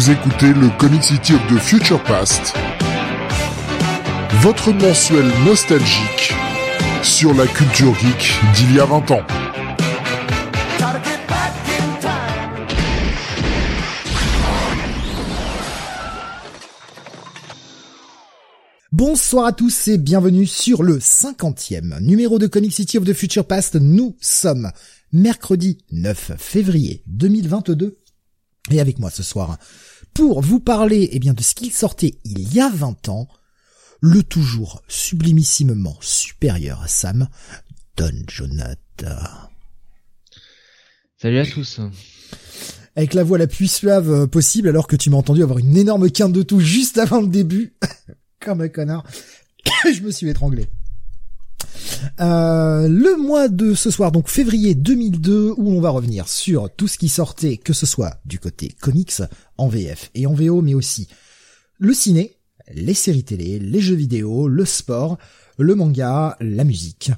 Vous écoutez le Comic City of the Future Past, votre mensuel nostalgique sur la culture geek d'il y a 20 ans. Bonsoir à tous et bienvenue sur le 50e numéro de Comic City of the Future Past. Nous sommes mercredi 9 février 2022 et avec moi ce soir pour vous parler eh bien de ce qu'il sortait il y a 20 ans, le toujours sublimissimement supérieur à Sam, Don Jonathan. Salut à tous. Avec la voix la plus suave euh, possible alors que tu m'as entendu avoir une énorme quinte de tout juste avant le début. Comme un connard. Je me suis étranglé. Euh, le mois de ce soir, donc février 2002, où on va revenir sur tout ce qui sortait, que ce soit du côté comics, en VF et en VO, mais aussi le ciné, les séries télé, les jeux vidéo, le sport, le manga, la musique.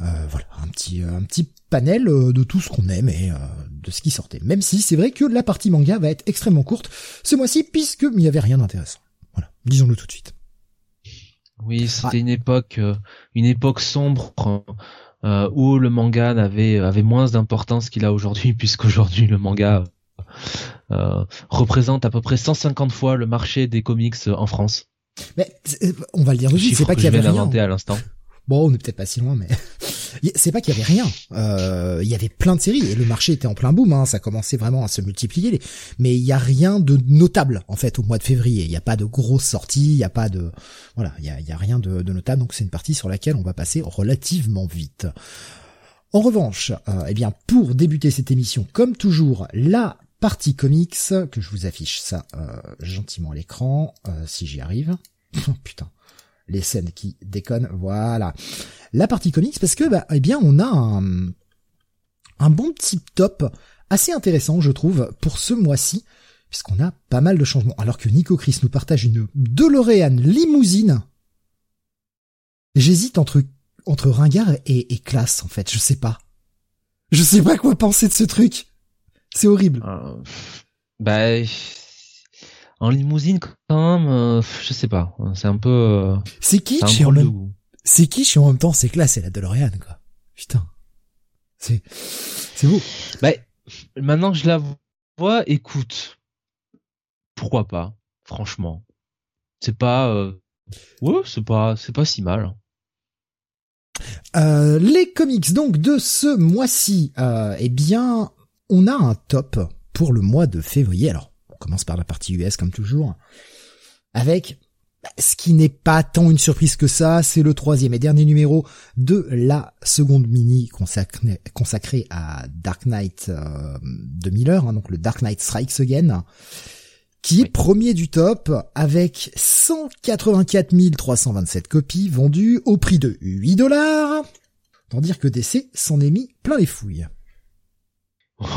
Euh, voilà, un petit, un petit panel euh, de tout ce qu'on aime et de ce qui sortait. Même si c'est vrai que la partie manga va être extrêmement courte ce mois-ci, puisqu'il n'y avait rien d'intéressant. Voilà, disons-le tout de suite. Oui, c'était une époque, euh, une époque sombre euh, où le manga avait avait moins d'importance qu'il a aujourd'hui, puisqu'aujourd'hui le manga euh, représente à peu près 150 fois le marché des comics en France. Mais on va le dire aussi, c'est pas qu'il y avait rien. à l'instant. Bon, on est peut-être pas si loin, mais c'est pas qu'il y avait rien. Euh, il y avait plein de séries et le marché était en plein boom. Hein, ça commençait vraiment à se multiplier. Mais il y a rien de notable en fait au mois de février. Il n'y a pas de grosses sorties. Il n'y a pas de voilà. Il y a, y a, rien de, de notable. Donc c'est une partie sur laquelle on va passer relativement vite. En revanche, euh, eh bien pour débuter cette émission, comme toujours, la partie comics que je vous affiche ça euh, gentiment à l'écran, euh, si j'y arrive. Putain les scènes qui déconnent, voilà. La partie comics, parce que, bah, eh bien, on a un, bon petit top assez intéressant, je trouve, pour ce mois-ci, puisqu'on a pas mal de changements. Alors que Nico Chris nous partage une DeLorean limousine. J'hésite entre, entre ringard et, classe, en fait, je sais pas. Je sais pas quoi penser de ce truc. C'est horrible. Euh, bah, en limousine quand même, euh, je sais pas. C'est un peu. Euh, c'est qui chez en même. C'est qui en même temps C'est classe, c'est la DeLorean quoi. Putain. C'est c'est beau. Bah maintenant que je la vois, écoute, pourquoi pas Franchement, c'est pas. Euh... Ouais, c'est pas c'est pas si mal. Euh, les comics donc de ce mois-ci, euh, eh bien, on a un top pour le mois de février. Alors, on commence par la partie US comme toujours, avec ce qui n'est pas tant une surprise que ça, c'est le troisième et dernier numéro de la seconde mini consacrée, à Dark Knight euh, de Miller, hein, donc le Dark Knight Strikes Again, qui est premier du top avec 184 327 copies vendues au prix de 8 dollars. Tant dire que DC s'en est mis plein les fouilles.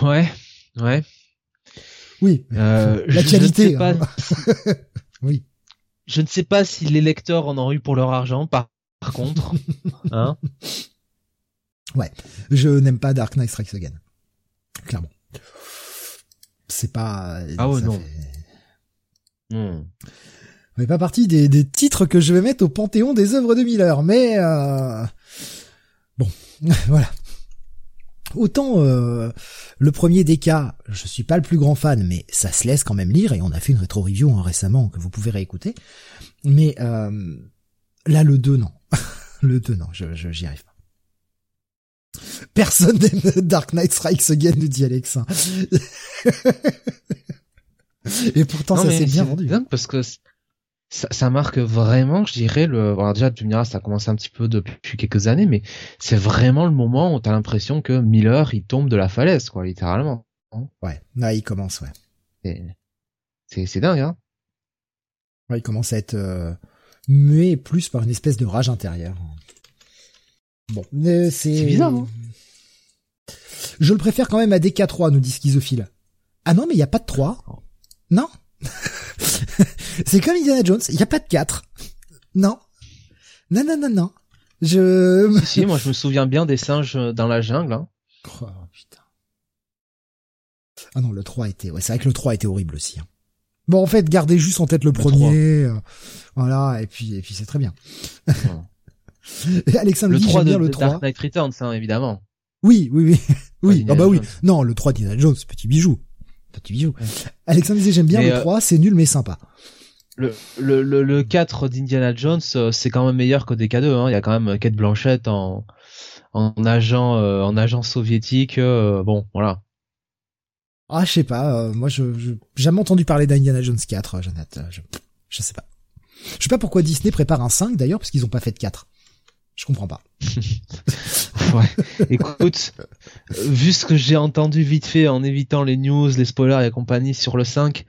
Ouais, ouais. Oui. Euh, la qualité. Hein. oui. Je ne sais pas si les lecteurs en ont eu pour leur argent, par, contre. hein ouais. Je n'aime pas Dark Knight Strikes Again. Clairement. C'est pas. Ah ouais, non. On n'est pas partie des, des, titres que je vais mettre au panthéon des œuvres de Miller, mais euh... bon, voilà. Autant euh, le premier des cas, je suis pas le plus grand fan, mais ça se laisse quand même lire et on a fait une rétro review hein, récemment que vous pouvez réécouter. Mais euh, là le 2 non, le 2 non, je j'y arrive pas. Personne n'aime Dark Knight Strikes Again, nous dit Alex. Hein. et pourtant ça s'est bien vendu. Parce que ça, ça, marque vraiment, je dirais, le. Alors déjà, tu me diras, ça a commencé un petit peu depuis quelques années, mais c'est vraiment le moment où t'as l'impression que Miller, il tombe de la falaise, quoi, littéralement. Ouais, là, il commence, ouais. C'est, c'est dingue, hein. Ouais, il commence à être euh, muet plus par une espèce de rage intérieure. Bon, c'est. C'est bizarre, hein Je le préfère quand même à DK3, nous dit Schizophile. Ah non, mais il y a pas de 3. Non c'est comme Indiana Jones, il n'y a pas de 4. Non. Non, non, non, non. Je... Si, moi je me souviens bien des singes dans la jungle. Hein. Oh, putain. Ah non, le 3 était... Ouais, c'est vrai que le 3 était horrible aussi. Hein. Bon, en fait, gardez juste en tête le, premier. Euh, voilà, et puis, et puis c'est très bien. Alexandre le dit, 3 de, bien le de 3. Dark Knight Returns, hein, évidemment. Oui, oui, oui. oui, ah bah oui. Non, le 3 d'Indiana Jones, petit bijou. Petit bijou. Alexandre disait, j'aime bien Mais, le euh, 3, c'est nul mais sympa. Le, le, le, le 4 d'Indiana Jones, euh, c'est quand même meilleur que DK2. Hein. Il y a quand même Kate Blanchett en, en agent, euh, en agent soviétique. euh, bon, voilà. Ah, je sais pas, euh, moi, je, jamais entendu parler d'Indiana Jones 4, euh, Jonathan. Je, je sais pas. Je sais pas pourquoi Disney prépare un 5 d'ailleurs, parce qu'ils ont pas fait de 4. Je comprends pas. Ouais. Écoute, euh, vu ce que j'ai entendu vite fait en évitant les news, les spoilers et compagnie sur le 5,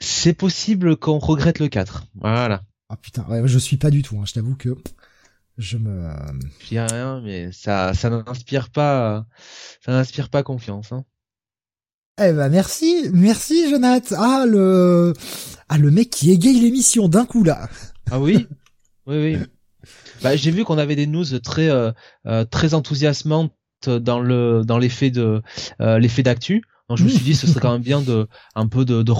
c'est possible qu'on regrette le 4. Voilà. Ah putain, ouais, je suis pas du tout, hein, je t'avoue que je me... euh, Je dis rien, mais ça, ça n'inspire pas, ça n'inspire pas confiance. Hein. Eh ben merci, merci Jonathan. Ah le, ah le mec qui égaye l'émission d'un coup là. Ah oui, oui, oui. Bah, j'ai vu qu'on avait des news très, euh, euh, très enthousiasmantes dans le, dans l'effet de, euh, l'effet d'actu. Donc je me suis dit, ce serait quand même bien de, un peu de, de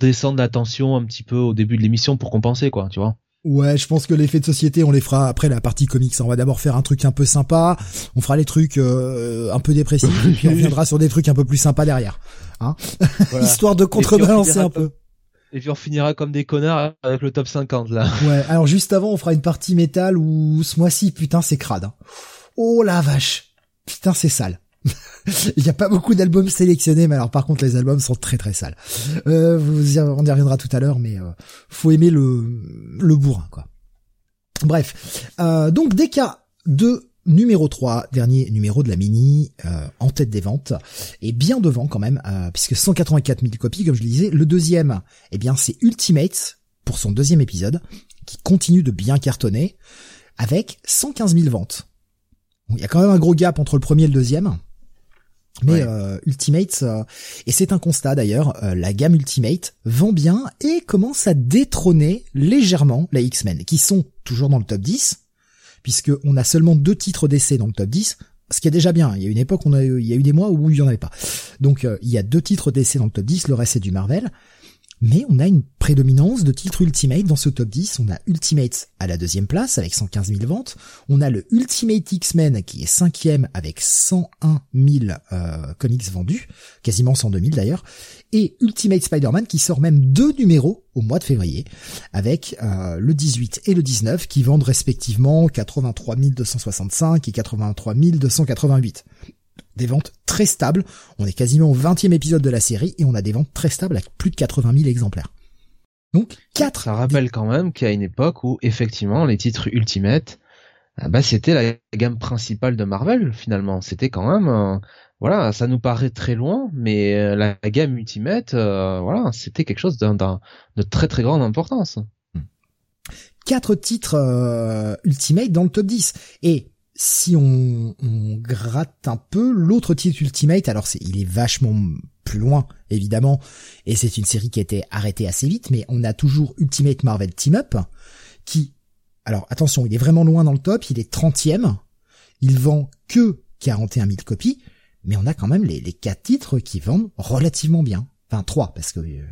redescendre la tension un petit peu au début de l'émission pour compenser, quoi, tu vois. Ouais, je pense que l'effet de société, on les fera après la partie comics. On va d'abord faire un truc un peu sympa, on fera les trucs euh, un peu dépressifs, et puis on reviendra sur des trucs un peu plus sympas derrière, hein, Voilà. histoire de contrebalancer un peu. Et puis on finira comme des connards avec le top 50 là. Ouais, alors juste avant, on fera une partie métal où ce mois-ci, putain, c'est crade. hein. Oh la vache, putain, c'est sale. Il n'y a pas beaucoup d'albums sélectionnés, mais alors par contre, les albums sont très très sales. Euh, on y reviendra tout à l'heure, mais euh, faut aimer le le bourrin, quoi. Bref, euh, donc DK de numéro 3, dernier numéro de la mini, euh, en tête des ventes, et bien devant quand même, euh, puisque 184 000 copies, comme je le disais. Le deuxième, eh bien, c'est Ultimate, pour son deuxième épisode, qui continue de bien cartonner, avec 115 000 ventes. Il y a quand même un gros gap entre le premier et le deuxième. Mais Ouais. euh, Ultimate, euh, et c'est un constat d'ailleurs, euh, la gamme Ultimate vend bien et commence à détrôner légèrement la X-Men, qui sont toujours dans le top 10, puisque on a seulement deux titres d'essai dans le top 10, ce qui est déjà bien. Il y a une époque, on a, eu- il y a eu des mois où il y en avait pas. Donc euh, il y a deux titres d'essai dans le top 10, le reste c'est du Marvel. Mais on a une prédominance de titres Ultimate dans ce top 10. On a Ultimate à la deuxième place avec 115 000 ventes. On a le Ultimate X-Men qui est cinquième avec 101 000 euh, comics vendus, quasiment 102 000 d'ailleurs. Et Ultimate Spider-Man qui sort même deux numéros au mois de février avec euh, le 18 et le 19 qui vendent respectivement 83 265 et 83 288 des ventes très stables. On est quasiment au 20e épisode de la série et on a des ventes très stables avec plus de 80 000 exemplaires. Donc 4 Ça rappelle quand même qu'il y a une époque où effectivement les titres Ultimate, ah bah c'était la gamme principale de Marvel finalement. C'était quand même, euh, voilà, ça nous paraît très loin, mais euh, la, la gamme Ultimate, euh, voilà, c'était quelque chose d'un, d'un- de très très grande importance. quatre titres euh, Ultimate dans le top 10. Et si on, on gratte un peu, l'autre titre Ultimate, alors c'est, il est vachement plus loin, évidemment, et c'est une série qui a été arrêtée assez vite, mais on a toujours Ultimate Marvel Team Up, qui, alors attention, il est vraiment loin dans le top, il est 30e, il vend que 41 000 copies, mais on a quand même les, les quatre titres qui vendent relativement bien. Enfin, trois, parce que euh,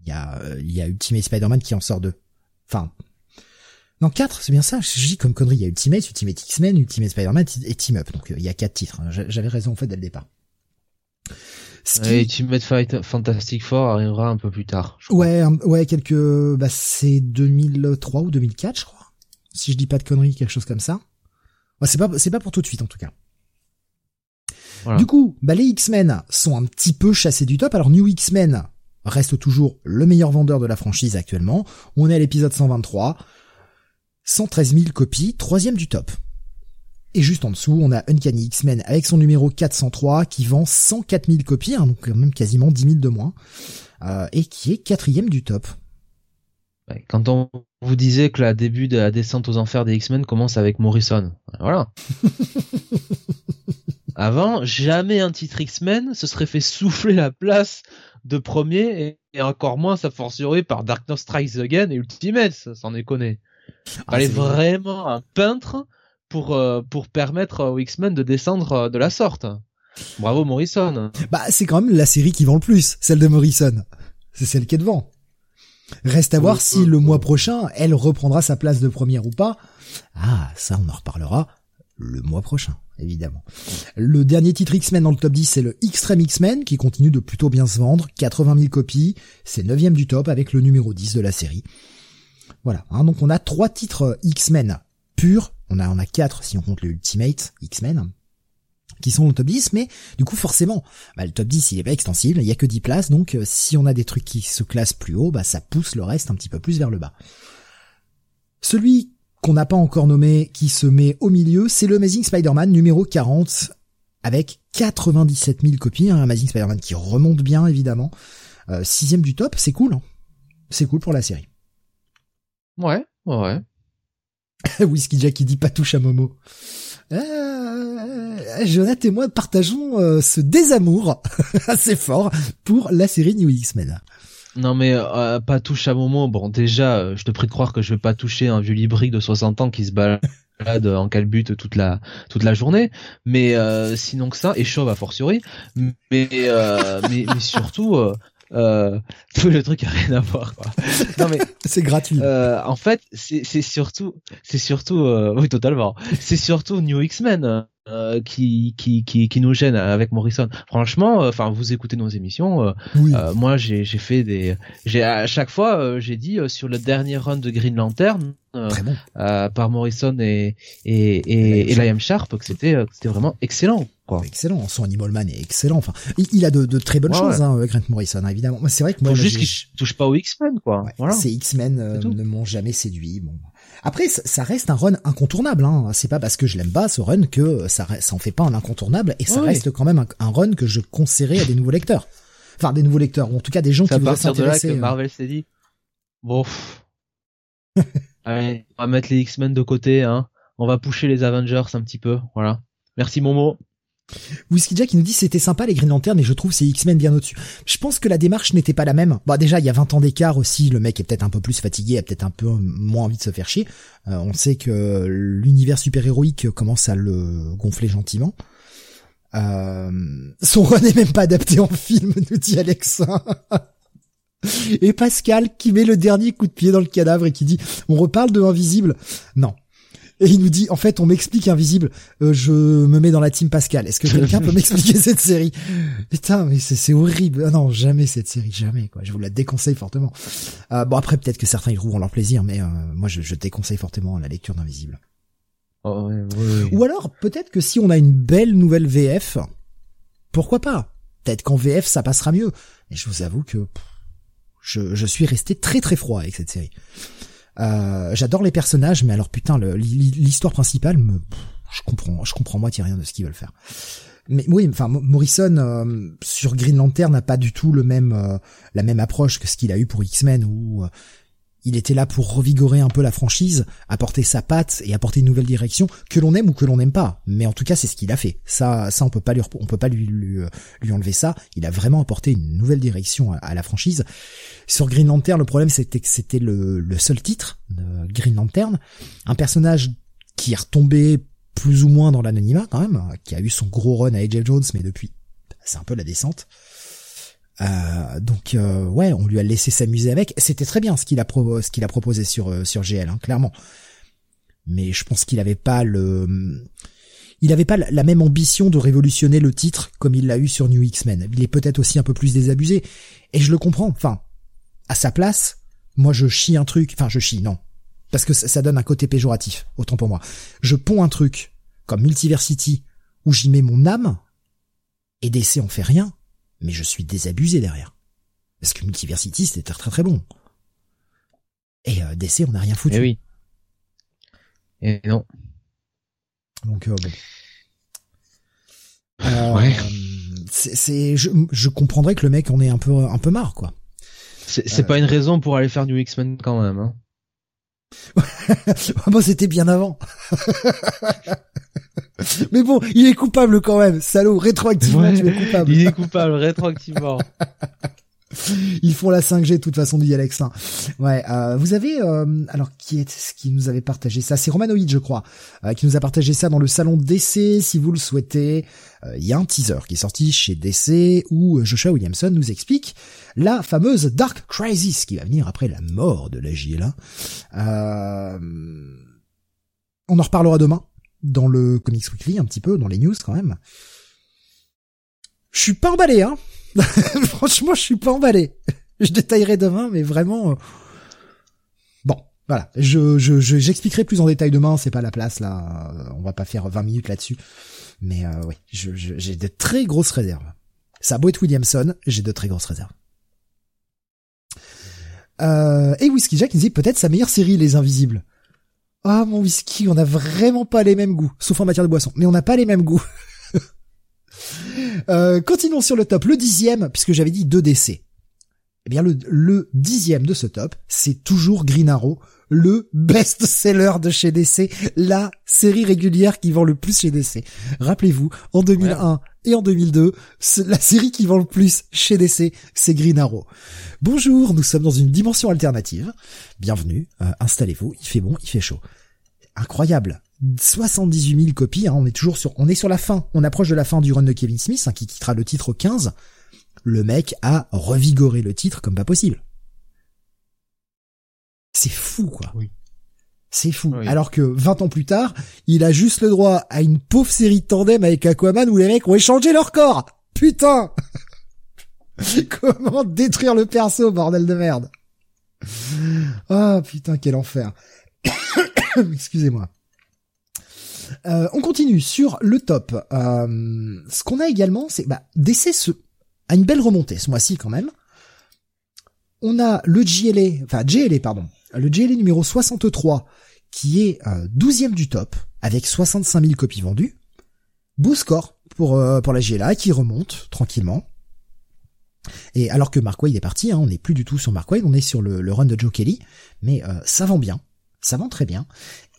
il y a, euh, y a Ultimate Spider-Man qui en sort deux. Enfin, non, 4, c'est bien ça. Je dis comme connerie. Il y a Ultimate, Ultimate X-Men, Ultimate Spider-Man et Team Up. Donc, euh, il y a quatre titres. hein. J'a- J'avais raison, en fait, dès le départ. Ce qui- Et Ultimate Fight Fantastic Four arrivera un peu plus tard. je ouais, ouais, quelques, bah, c'est 2003 ou 2004, je crois. Si je dis pas de conneries, quelque chose comme ça. Ouais, c'est pas, c'est pas pour tout de suite, en tout cas. Voilà. Du coup, bah, les X-Men sont un petit peu chassés du top. Alors, New X-Men reste toujours le meilleur vendeur de la franchise actuellement. On est à l'épisode 123. 113 000 copies, troisième du top. Et juste en dessous, on a Uncanny X-Men avec son numéro 403 qui vend 104 000 copies, hein, donc quand même quasiment 10 000 de moins, euh, et qui est quatrième du top. Quand on vous disait que la début de la descente aux enfers des X-Men commence avec Morrison, voilà. Avant, jamais un titre X-Men se serait fait souffler la place de premier et, et encore moins sa fortiori par Dark Knight Strikes Again et Ultimate, ça, sans déconner. Ah, Fallait vraiment un peintre pour euh, pour permettre aux X-Men de descendre euh, de la sorte. Bravo Morrison. Bah, c'est quand même la série qui vend le plus, celle de Morrison. c'est celle qui est devant. Reste à voir si le mois prochain, elle reprendra sa place de première ou pas. Ah, ça, on en reparlera le mois prochain, évidemment. Le dernier titre X-Men dans le top 10, c'est le Extreme X-Men, qui continue de plutôt bien se vendre. 80 000 copies. C'est neuvième du top avec le numéro 10 de la série. Voilà. Hein, donc on a trois titres X-Men purs. On a, on a quatre si on compte le Ultimate X-Men qui sont au top 10, mais du coup forcément, bah, le top 10 il est pas extensible, il y a que 10 places, donc euh, si on a des trucs qui se classent plus haut, bah ça pousse le reste un petit peu plus vers le bas. Celui qu'on n'a pas encore nommé, qui se met au milieu, c'est le Amazing Spider-Man numéro 40, avec 97 000 copies, un Amazing Spider-Man qui remonte bien évidemment. Euh, sixième du top, c'est cool, hein. c'est cool pour la série. Ouais, ouais. Whisky Jack qui dit pas touche à Momo. Euh, Jonathan et moi partageons euh, ce désamour assez fort pour la série New X-Men. Non mais euh, pas touche à Momo. Bon déjà, euh, je te prie de croire que je vais pas toucher un vieux librique de 60 ans qui se balade en calbute toute la toute la journée. Mais sinon que ça, et chauve à fortiori. Mais mais, mais surtout. Euh, le truc a rien à voir quoi. Non mais c'est gratuit. Euh, en fait, c'est surtout c'est surtout euh, oui totalement. C'est surtout New X-Men qui, qui, qui, qui nous gêne avec Morrison. Franchement, enfin, vous écoutez nos émissions. Euh, moi, j'ai, j'ai fait des, j'ai à chaque fois, j'ai dit sur le dernier run de Green Lantern bon. par Morrison et et et, et Liam Sharp que c'était, c'était vraiment excellent. Quoi. Excellent, son Animal Man est excellent. Enfin, il, a de, de, très bonnes choses, hein, Grant Morrison, hein, évidemment. C'est vrai que moi, juste qu'il touche pas aux X-Men, quoi. voilà. Ces X-Men ne m'ont jamais séduit. Bon, après, ça reste un run incontournable. Hein. C'est pas parce que je l'aime pas ce run que ça, ça en fait pas un incontournable, et ça reste quand même un, run que je conseillerais à des nouveaux lecteurs. Enfin, des nouveaux lecteurs, ou en tout cas des gens qui voudraient s'intéresser. C'est à partir de là que Marvel s'est dit, bon, allez, on va mettre les X-Men de côté, hein. On va pousser les Avengers un petit peu, voilà. Merci Momo. Whisky Jack il nous dit c'était sympa les Green Lantern et je trouve ces X-Men bien au-dessus. Je pense que la démarche n'était pas la même. Bah déjà il y a 20 ans d'écart aussi, le mec est peut-être un peu plus fatigué, a peut-être un peu moins envie de se faire chier. Euh, on sait que l'univers super-héroïque commence à le gonfler gentiment. Euh, son run n'est même pas adapté en film, nous dit Alexa. et Pascal qui met le dernier coup de pied dans le cadavre et qui dit on reparle de Invisible. Non, et il nous dit en fait on m'explique invisible. Euh, je me mets dans la team Pascal. Est-ce que quelqu'un peut m'expliquer cette série? Putain mais c'est horrible. Ah non jamais cette série jamais quoi. Je vous la déconseille fortement. Euh, bon après peut-être que certains y trouveront leur plaisir mais euh, moi je, je, déconseille fortement la lecture d'invisible. Oh, ou alors peut-être que si on a une belle nouvelle VF pourquoi pas? Peut-être qu'en VF ça passera mieux. Mais je vous avoue que je, je suis resté très très froid avec cette série euh, j'adore les personnages, mais alors putain, l'histoire principale, me, je comprends, je comprends moitié rien de ce qu'ils veulent faire. Mais oui, enfin Morrison euh, sur Green Lantern n'a pas du tout le même euh, la même approche que ce qu'il a eu pour X-Men où il était là pour revigorer un peu la franchise, apporter sa patte et apporter une nouvelle direction que l'on aime ou que l'on n'aime pas. Mais en tout cas, c'est ce qu'il a fait. Ça, ça on peut pas lui, on peut pas lui, lui, enlever ça. Il a vraiment apporté une nouvelle direction à, la franchise. Sur Green Lantern, le problème c'était que c'était le, le seul titre de Green Lantern, un personnage qui est retombé plus ou moins dans l'anonymat quand même, qui a eu son gros run à AJ Jones, mais depuis, c'est un peu la descente. Euh, donc euh, ouais, on lui a laissé s'amuser avec. C'était très bien ce qu'il a proposé sur euh, sur GL, hein, clairement. Mais je pense qu'il avait pas le, il avait pas la même ambition de révolutionner le titre comme il l'a eu sur New X-Men. Il est peut-être aussi un peu plus désabusé et je le comprends. Enfin, à sa place, moi je chie un truc. Enfin, je chie non, parce que ça, ça donne un côté péjoratif. Autant pour moi. Je ponds un truc comme Multiversity où j'y mets mon âme et DC en fait rien mais je suis désabusé derrière. Parce que Multiversity, c'était très très bon. Et euh, DC, on n'a rien foutu. Et eh oui. Et non. Donc euh, bon. Euh, ouais. C'est, je, je comprendrais que le mec en ait un peu un peu marre, quoi. C'est, pas une raison pour aller faire du X-Men quand même. Hein. Moi, c'était bien avant. Mais bon, il est coupable quand même, salaud, rétroactivement tu es coupable. Il est coupable rétroactivement. Ils font la 5G de toute façon, dit Alex. Hein. Ouais, euh, vous avez euh, alors qui est ce qui nous avait partagé ça? C'est Romanoid, je crois, euh, qui nous a partagé ça dans le salon DC. Si vous le souhaitez, il y a un teaser qui est sorti chez DC où Joshua Williamson nous explique la fameuse Dark Crisis qui va venir après la mort de la JLA. on en reparlera demain dans le Comics Weekly un petit peu, dans les news quand même. Je suis pas emballé, hein. Franchement, je suis pas emballé. Je détaillerai demain, mais vraiment. Euh, bon, voilà. Je j'expliquerai plus en détail demain. C'est pas la place là. On va pas faire 20 minutes là-dessus. Mais euh, oui, j'ai de très grosses réserves. Ça a beau être Williamson, j'ai de très grosses réserves. Euh, et Whisky Jack il dit peut-être sa meilleure série, Les Invisibles. Ah mon whisky, on a vraiment pas les mêmes goûts, sauf en matière de boisson, mais on n'a pas les mêmes goûts. Euh, continuons sur le top. Le dixième, puisque j'avais dit deux décès. Eh bien, le, le dixième de ce top, c'est toujours Green Arrow, le best-seller de chez DC, la série régulière qui vend le plus chez DC. Rappelez-vous, en 2001 et en 2002, la série qui vend le plus chez DC, c'est Green Arrow. Bonjour, nous sommes dans une dimension alternative. Bienvenue, euh, installez-vous, il fait bon, il fait chaud. Incroyable. 78 000 copies, hein, on est toujours sur, on est sur la fin, on approche de la fin du run de Kevin Smith, hein, qui quittera le titre 15. Le mec a revigoré le titre comme pas possible. C'est fou, quoi. C'est fou. Alors que 20 ans plus tard, il a juste le droit à une pauvre série de tandem avec Aquaman où les mecs ont échangé leur corps. Putain! Comment détruire le perso, bordel de merde? Ah, putain, quel enfer. Excusez-moi. Euh, on continue sur le top. Euh, ce qu'on a également, c'est bah, DC ce, a une belle remontée ce mois-ci quand même. On a le GLA, enfin GLA pardon, le GLA numéro 63 qui est euh, 12 du top avec 65 000 copies vendues. Beau score pour euh, pour la GLA qui remonte tranquillement. Et alors que Mark Wade est parti, hein, on n'est plus du tout sur Mark Wade, on est sur le, run de Joe Kelly, mais ça vend bien, ça vend très bien.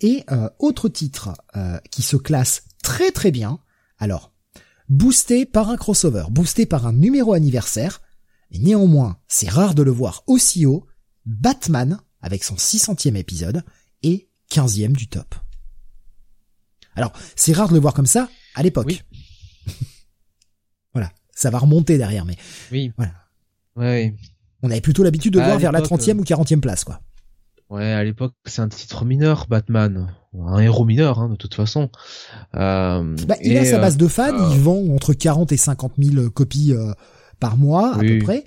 Et euh, autre titre euh, qui se classe très très bien, alors, boosté par un crossover, boosté par un numéro anniversaire, et néanmoins, c'est rare de le voir aussi haut, Batman, avec son 600e épisode, et 15e du top. Alors, c'est rare de le voir comme ça, à l'époque. voilà, ça va remonter derrière, mais... Oui. Voilà. Ouais. On avait plutôt l'habitude de voir vers la 30e euh, ou 40e place, quoi. Ouais, à l'époque, c'est un titre mineur, Batman. Un héros mineur, hein, de toute façon. Euh, bah, il a sa base de fans, euh, il vend entre 40 et 50 000 copies euh, par mois, à peu près.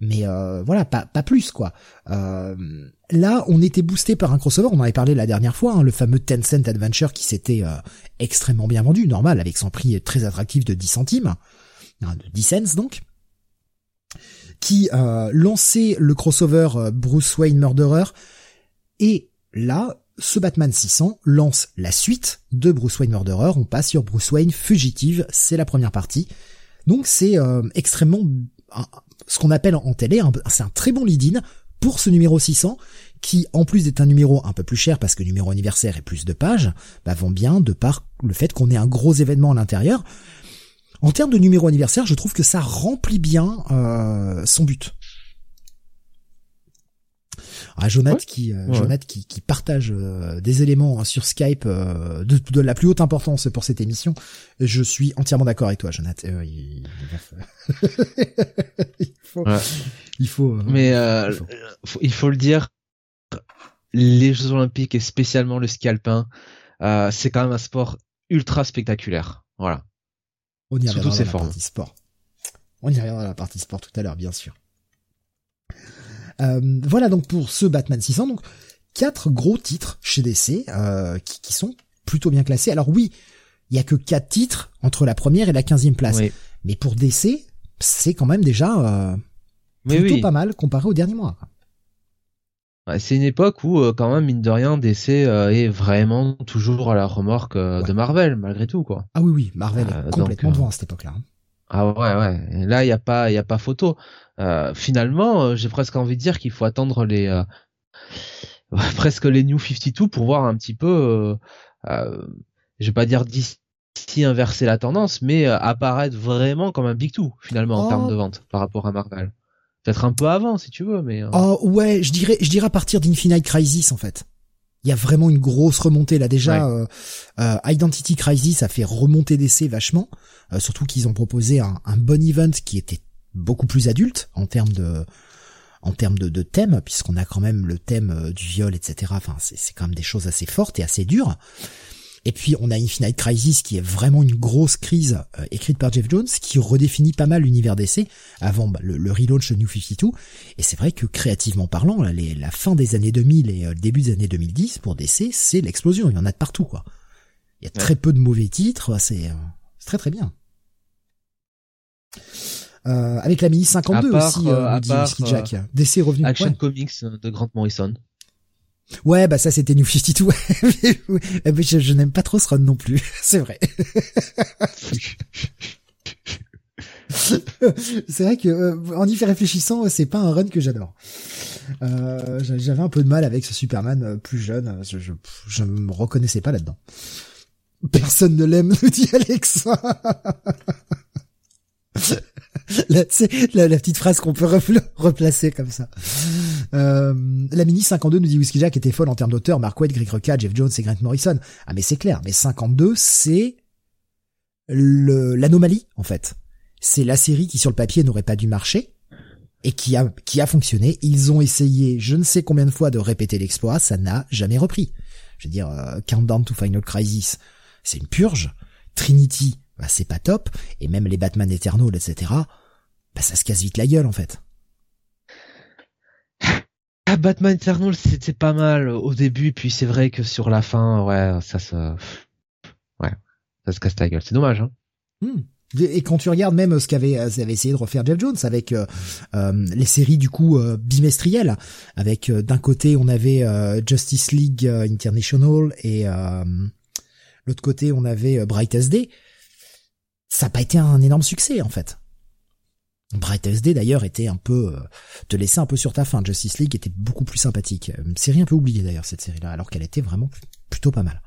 Mais euh, voilà, pas, plus, quoi. là, on était boosté par un crossover, on en avait parlé la dernière fois, hein, le fameux Tencent Adventure qui s'était extrêmement bien vendu, normal, avec son prix très attractif de 10 centimes, hein, de 10 cents donc qui lançait le crossover Bruce Wayne Murderer et là, ce Batman 600 lance la suite de Bruce Wayne Murderer. On passe sur Bruce Wayne Fugitive, c'est la première partie. Donc c'est euh, extrêmement ce qu'on appelle en télé, c'est un très bon lead-in pour ce numéro 600 qui, en plus d'être un numéro un peu plus cher parce que numéro anniversaire et plus de pages, bah, vont bien de par le fait qu'on ait un gros événement à l'intérieur. En termes de numéro anniversaire, je trouve que ça remplit bien euh, son but. Ah, Jonathan qui, euh, qui, qui partage euh, des éléments hein, sur Skype euh, de, de, la plus haute importance pour cette émission. Je suis entièrement d'accord avec toi, Jonathan. il, faut, il faut. Mais il faut le dire, les Jeux Olympiques et spécialement le ski alpin, c'est quand même un sport ultra spectaculaire. Voilà. On y reviendra dans la partie sport. On y reviendra dans la partie sport tout à l'heure, bien sûr. Euh, voilà donc pour ce Batman 600, donc quatre gros titres chez DC euh, qui, sont plutôt bien classés. Alors oui, il y a que quatre titres entre la première et la quinzième place, mais pour DC, c'est quand même déjà euh, plutôt pas mal comparé au dernier mois. C'est une époque où, quand même, mine de rien, DC est vraiment toujours à la remorque de Marvel, malgré tout, quoi. Ah oui, oui, Marvel est complètement devant à cette époque-là. Hein. Ah ouais, ouais. là, il y a pas, il y a pas photo. Euh, finalement, euh, j'ai presque envie de dire qu'il faut attendre les euh, presque les New 52 pour voir un petit peu, euh, je vais pas dire d'ici inverser la tendance, mais apparaître vraiment comme un big two finalement en termes de oh. vente par rapport à Marvel. Peut-être un peu avant, si tu veux, mais. Oh ouais, je dirais, je dirais à partir d'Infinite Crisis en fait. Il y a vraiment une grosse remontée là déjà. Euh, euh, Identity Crisis a fait remonter d'essai vachement, euh, surtout qu'ils ont proposé un, un, bon event qui était beaucoup plus adulte en termes de en termes de, de thème, puisqu'on a quand même le thème du viol, etc. Enfin, c'est quand même des choses assez fortes et assez dures. Et puis on a Infinite Crisis qui est vraiment une grosse crise euh, écrite par Jeff Jones qui redéfinit pas mal l'univers d'essai avant bah, le, le, relaunch de New 52. Et c'est vrai que créativement parlant, la fin des années 2000 et euh, le début des années 2010 pour DC, c'est l'explosion. Il y en a de partout quoi. Il y a très peu de mauvais titres, c'est euh, très très bien. Euh, avec la mini 52 aussi, euh, dit Jack. DC revenu. Action Comics de Grant Morrison. Ouais, bah ça c'était New 52. mais je, je n'aime pas trop ce run non plus, c'est vrai. c'est vrai que euh, en y fait réfléchissant, c'est pas un run que j'adore. Euh, J'avais un peu de mal avec ce Superman euh, plus jeune. Je, je, je me reconnaissais pas là-dedans. Personne ne l'aime, nous dit Alex. la, la, la, petite phrase qu'on peut replacer comme ça. Euh, la mini 52 nous dit Whiskey Jack était folle en termes d'auteur, Mark Waid, Greg Rucka, Jeff Jones et Grant Morrison. Ah mais c'est clair, mais 52 c'est l'anomalie en fait. C'est la série qui sur le papier n'aurait pas dû marcher et qui a qui a fonctionné. Ils ont essayé je ne sais combien de fois de répéter l'exploit, ça n'a jamais repris. Je veux dire euh, Countdown to Final Crisis, c'est une purge. Trinity, bah, c'est pas top, et même les Batman Eternal, etc., bah, ça se casse vite la gueule, en fait. Ah, Batman Eternal, c'était pas mal au début, puis c'est vrai que sur la fin, ouais, ça se, ouais, ça se casse la gueule. C'est dommage, hein. Hmm. Et quand tu regardes même ce qu'avait euh, avait essayé de refaire Jeff Jones avec euh, euh, les séries du coup bimestrielles, avec d'un côté on avait Justice League International et l'autre côté on avait Bright SD, ça n'a pas été un énorme succès en fait. Bright SD d'ailleurs était un peu euh, te laissait un peu sur ta fin. Justice League était beaucoup plus sympathique. Une série un peu oubliée d'ailleurs cette série-là, alors qu'elle était vraiment plutôt pas mal.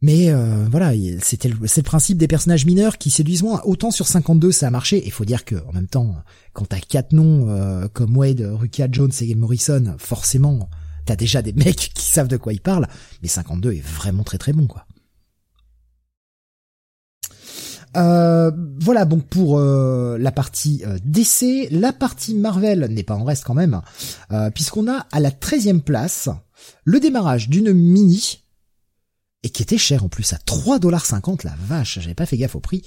Mais euh, voilà, c'était c'est le principe des personnages mineurs qui séduisent moins. Autant sur 52 ça a marché. Il faut dire que en même temps, quand t'as quatre noms euh, comme Wade, Rukia Jones et Morrison, forcément t'as déjà des mecs qui savent de quoi ils parlent. Mais 52 est vraiment très très bon quoi. Euh, voilà donc pour euh, la partie euh, DC. La partie Marvel n'est pas en reste quand même, euh, puisqu'on a à la 13e place le démarrage d'une mini, et qui était cher en plus à 3,50$, la vache, j'avais pas fait gaffe au prix,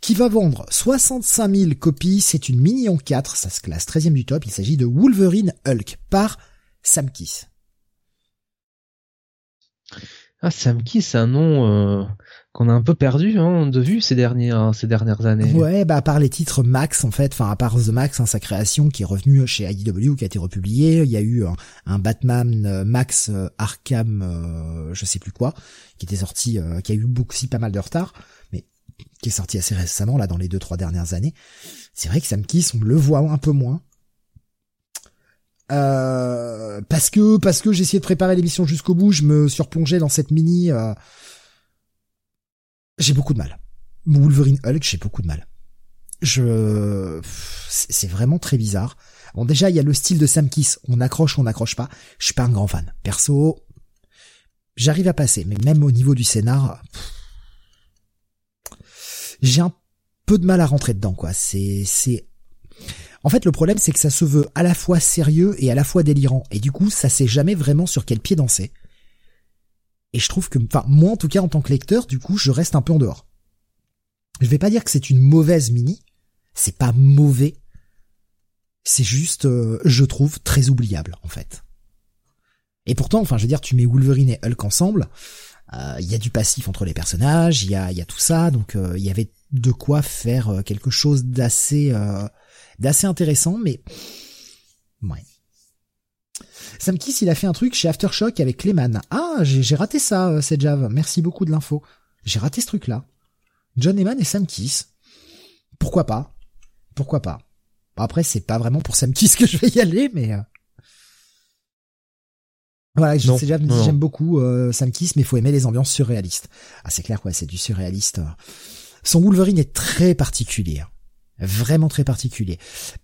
qui va vendre 65 000 copies, c'est une mini en 4, ça se classe 13e du top, il s'agit de Wolverine Hulk par Sam Kiss. Ah, Sam Kiss, un nom qu'on a un peu perdu hein, de vue ces dernières ces dernières années. Ouais, bah à part les titres Max en fait, enfin à part The Max, hein, sa création qui est revenue chez IDW, qui a été republié. Il y a eu un, Batman euh, Max euh, Arkham, euh, je sais plus quoi, qui était sorti, qui a eu beaucoup si pas mal de retard, mais qui est sorti assez récemment là dans les deux trois dernières années. C'est vrai que Sam Kiss, on le voit un peu moins. parce que parce que j'essayais de préparer l'émission jusqu'au bout, je me surplongeais dans cette mini j'ai beaucoup de mal. Wolverine Hulk, j'ai beaucoup de mal. Je, c'est vraiment très bizarre. Bon, déjà, il y a le style de Sam Kiss. On accroche, on n'accroche pas. Je suis pas un grand fan. Perso, j'arrive à passer, mais même au niveau du scénar, j'ai un peu de mal à rentrer dedans, quoi. C'est, c'est, en fait, le problème, c'est que ça se veut à la fois sérieux et à la fois délirant. Et du coup, ça sait jamais vraiment sur quel pied danser. Et je trouve que, enfin, moi en tout cas en tant que lecteur, du coup, je reste un peu en dehors. Je vais pas dire que c'est une mauvaise mini, c'est pas mauvais, c'est juste, euh, je trouve, très oubliable en fait. Et pourtant, enfin, je veux dire, tu mets Wolverine et Hulk ensemble, euh, il y a du passif entre les personnages, il y a, y a tout ça, donc euh, il y avait de quoi faire quelque chose d'assez, d'assez intéressant, mais ouais. Sam Kiss, il a fait un truc chez Aftershock avec Clayman. Ah, j'ai raté ça, euh, Jav. Merci beaucoup de l'info. J'ai raté ce truc-là. John Eman et Sam Kiss. Pourquoi pas? Pourquoi pas? Après, c'est pas vraiment pour Sam Kiss que je vais y aller, mais... Euh. Voilà, je sais j'aime beaucoup euh, Sam Kiss, mais faut aimer les ambiances surréalistes. Ah, c'est clair, quoi, c'est du surréaliste. Son Wolverine est très particulier. Vraiment très particulier.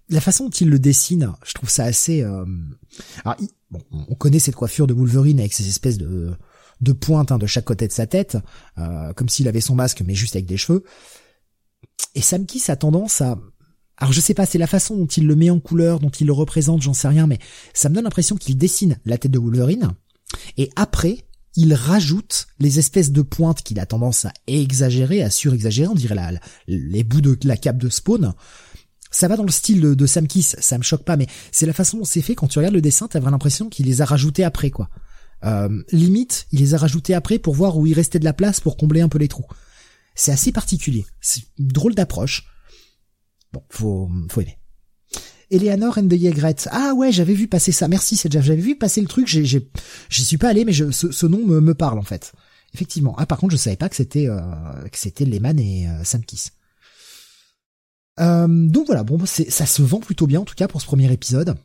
La façon dont il le dessine, je trouve ça assez. Euh... Alors, bon, on connaît cette coiffure de Wolverine avec ces espèces de de pointes hein, de chaque côté de sa tête, euh, comme s'il avait son masque mais juste avec des cheveux. Et Sam Kiss a tendance à alors je sais pas, c'est la façon dont il le met en couleur, dont il le représente, j'en sais rien, mais ça me donne l'impression qu'il dessine la tête de Wolverine, et après, il rajoute les espèces de pointes qu'il a tendance à exagérer, à surexagérer, on dirait la, les bouts de la cape de Spawn. Ça va dans le style de, Sam Kiss, ça me choque pas, mais c'est la façon dont c'est fait. Quand tu regardes le dessin, t'as vraiment l'impression qu'il les a rajoutés après, quoi. Euh, limite, il les a rajoutés après pour voir où il restait de la place pour combler un peu les trous. C'est assez particulier. C'est drôle d'approche. Bon, faut, faut aimer. Eleanor and the Yegret. Ah ouais, j'avais vu passer ça. Merci, c'est j'avais vu passer le truc. J'ai, j'ai, j'y suis pas allé, mais ce, nom me, me, parle en fait. Effectivement. Ah par contre, je savais pas que c'était euh, que c'était Lehman et euh, Sam Kiss. Euh, donc voilà, bon, ça se vend plutôt bien en tout cas pour ce premier épisode.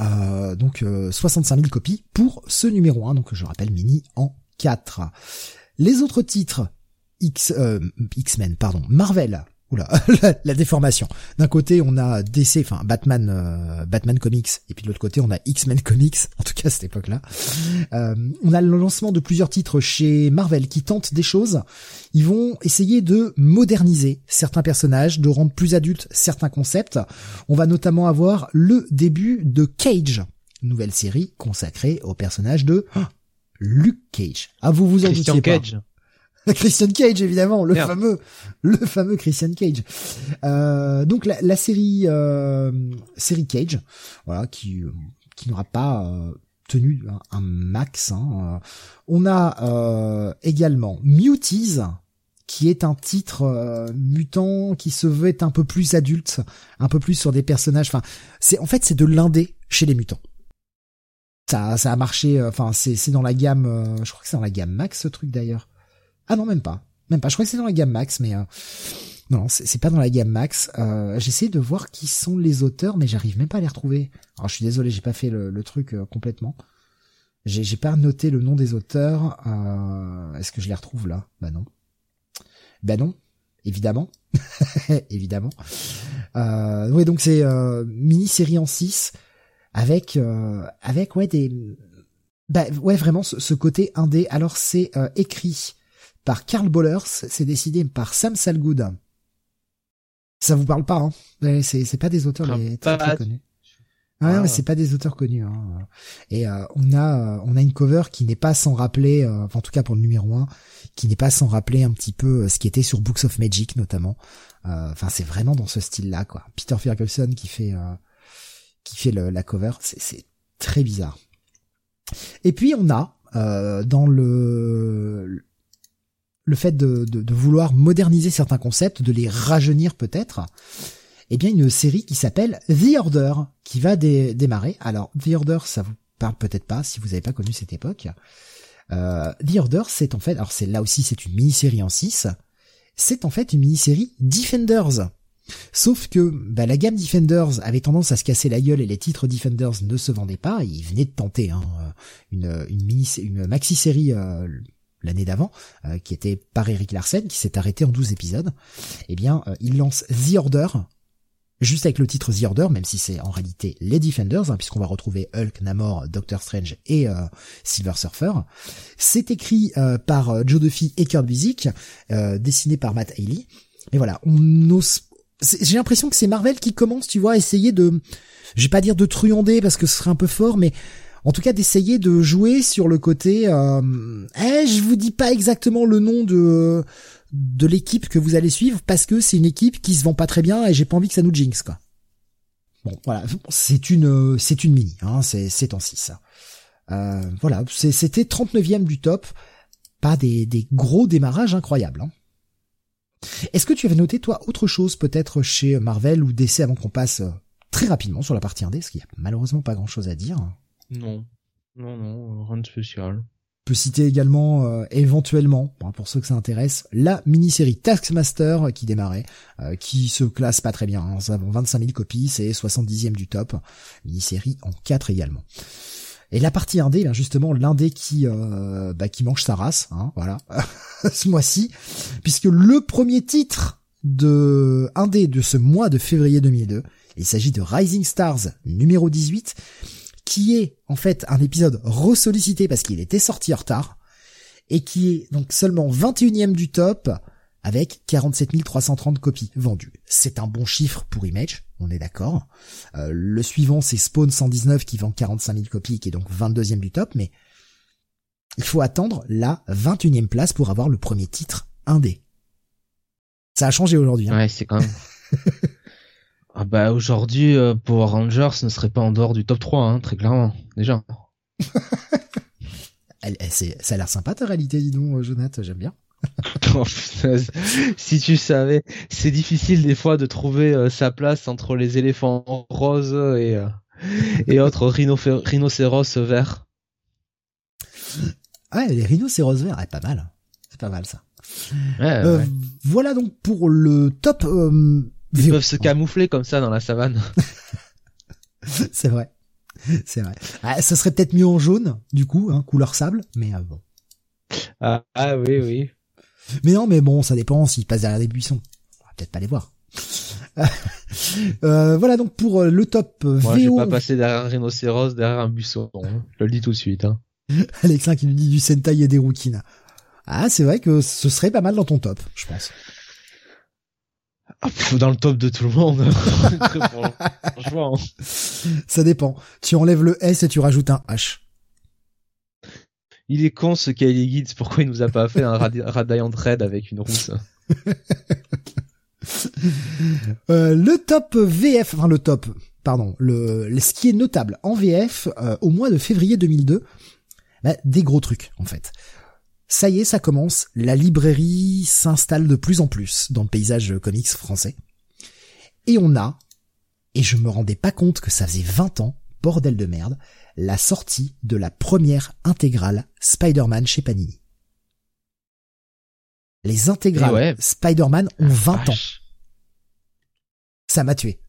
Euh, donc 65 000 copies pour ce numéro 1, donc je rappelle mini en 4. Les autres titres X X-Men pardon, Marvel, Oula, la, déformation. D'un côté, on a DC, enfin Batman, euh, Batman Comics, et puis de l'autre côté, on a X-Men Comics, en tout cas à cette époque-là. Euh, on a le lancement de plusieurs titres chez Marvel qui tentent des choses. Ils vont essayer de moderniser certains personnages, de rendre plus adultes certains concepts. On va notamment avoir le début de Cage, nouvelle série consacrée au personnage de Luke Cage. Ah, vous vous en doutiez pas. Cage. Christian Cage évidemment, le fameux, le fameux Christian Cage. Euh, donc la, la série euh, série Cage, voilà, qui qui n'aura pas euh, tenu un, max. Hein. On a également Muties, qui est un titre mutant qui se veut être un peu plus adulte, un peu plus sur des personnages. Enfin, c'est en fait c'est de l'indé chez les mutants. Ça, ça a marché. Enfin, c'est c'est dans la gamme. je crois que c'est dans la gamme max ce truc d'ailleurs. Ah non, même pas. Même pas. Je crois que c'est dans la gamme max, mais euh... non, c'est pas dans la gamme max. Euh, J'essaie de voir qui sont les auteurs, mais j'arrive même pas à les retrouver. Alors je suis désolé, j'ai pas fait le, truc euh, complètement. J'ai pas noté le nom des auteurs. Euh, est-ce que je les retrouve là? Bah non. Bah non, évidemment. évidemment. Euh, ouais, donc c'est euh, mini-série en 6 avec avec ouais des bah ouais vraiment ce, ce côté indé. Alors c'est écrit par Karl Bollers, c'est décidé par Sam Salgood. Ça vous parle pas, hein? C'est pas des auteurs très, connus. Ah, c'est pas des auteurs connus. Hein. Et euh, on a euh, on a une cover qui n'est pas sans rappeler, euh, en tout cas pour le numéro 1, qui n'est pas sans rappeler un petit peu ce qui était sur Books of Magic notamment. Enfin, c'est vraiment dans ce style-là, quoi. Peter Ferguson qui fait qui fait la cover, c'est très bizarre. Et puis on a dans le le fait de, vouloir moderniser certains concepts, de les rajeunir peut-être, eh bien une série qui s'appelle The Order, qui va démarrer. Alors The Order, ça vous parle peut-être pas si vous n'avez pas connu cette époque. Euh, The Order, c'est en fait, alors c'est là aussi c'est une mini-série en 6, c'est en fait une mini-série Defenders. Sauf que bah, la gamme Defenders avait tendance à se casser la gueule et les titres Defenders ne se vendaient pas. Ils venaient de tenter hein, une, une une maxi-série euh, l'année d'avant, euh, qui était par Eric Larsen, qui s'est arrêté en 12 épisodes, eh bien, euh, il lance The Order, juste avec le titre The Order, même si c'est en réalité les Defenders, hein, puisqu'on va retrouver Hulk, Namor, Doctor Strange et euh, Silver Surfer. C'est écrit par Joe Duffy et Kurt Busiek, dessiné par Matt Haley. Et voilà, on ose... J'ai l'impression que c'est Marvel qui commence, tu vois, à essayer de... Je vais pas dire de truander parce que ce serait un peu fort, mais en tout cas d'essayer de jouer sur le côté euh, eh, je vous dis pas exactement le nom de de l'équipe que vous allez suivre parce que c'est une équipe qui se vend pas très bien et j'ai pas envie que ça nous jinx quoi. Bon voilà, c'est une c'est une mini hein, c'est c'est en 6. Euh, voilà, c'était 39e du top, pas des gros démarrages incroyables hein. Est-ce que tu avais noté toi autre chose peut-être chez Marvel ou DC avant qu'on passe très rapidement sur la partie 1D parce qu'il y a malheureusement pas grand-chose à dire. Non, non, non, rien de spécial. On peut citer également, euh, éventuellement, pour ceux que ça intéresse, la mini-série Taskmaster qui démarrait, euh, qui se classe pas très bien. Hein. Avons 25 000 copies, c'est 70e du top. Mini-série en 4 également. Et la partie indé, ben justement, l'indé qui euh, bah, qui mange sa race, hein, voilà, ce mois-ci, puisque le premier titre de un dé de ce mois de février 2002. Il s'agit de Rising Stars numéro 18, qui est en fait un épisode ressollicité parce qu'il était sorti en retard, et qui est donc seulement 21ème du top, avec 47 330 copies vendues. C'est un bon chiffre pour Image, on est d'accord. Euh, le suivant, c'est Spawn 119 qui vend 45 000 copies, qui est donc 22e du top, mais il faut attendre la 21e place pour avoir le premier titre indé. Ça a changé aujourd'hui. Hein. Ouais, c'est quand même... ah bah aujourd'hui, euh, Power Rangers ne serait pas en dehors du top 3, hein, très clairement, déjà. elle, ça a l'air sympa ta réalité, dis donc, Jonathan, j'aime bien. Oh, si tu savais, c'est difficile des fois de trouver euh, sa place entre les éléphants roses et, euh, et autres rhinocéros verts. Ouais, les rhinocéros verts, c'est pas mal. C'est pas mal ça. Euh, voilà donc pour le top. Ils peuvent se camoufler comme ça dans la savane. c'est vrai. C'est vrai. Ah, ça serait peut-être mieux en jaune, du coup, hein, couleur sable, mais bon. Ah, ah oui, oui. Mais non, mais bon, ça dépend s'ils passent derrière des buissons. On va peut-être pas les voir. euh, voilà donc pour euh, le top euh, Moi, VO. je vais pas passer derrière un rhinocéros, derrière un buisson. Hein. Je le dis tout de suite. Hein. Alexin qui nous dit du Sentai et des rouquines. Ah, c'est vrai que ce serait pas mal dans ton top, je pense. Ah, dans le top de tout le monde. Franchement. Ça dépend. Tu enlèves le S et tu rajoutes un H il est con ce Kylie Gibbs, pourquoi il nous a pas fait un Radiant Red avec une rousse? Euh, Le top VF, enfin le top, pardon, le, ce qui est notable en VF euh, au mois de février 2002, bah, des gros trucs en fait. Ça y est, ça commence, la librairie s'installe de plus en plus dans le paysage comics français. Et on a, et je me rendais pas compte que ça faisait 20 ans, bordel de merde, la sortie de la première intégrale Spider-Man chez Panini. Les intégrales Spider-Man ont 20 ans. Ça m'a tué.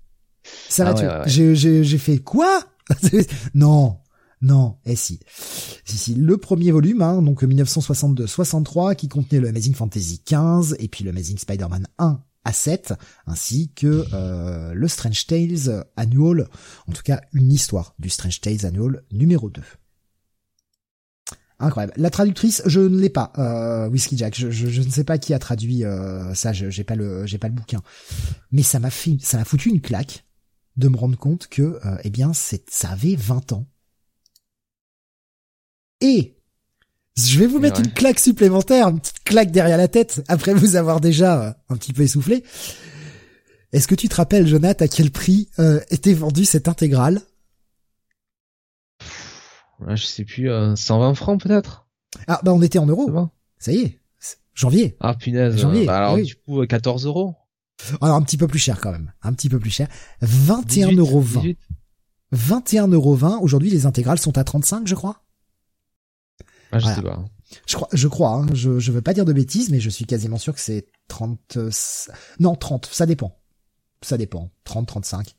Ça m'a ah tué. J'ai fait quoi? Non, non, eh si. Si, si, le premier volume, hein, donc 1962-63, qui contenait le Amazing Fantasy 15 et puis le Amazing Spider-Man 1 à 7, ainsi que euh, le Strange Tales Annual, en tout cas une histoire du Strange Tales Annual numéro 2. Incroyable. La traductrice, je ne l'ai pas, euh, Whiskey Jack. Je, je, ne sais pas qui a traduit euh, ça. J'ai pas le, j'ai pas le bouquin. Mais ça m'a fait, ça m'a foutu une claque de me rendre compte que, euh, eh bien, c'est, ça avait 20 ans. Et je vais vous mettre une claque supplémentaire, une petite claque derrière la tête, après vous avoir déjà euh, un petit peu essoufflé. Est-ce que tu te rappelles, Jonathan, à quel prix euh, était vendue cette intégrale? Je sais plus, 120 euh, francs peut-être? Ah bah on était en euros. Ça y est, janvier. Ah punaise, janvier. Bah, alors du coup 14 euros. Alors un petit peu plus cher quand même, un petit peu plus cher. 21,20 euros. 21,20 euros. Aujourd'hui les intégrales sont à 35 je crois. Ah, je sais pas. Je crois, je crois, hein. je, je veux pas dire de bêtises, mais je suis quasiment sûr que c'est 30, non, 30, ça dépend. Ça dépend. 30, 35.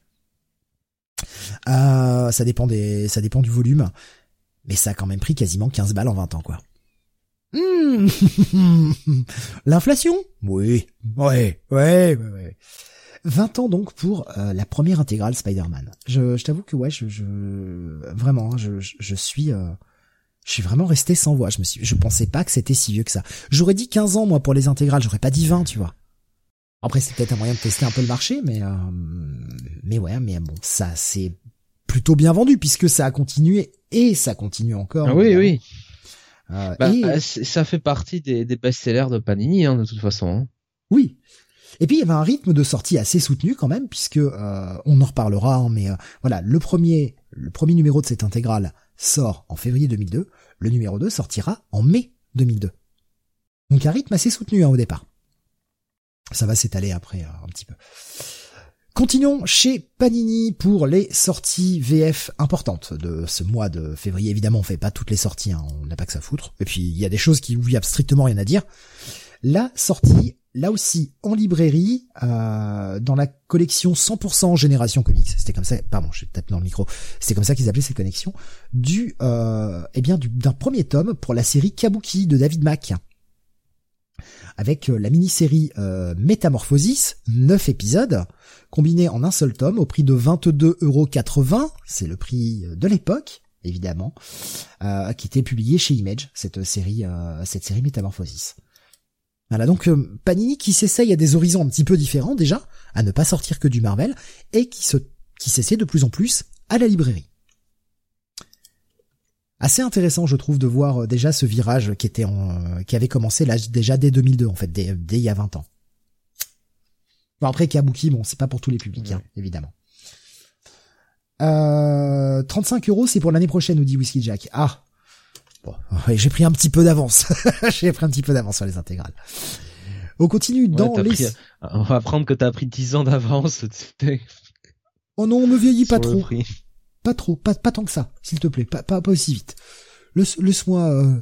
Euh, ça dépend des, ça dépend du volume. Mais ça a quand même pris quasiment 15 balles en 20 ans, quoi. Mmh. L'inflation? Oui. Ouais, ouais, ouais, ouais. 20 ans donc pour euh, la première intégrale Spider-Man. Je, je t'avoue que ouais, je, je vraiment, hein, je, je, suis euh, je suis vraiment resté sans voix. Je me suis, je pensais pas que c'était si vieux que ça. J'aurais dit 15 ans, moi, pour les intégrales. J'aurais pas dit 20, tu vois. Après, c'est peut-être un moyen de tester un peu le marché, mais, euh, mais ouais, mais bon, ça, c'est plutôt bien vendu puisque ça a continué et ça continue encore. Ah oui, oui. Euh, bah, et... Ça fait partie des, des best-sellers de Panini, hein, de toute façon. Hein. Oui. Et puis il y avait un rythme de sortie assez soutenu quand même, puisque euh, on en reparlera, hein, mais euh, voilà, le premier, le premier numéro de cette intégrale sort en février 2002, le numéro 2 sortira en mai 2002. Donc un rythme assez soutenu hein, au départ. Ça va s'étaler après euh, un petit peu. Continuons chez Panini pour les sorties VF importantes de ce mois de février. Évidemment, on fait pas toutes les sorties, hein, on n'a pas que ça foutre. Et puis, il y a des choses qui où il a strictement rien à dire. La sortie là aussi en librairie, euh, dans la collection 100% Génération Comics, c'était comme ça, pardon, je tape dans le micro, c'était comme ça qu'ils appelaient cette connexion, du, euh, eh bien, d'un premier tome pour la série Kabuki de David Mack. avec la mini-série euh, Métamorphosis, 9 épisodes, combinés en un seul tome au prix de 22,80€, c'est le prix de l'époque, évidemment, euh, qui était publié chez Image, cette série, euh, cette série Métamorphosis. Voilà, donc euh, Panini qui s'essaye à des horizons un petit peu différents déjà, à ne pas sortir que du Marvel, et qui se qui s'essaie de plus en plus à la librairie. Assez intéressant, je trouve, de voir déjà ce virage qui était en, qui avait commencé là déjà dès 2002 en fait, dès, dès il y a 20 ans. Bon après Kabuki, bon c'est pas pour tous les publics, hein, évidemment. Euh, 35 euros, c'est pour l'année prochaine, nous dit Whiskey Jack. Ah, bon, j'ai pris un petit peu d'avance. j'ai pris un petit peu d'avance sur les intégrales. On continue dans les. Pris, on va apprendre que t'as pris 10 ans d'avance. Oh non, on me vieillit pas trop. Pas trop, pas, pas tant que ça, s'il te plaît, pas, pas, pas aussi vite. Laisse-moi, euh,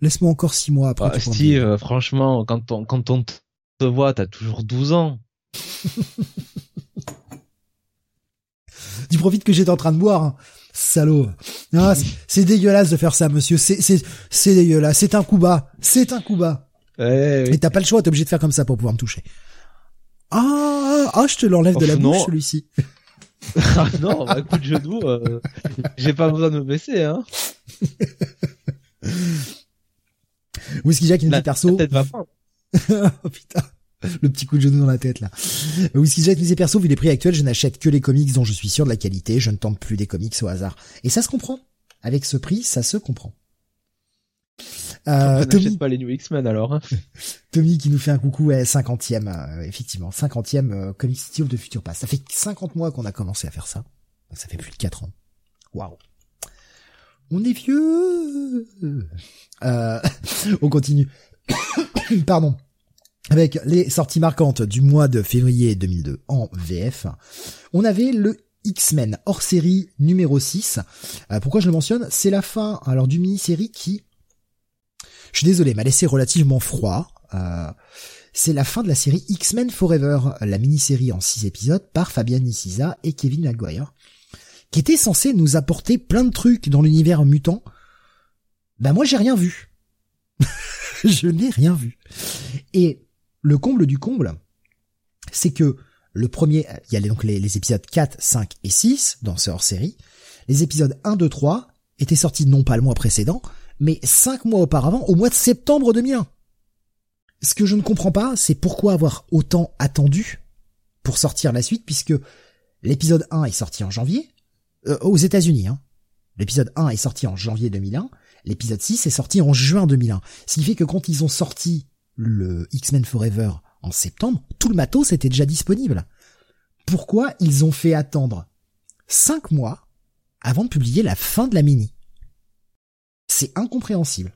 laisse-moi encore 6 mois après. Ah, Steve, euh, franchement, quand on, quand on te voit, t'as toujours 12 ans. tu profites que j'étais en train de boire, hein. Salaud. Ah, c'est dégueulasse de faire ça, monsieur. C'est c'est c'est dégueulasse. C'est un coup bas. C'est un coup bas. Ouais, Mais t'as pas le choix. T'es obligé de faire comme ça pour pouvoir me toucher. Ah ah, je te l'enlève de la bouche celui-ci. ah non, bah, coup de genou, euh, j'ai pas besoin de me baisser, hein. Whisky Jack, une petite perso. La tête va pas. oh putain le petit coup de genou dans la tête là. Whisky Jet mes perso, vu les prix actuels, je n'achète que les comics dont je suis sûr de la qualité, je ne tente plus des comics au hasard. Et ça se comprend. Avec ce prix, ça se comprend. Euh, Tommy, pas les New X-Men alors. Hein. Tommy qui nous fait un coucou, ouais, 50e, euh, effectivement, 50e euh, Comic City of the Future Past. Ça fait 50 mois qu'on a commencé à faire ça. Ça fait plus de 4 ans. Waouh. On est vieux. Euh, on continue. Pardon avec les sorties marquantes du mois de février 2002 en VF, on avait le X-Men hors série numéro 6. Euh, pourquoi je le mentionne? C'est la fin alors du mini-série qui, je suis désolé, m'a laissé relativement froid. Euh, c'est la fin de la série X-Men Forever, la mini-série en 6 épisodes par Fabian Niciza et Kevin McGuire, qui était censé nous apporter plein de trucs dans l'univers mutant. Ben moi j'ai rien vu. je n'ai rien vu. Et le comble du comble, c'est que le premier, il y a donc les, épisodes 4, 5 et 6 dans ce hors-série. Les épisodes 1, 2, 3 étaient sortis non pas le mois précédent, mais 5 mois auparavant, au mois de septembre 2001. Ce que je ne comprends pas, c'est pourquoi avoir autant attendu pour sortir la suite, puisque l'épisode 1 est sorti en janvier, euh, aux États-Unis. Hein. L'épisode 1 est sorti en janvier 2001, l'épisode 6 est sorti en juin 2001. Ce qui fait que quand ils ont sorti le X-Men Forever en septembre, tout le matos était déjà disponible. Pourquoi ils ont fait attendre cinq mois avant de publier la fin de la mini? C'est incompréhensible.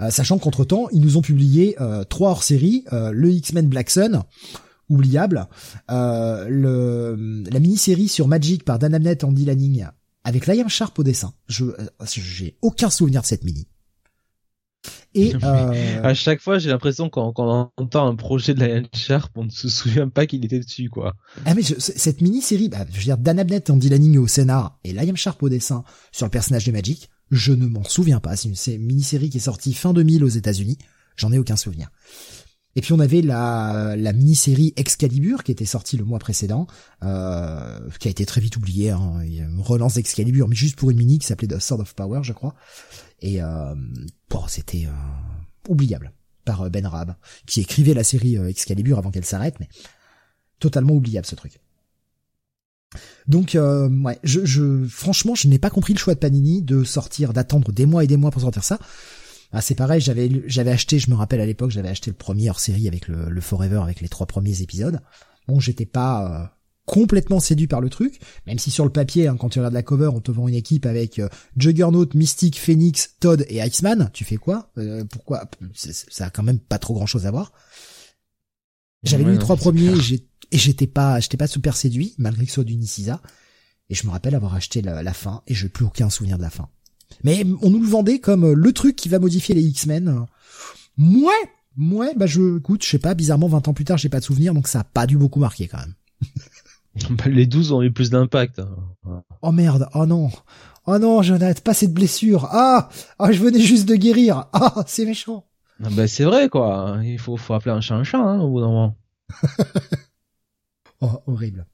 Euh, sachant qu'entre temps, ils nous ont publié euh, trois hors-série, euh, le X-Men Black Sun, oubliable, le, la mini-série sur Magic par Dan Abnett, Andy Lanning, avec Liam Sharp au dessin. Je j'ai aucun souvenir de cette mini. Et euh... à chaque fois, j'ai l'impression quand, quand, on entend un projet de Lion Sharp, on ne se souvient pas qu'il était dessus, quoi. Ah mais cette mini-série, bah, je veux dire, Dan Abnett en Lanning au scénar et Liam Sharp au dessin sur le personnage de Magic, je ne m'en souviens pas. C'est une mini-série qui est sortie fin 2000 aux États-Unis. J'en ai aucun souvenir. Et puis on avait la, la mini-série Excalibur qui était sortie le mois précédent, euh, qui a été très vite oubliée. Hein. une relance Excalibur, mais juste pour une mini qui s'appelait The Sword of Power, je crois. Et euh, bon, c'était euh, oubliable par euh, Ben Rab, qui écrivait la série Excalibur avant qu'elle s'arrête, mais totalement oubliable ce truc. Donc ouais, je, je franchement, je n'ai pas compris le choix de Panini de sortir, d'attendre des mois et des mois pour sortir ça. Ah, c'est pareil, j'avais j'avais acheté, je me rappelle à l'époque, j'avais acheté le premier hors série avec le, le Forever avec les trois premiers épisodes. Bon, j'étais pas complètement séduit par le truc, même si sur le papier, hein, quand tu regardes la cover, on te vend une équipe avec euh, Juggernaut, Mystique, Phoenix, Todd et Iceman, tu fais quoi? Euh, Pourquoi? Ça a quand même pas trop grand chose à voir. J'avais lu les trois premiers et j'étais pas, j'étais pas super séduit, malgré que ce soit du Nisisa. Et je me rappelle avoir acheté la, fin et je n'ai plus aucun souvenir de la fin. Mais on nous le vendait comme euh, le truc qui va modifier les X-Men. Mouais, ouais, bah je, écoute, je sais pas, bizarrement 20 ans plus tard, j'ai pas de souvenir, donc ça a pas dû beaucoup marquer quand même. Bah, les 12 ont eu plus d'impact. Hein. Oh merde, oh non. Oh non, je n'arrête pas cette blessure. Ah, ah, je venais juste de guérir. Ah, c'est méchant. Ah bah, c'est vrai quoi. Il faut, faut appeler un chat un chat hein, au bout d'un moment. oh, horrible.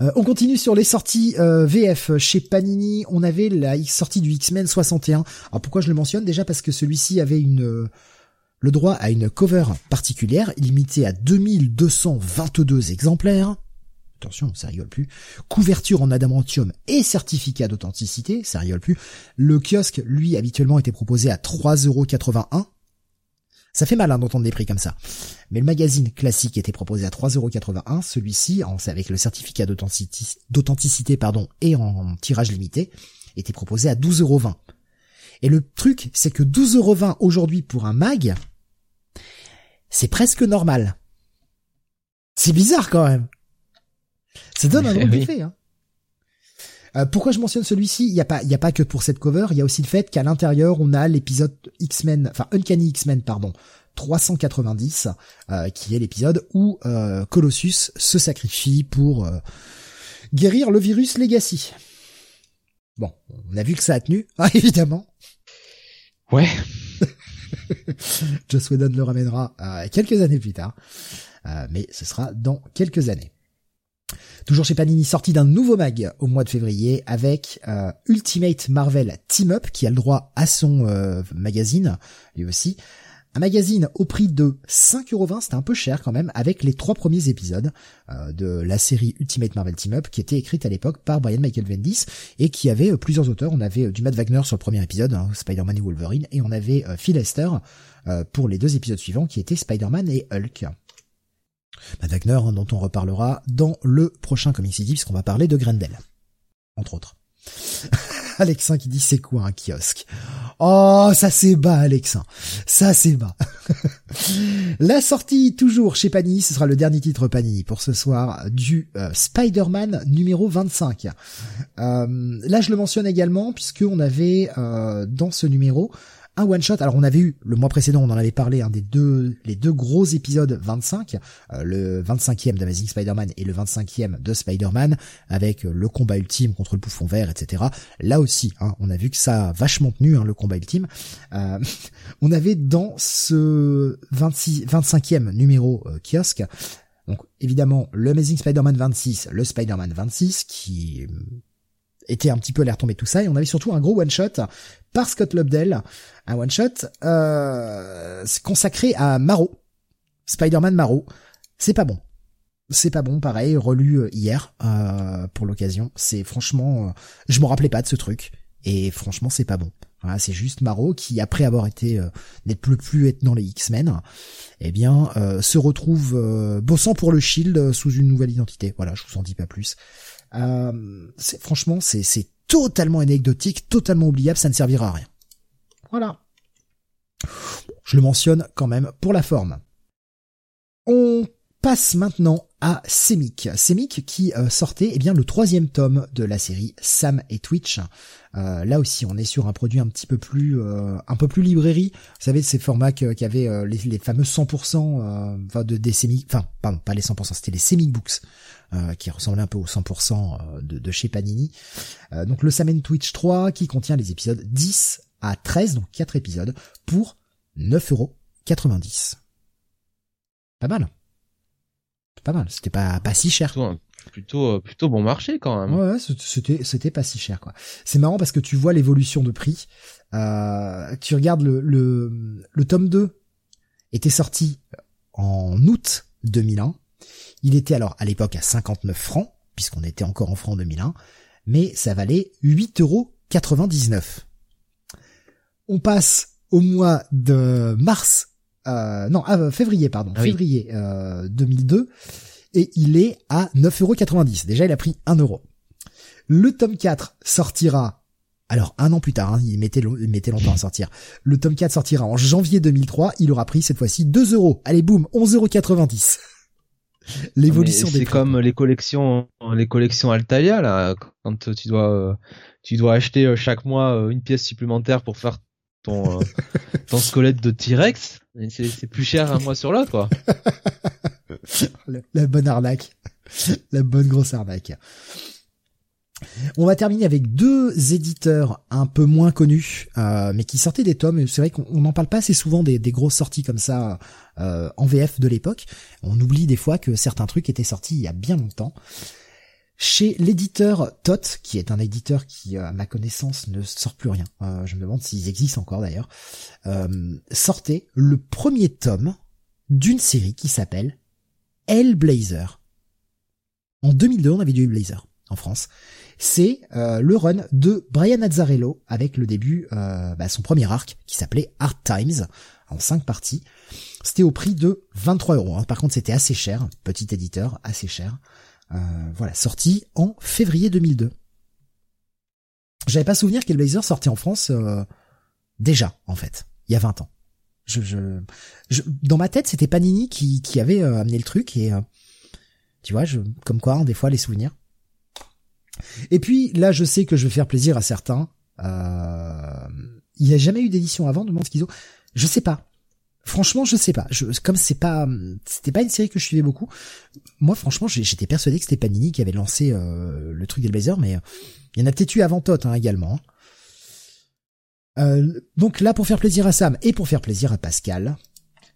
Euh, on continue sur les sorties euh, VF chez Panini. On avait la sortie du X-Men 61. Alors pourquoi je le mentionne? Déjà parce que celui-ci avait euh, le droit à une cover particulière, limitée à 2222 exemplaires. Attention, ça rigole plus. Couverture en adamantium et certificat d'authenticité, ça rigole plus. Le kiosque, lui, habituellement était proposé à 3,81€. Ça fait mal hein, d'entendre des prix comme ça. Mais le magazine classique était proposé à 3,81€. Celui-ci, avec le certificat d'authenticité pardon, et en tirage limité, était proposé à 12,20€. Et le truc, c'est que 12,20€ aujourd'hui pour un mag, c'est presque normal. C'est bizarre quand même. Ça donne un drôle d'effet. Hein. Euh, pourquoi je mentionne celui-ci? Il n'y a pas, il y a pas que pour cette cover. Il y a aussi le fait qu'à l'intérieur, on a l'épisode X-Men, enfin Uncanny X-Men, pardon, 390, euh, qui est l'épisode où euh, Colossus se sacrifie pour guérir le virus Legacy. Bon, on a vu que ça a tenu, hein, évidemment. Ouais. Joss Whedon le ramènera quelques années plus tard, mais ce sera dans quelques années. Toujours chez Panini, sorti d'un nouveau mag au mois de février avec euh, Ultimate Marvel Team Up qui a le droit à son euh, magazine, lui aussi. Un magazine au prix de 5,20€, c'était un peu cher quand même, avec les trois premiers épisodes euh, de la série Ultimate Marvel Team Up, qui était écrite à l'époque par Brian Michael Bendis, et qui avait plusieurs auteurs. On avait du Matt Wagner sur le premier épisode, hein, Spider-Man et Wolverine, et on avait Phil Lester pour les deux épisodes suivants, qui étaient Spider-Man et Hulk. Matt Wagner, hein, dont on reparlera dans le prochain Comic City, puisqu'on va parler de Grendel, entre autres. Alexin qui dit c'est quoi un kiosque? Oh, ça c'est bas Alexin, ça c'est bas. La sortie toujours chez Panini, ce sera le dernier titre Panini pour ce soir du euh, Spider-Man numéro 25. Euh, là je le mentionne également puisqu'on avait euh, dans ce numéro un one shot. Alors on avait eu le mois précédent, on en avait parlé, un des deux, les deux gros épisodes 25, euh, le 25e d'Amazing Spider-Man et le 25e de Spider-Man, avec euh, le combat ultime contre le bouffon vert, etc. Là aussi, hein, on a vu que ça a vachement tenu hein, le combat ultime. Euh, on avait dans ce 26, 25e numéro kiosque, donc évidemment le Amazing Spider-Man 26, le Spider-Man 26, qui était un petit peu l'air tombé tout ça et on avait surtout un gros one shot par Scott Lobdell, un one shot euh, consacré à Maro, Spider-Man Maro. C'est pas bon. C'est pas bon, pareil, relu euh, hier euh, pour l'occasion. C'est franchement, euh, je me rappelais pas de ce truc et franchement c'est pas bon. Voilà, c'est juste Maro qui, après avoir été euh, plus plus être dans les X-Men, eh bien, se retrouve bossant pour le Shield sous une nouvelle identité. Voilà, je vous en dis pas plus. Euh, franchement, c'est totalement anecdotique, totalement oubliable, ça ne servira à rien. Voilà. Je le mentionne quand même pour la forme. On passe maintenant à Semic. Semic qui euh, sortait eh bien le troisième tome de la série Sam et Twitch. Euh, là aussi, on est sur un produit un petit peu plus euh, un peu plus librairie. Vous savez, ces formats qui avaient les, fameux 100% de des Semic, enfin pardon, pas les 100%, c'était les Semic Books qui ressemblaient un peu aux 100% de, de, chez Panini. donc le Sam et Twitch 3 qui contient les épisodes 10 à 13, donc 4 épisodes pour 9,90€. Pas mal pas mal. C'était pas pas si cher. Plutôt, plutôt, bon marché quand même. Ouais, c'était c'était pas si cher quoi. C'est marrant parce que tu vois l'évolution de prix. Euh, tu regardes le, le le tome 2 était sorti en août 2001. Il était alors à l'époque à 59 francs puisqu'on était encore en francs 2001, mais ça valait 8,99 euros. On passe au mois de mars euh, non, ah, février, pardon, ah février euh, 2002, et il est à 9,90€. Déjà, il a pris 1 euro. Le tome 4 sortira, alors un an plus tard, hein, il, mettait, il mettait longtemps à sortir. Le tome 4 sortira en janvier 2003, il aura pris cette fois-ci 2 euros. Allez, boum, 11,90€. L'évolution des C'est comme les collections, les collections Altalia là, quand tu dois, euh, tu dois acheter euh, chaque mois euh, une pièce supplémentaire pour faire ton, ton squelette de T-Rex. C'est plus cher un mois sur l'autre, quoi. la, bonne arnaque. La bonne grosse arnaque. On va terminer avec deux éditeurs un peu moins connus, euh, mais qui sortaient des tomes. C'est vrai qu'on n'en parle pas assez souvent des, grosses sorties comme ça euh, en VF de l'époque. On oublie des fois que certains trucs étaient sortis il y a bien longtemps. Chez l'éditeur Tot, qui est un éditeur qui, à ma connaissance, ne sort plus rien. Euh, je me demande s'ils existent encore d'ailleurs. sortait le premier tome d'une série qui s'appelle Hellblazer. En 2002, on avait du Hellblazer en France c'est euh, le run de Brian Azzarello avec le début, euh, bah, son premier arc qui s'appelait Hard Times en cinq parties. C'était au prix de 23 euros. Hein. Par contre, c'était assez cher, petit éditeur, assez cher. Euh, voilà, sorti en février 2002. J'avais pas souvenir qu'Hellblazer sortait en France déjà, en fait, il y a 20 ans. Je, je, dans ma tête, c'était Panini qui, qui avait amené le truc et tu vois, je, comme quoi, hein, des fois, les souvenirs. Et puis là, je sais que je vais faire plaisir à certains. Euh, il n'y a jamais eu d'édition avant de Mon Schizo. Je sais pas. Franchement, je sais pas. Je, comme c'est pas, c'était pas une série que je suivais beaucoup. Moi, franchement, j'étais persuadé que c'était Panini qui avait lancé euh, le truc d'Elblazer, mais il y en a peut-être eu avant Tot hein, également. Euh, donc là, pour faire plaisir à Sam et pour faire plaisir à Pascal,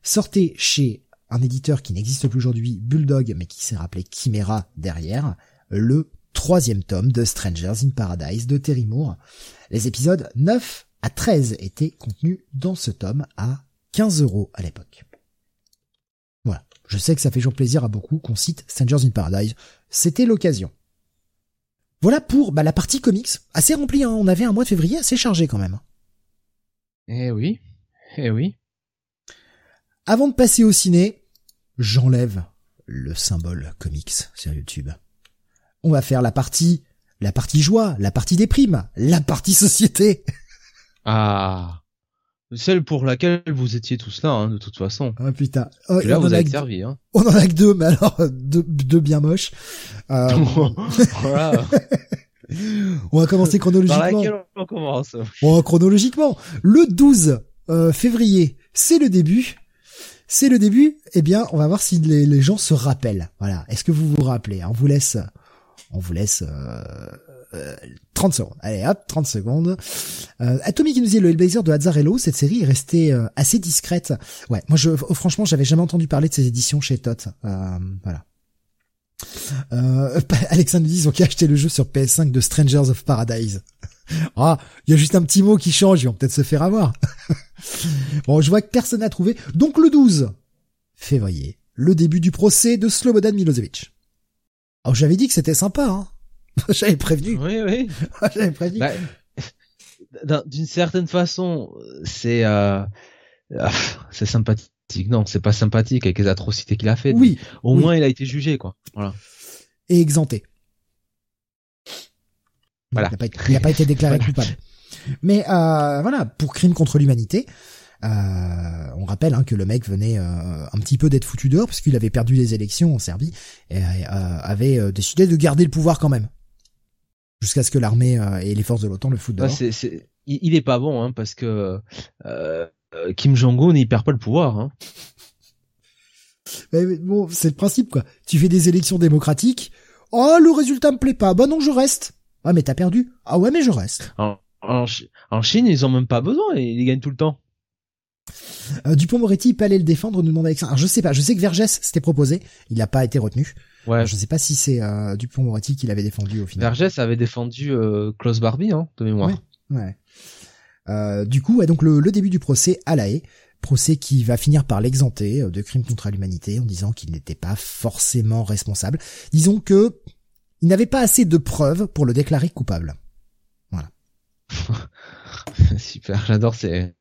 sortez chez un éditeur qui n'existe plus aujourd'hui, Bulldog, mais qui s'est rappelé Chimera derrière, le troisième tome de Strangers in Paradise de Terry Moore. Les épisodes 9 à 13 étaient contenus dans ce tome à 15 euros à l'époque. Voilà. Je sais que ça fait toujours plaisir à beaucoup qu'on cite Strangers in Paradise. C'était l'occasion. Voilà pour bah, la partie comics. Assez remplie, hein. on avait un mois de février assez chargé quand même. Eh oui, eh oui. Avant de passer au ciné, j'enlève le symbole comics sur YouTube on va faire la partie, la partie joie, la partie déprime, la partie société. Ah. Celle pour laquelle vous étiez tous là, hein, de toute façon. Ah putain. Oh, là, vous avez servi. Hein. On en a que deux, mais alors deux, deux bien moches. Euh... voilà. on va commencer chronologiquement. On commence Bon, chronologiquement. Le 12 euh, février, c'est le début. C'est le début. Eh bien, on va voir si les, les gens se rappellent. Voilà. Est-ce que vous vous rappelez? On vous laisse on vous laisse euh, 30 euh, secondes. Allez hop, 30 secondes. Euh, Atomic qui nous dit le Hellblazer de Azzarello, cette série est restée euh, assez discrète. Ouais, moi je franchement j'avais jamais entendu parler de ces éditions chez Tot. Euh, voilà. Euh, Alexandre nous dit ils ont qu'à le jeu sur PS5 de Strangers of Paradise. ah, il y a juste un petit mot qui change, ils vont peut-être se faire avoir. bon, je vois que personne n'a trouvé. Donc le 12 février, le début du procès de Slobodan Milosevic. Oh, j'avais dit que c'était sympa, hein. j'avais prévenu. Oui, oui. j'avais prévenu. Bah, d'une certaine façon, c'est euh, ah, c'est sympathique. Non, c'est pas sympathique avec les atrocités qu'il a fait. Oui. Au moins, il a été jugé, quoi. Voilà. Et exempté. Voilà. Il n'a pas, été déclaré coupable. Mais euh, voilà, pour crime contre l'humanité, euh, on rappelle hein, que le mec venait euh, un petit peu d'être foutu dehors parce qu'il avait perdu les élections en Serbie et avait décidé de garder le pouvoir quand même jusqu'à ce que l'armée et les forces de l'OTAN le foutent dehors. Il, est pas bon hein, parce que Kim Jong-un il perd pas le pouvoir. Hein. bon, c'est le principe quoi. Tu fais des élections démocratiques. Oh, le résultat me plaît pas. Bah non, je reste. Ah mais t'as perdu. Ah ouais, mais je reste. En, en Chine, ils ont même pas besoin. Ils gagnent tout le temps. Euh, Dupont-Moretti peut aller le défendre, nous demande Alexandre. Alors, je sais pas, je sais que Vergès s'était proposé, il n'a pas été retenu. Ouais. je sais pas si c'est euh, Dupont-Moretti qui l'avait défendu au final. Vergès avait défendu euh, Klaus Barbie, hein, de mémoire. Ouais. Euh, du coup, ouais, donc le, début du procès à La Haye, procès qui va finir par l'exenter de crimes contre l'humanité en disant qu'il n'était pas forcément responsable. Disons que il n'avait pas assez de preuves pour le déclarer coupable. Voilà. Super, j'adore ces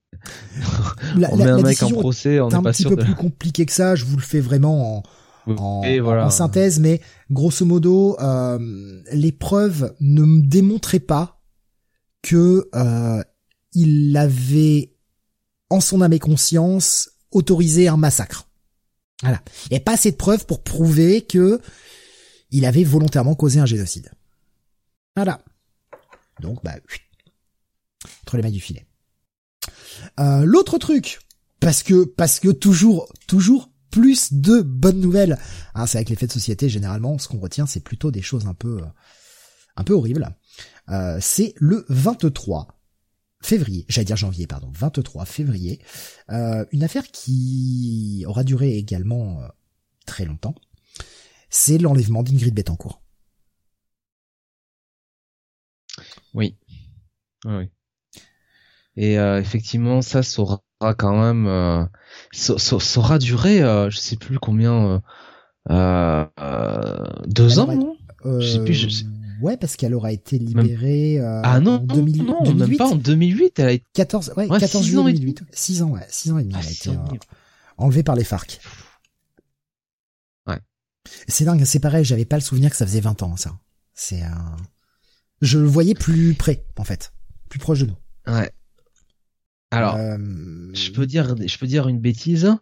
on met un mec en procès, on est, un petit peu plus compliqué que ça. Je vous le fais vraiment en, synthèse, mais grosso modo, euh, les preuves ne me démontraient pas que euh, il avait, en son âme et conscience, autorisé un massacre. Voilà. Il n'y a pas assez de preuves pour prouver que il avait volontairement causé un génocide. Voilà. Donc, bah, entre les mains du filet. Euh, l'autre truc, parce que parce que toujours toujours plus de bonnes nouvelles. Hein, c'est avec les faits de société généralement, ce qu'on retient, c'est plutôt des choses un peu un peu horrible. Euh, c'est le 23 février, j'allais dire janvier, pardon, 23 février, euh, une affaire qui aura duré également euh, très longtemps, c'est l'enlèvement d'Ingrid Betancourt. Oui. oui. Et euh, effectivement, ça saura quand même, euh, ça, ça, aura duré, euh, je sais plus combien, euh, deux ans, non? Je sais plus. Je Ouais, parce qu'elle aura été libérée ah non, en 2000, non, 2008. même pas en 2008. Elle a été 14, ouais, 14 juillet 2008. 6 ans, ouais, 6 ans et demi. Ah, elle a été enlevée par les FARC. Ouais. C'est dingue, c'est pareil. J'avais pas le souvenir que ça faisait 20 ans, ça. C'est un. Je le voyais plus près, en fait, plus proche de nous. Ouais. Alors, euh... je peux dire, je peux dire une bêtise,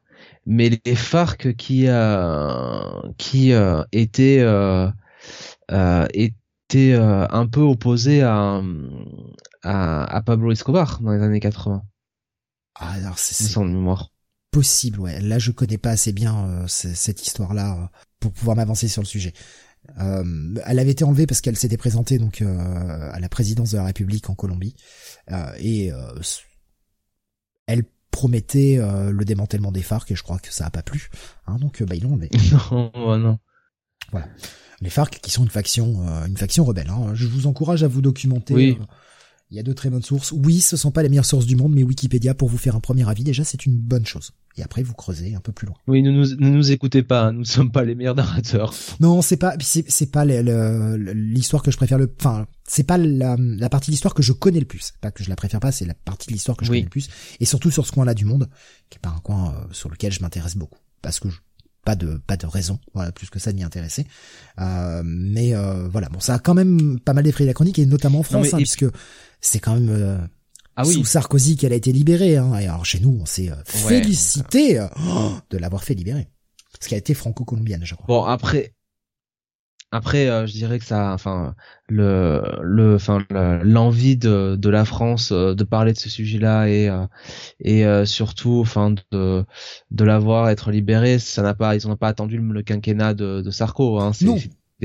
mais les FARC qui euh, qui euh, étaient euh, euh, étaient euh, un peu opposés à, à, à Pablo Escobar dans les années 80. Ah alors c'est sans mémoire. Possible, ouais. Là, je connais pas assez bien cette histoire-là pour pouvoir m'avancer sur le sujet. Euh, elle avait été enlevée parce qu'elle s'était présentée donc euh, à la présidence de la République en Colombie euh, et elle promettait le démantèlement des FARC et je crois que ça a pas plu. Hein, donc bah ils l'ont enlevé. non, non. Voilà. Les FARC qui sont une faction, une faction rebelle. Hein. Je vous encourage à vous documenter. Oui. Il y a de très bonnes sources. Oui, ce sont pas les meilleures sources du monde, mais Wikipédia pour vous faire un premier avis déjà c'est une bonne chose. Et après vous creusez un peu plus loin. Oui, ne nous, ne nous écoutez pas, nous ne sommes pas les meilleurs narrateurs. Non, c'est pas c'est pas l'histoire que je préfère le enfin, c'est pas la, la partie de l'histoire que je connais le plus. Pas que je la préfère pas, c'est la partie de l'histoire que je connais le plus et surtout sur ce coin-là du monde qui est pas un coin euh, sur lequel je m'intéresse beaucoup parce que je, pas de pas de raison voilà plus que ça de m'y intéresser euh, mais euh, voilà bon ça a quand même pas mal défrayé la chronique et notamment en France hein, puisque c'est quand même euh, ah oui. sous Sarkozy qu'elle a été libérée hein. et alors chez nous on s'est euh, félicité euh, de l'avoir fait libérer parce qu'elle a été franco-colombienne je crois bon après après, euh, je dirais que ça, enfin, le, le, enfin, l'envie de, de la France euh, de parler de ce sujet-là et euh, et surtout, enfin, de de l'avoir être libéré, ça n'a pas, ils n'ont pas attendu le, quinquennat de, de Sarko, hein, c'est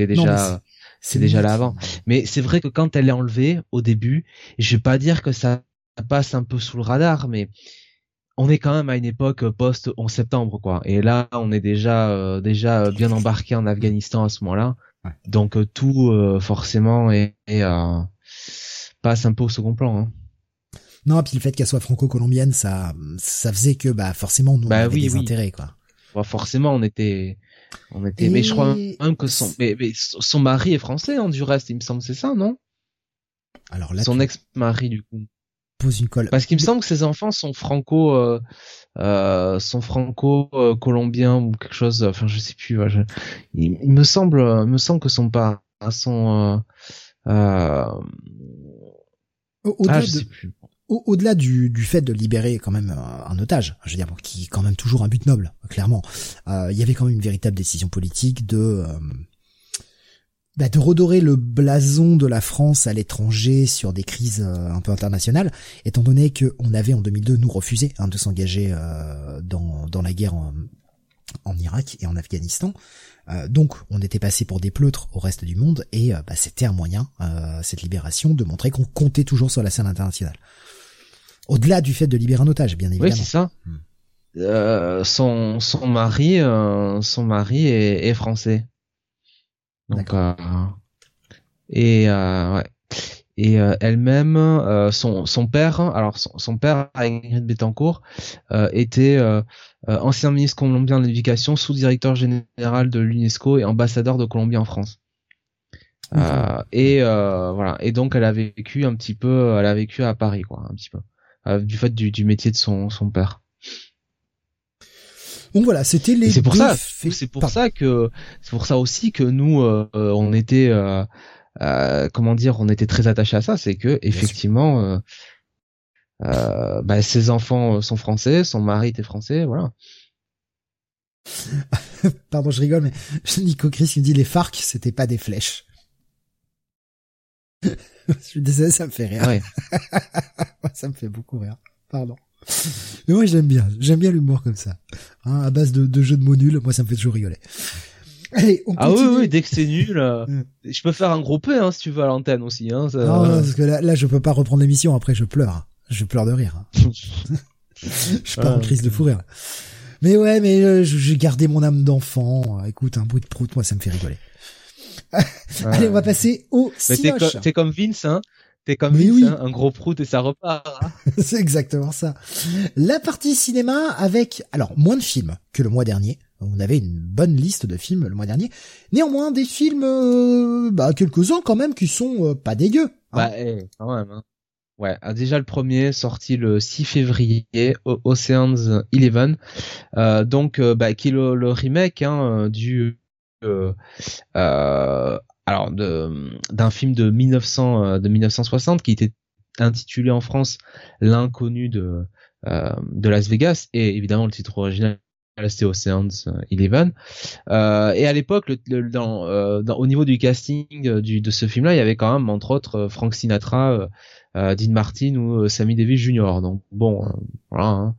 déjà, c'est déjà là avant. Mais c'est vrai que quand elle est enlevée au début, je vais pas dire que ça passe un peu sous le radar, mais on est quand même à une époque post 11 septembre, quoi. Et là, on est déjà déjà bien embarqué en Afghanistan à ce moment-là. Donc euh, tout euh, forcément est, euh, passe un peu au second plan. Hein. Non, puis le fait qu'elle soit franco-colombienne, ça, ça faisait que bah forcément nous bah, on avait des intérêts quoi. forcément, on était, on était. Mais je crois même que son, mais, son mari est français, hein, du reste, il me semble, c'est ça, non? Alors là, son ex-mari du coup pose une colle. Parce qu'il me semble que ses enfants sont franco, euh, euh, sont franco-colombiens ou quelque chose. Enfin, je sais plus. il, me semble, me semble que son pas son. Euh, euh Au-delà ah, au-delà du, du, fait de libérer quand même un otage, je veux dire, qui est quand même toujours un but noble, clairement, il y avait quand même une véritable décision politique de bah, de redorer le blason de la France à l'étranger sur des crises euh, un peu internationales, étant donné qu'on avait en 2002 nous refusé hein, de s'engager euh, dans, dans la guerre en, en, Irak et en Afghanistan. Euh, donc on était passé pour des pleutres au reste du monde et bah, c'était un moyen, cette libération, de montrer qu'on comptait toujours sur la scène internationale. Au-delà du fait de libérer un otage, bien évidemment. Oui, c'est ça. Hmm. son son mari son mari est, est français donc, euh, et euh, ouais. Et euh, elle-même, son, son père, alors son, père, Ingrid Betancourt, était ancien ministre colombien de l'éducation, sous-directeur général de l'UNESCO et ambassadeur de Colombie en France. et voilà. Et donc elle a vécu un petit peu, elle a vécu à Paris, quoi, un petit peu, du fait du, du métier de son, son père. Donc voilà, c'était les. C'est pour ça. C'est pour ça que c'est pour ça aussi que nous euh, on était euh, euh, comment dire, on était très attachés à ça, c'est que effectivement. Euh, bah, ses enfants sont français, son mari était français, voilà. Pardon, je rigole, mais Nico Chris il me dit les FARC, c'était pas des flèches. je suis désolé, ça me fait rire. Ouais. ça me fait beaucoup rire. Pardon. Mais moi j'aime bien, j'aime bien l'humour comme ça, hein, à base de, de jeux de mots nuls. Moi ça me fait toujours rigoler. Allez, on Ah oui, dès que c'est nul, euh, je peux faire un gros P hein, si tu veux à l'antenne aussi. Hein, ça- Non, non, parce que là, là, je peux pas reprendre l'émission. Après, je pleure. Je pleure de rire. je pars en Ouais. crise de fou rire. Mais ouais, mais euh, j'ai gardé mon âme d'enfant. Écoute, un bruit de prout, moi, ça me fait rigoler. Allez, on va passer au Cinoche. t'es comme Vince, hein. T'es comme Mais Vince, oui. hein, un gros prout et ça repart. hein. C'est exactement ça. La partie cinéma avec, alors, moins de films que le mois dernier. On avait une bonne liste de films le mois dernier. Néanmoins, des films, euh, bah, quelques-uns quand même qui sont euh, pas dégueux. hein. Bah, eh, quand même. Hein. Ouais, ah, déjà le premier sorti le 6 février, O- Ocean's Eleven, euh, donc euh, bah, qui est le, le remake hein, du euh, euh, alors d'un film de 1900 euh, 1960 qui était intitulé en France L'inconnu de euh, de Las Vegas et évidemment le titre original c'était Ocean's Eleven. Euh, et à l'époque, euh, au niveau du casting de ce film-là, il y avait quand même entre autres Frank Sinatra, Dean Martin ou Sammy Davis Jr. Donc bon, voilà.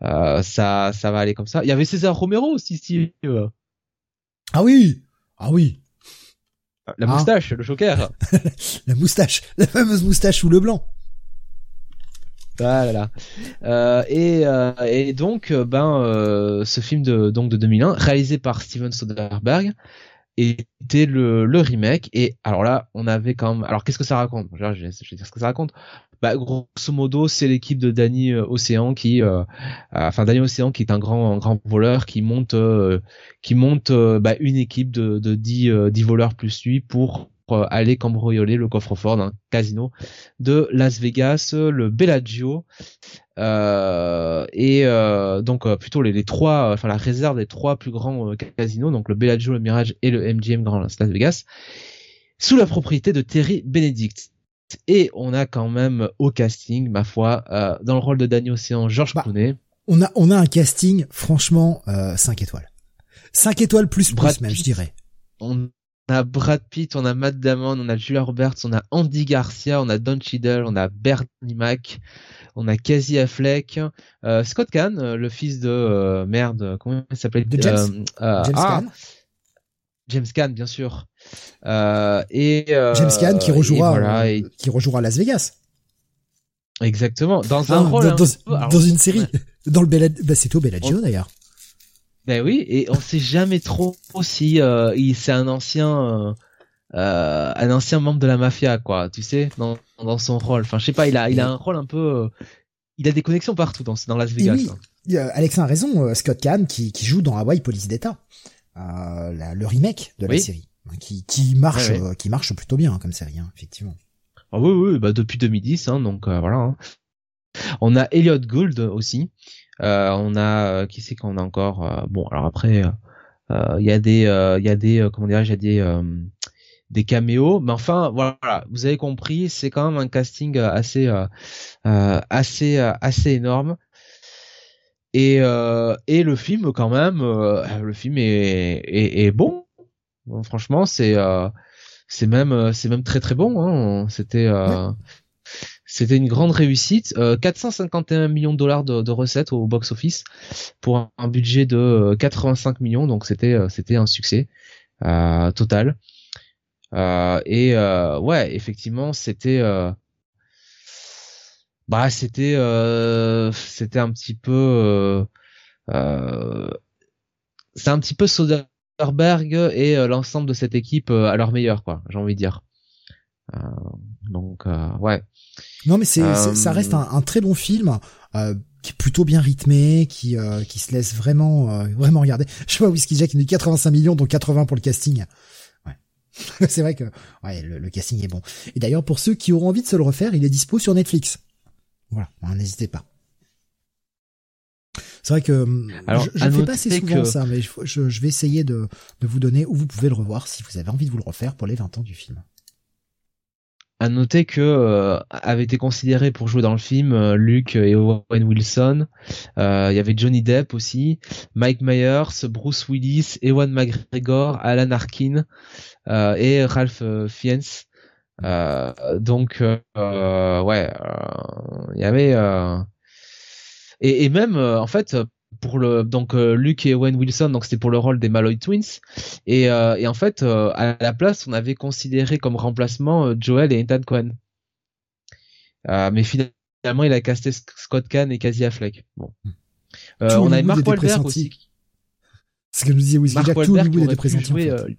hein. Ça, ça va aller comme ça. Il y avait César Romero aussi, si euh, Ah oui, ah oui, la Ah. moustache, le Joker. la moustache, la fameuse moustache ou le blanc. Ah là là. Euh, et, euh, et donc, euh, ben, euh, ce film de donc de 2001, réalisé par Steven Soderbergh, était le, le remake. Et alors là, on avait quand. Alors, qu'est-ce que ça raconte? Je vais, je vais dire ce que ça raconte. Bah, grosso modo, c'est l'équipe de Danny euh, Océan qui, euh, euh, enfin Danny Océan qui est un grand, grand voleur qui monte, euh, qui monte bah, une équipe de, de 10, euh, 10 voleurs plus lui pour aller cambrioler le coffre-fort d'un casino de Las Vegas, le Bellagio, euh, et euh, donc euh, plutôt les, les trois, enfin la réserve des trois plus grands euh, casinos, donc le Bellagio, le Mirage et le MGM Grand Las Vegas, sous la propriété de Terry Benedict. Et on a quand même au casting, ma foi, euh, dans le rôle de Danny Océan, George Bah, Clooney, On a, on a un casting, franchement, euh, 5 étoiles. 5 étoiles plus plus Brad même, Pitt. je dirais. on a Brad Pitt, on a Matt Damon, on a Julia Roberts, on a Andy Garcia, on a Don Cheadle, on a Bernie Mac, on a Casey Affleck, euh, Scott Kahn, euh, le fils de euh, merde, comment il s'appelait De James- James ah, Caan. James Caan, bien sûr. Euh, et euh, James Caan qui rejouera, et voilà, et- qui rejouera Las Vegas. exactement dans un rôle dans, une série. ouais. Dans le Bella, bah, c'est au Bellagio On- d'ailleurs. Ben oui, et on sait jamais trop si euh, il c'est un ancien euh, un ancien membre de la mafia quoi, tu sais, dans dans son rôle. Enfin, je sais pas, il a il a un rôle un peu euh, il a des connexions partout dans dans Las Vegas. oui, hein. Alexin a raison, euh, Scott Kahn qui, qui joue dans Hawaii Police d'État, euh, le remake de la Oui. série, hein, qui, qui marche, Ouais, ouais. qui marche plutôt bien hein, comme série, hein, effectivement. Ah oui oui, bah depuis 2010 hein, donc euh, voilà. On a Elliot Gould aussi. Euh, on a qui c'est qu'on a encore bon alors après il y a des il y a des comment dirais-je il y a des des caméos. Mais enfin voilà vous avez compris c'est quand même un casting euh, assez euh, euh, assez euh, assez énorme. Et euh, et le film quand même euh, le film est est, est bon. Bon, franchement c'est euh, c'est même c'est même très très bon hein. c'était euh, c'était une grande réussite. Euh, 451 millions de dollars de, de recettes au box office pour un budget de euh, 85 millions. Donc c'était c'était un succès euh, total et euh, ouais effectivement c'était euh, bah c'était euh, c'était un petit peu euh, euh, c'est un petit peu Soderbergh et euh, l'ensemble de cette équipe euh, à leur meilleur quoi j'ai envie de dire Euh, donc euh, ouais Non mais c'est, Euh, ça reste un, un très bon film, euh, qui est plutôt bien rythmé, qui, euh, qui se laisse vraiment, euh, vraiment regarder. Je sais pas, Whiskey Jack, il dit 85 millions, dont 80 pour le casting. C'est vrai que, ouais, le, le casting est bon. Et d'ailleurs, pour ceux qui auront envie de se le refaire, il est dispo sur Netflix. Voilà, hein, n'hésitez pas. C'est vrai que hum, Alors, je, le fais pas assez souvent que- ça, mais je, je- je vais essayer de, de vous donner où vous pouvez le revoir si vous avez envie de vous le refaire pour les 20 ans du film. à noter que euh, avait été considéré pour jouer dans le film euh, Luke et Owen Wilson. Euh, Il y avait Johnny Depp aussi, Mike Myers, Bruce Willis, Ewan McGregor, Alan Arkin et Ralph euh, Fiennes. Euh, donc euh, ouais, euh, il y avait euh, et, et même euh, en fait pour le donc Luke et Owen Wilson, donc c'était pour le rôle des Malloy Twins. Et, et en fait, à la place, on avait considéré comme remplacement Joel et Ethan Cohen. mais finalement, il a casté Scott Kahn et Casey Affleck. Bon. on avait Mark Wahlberg aussi. C'est ce que nous disait Mark Jack, tout au niveau des pressentis. il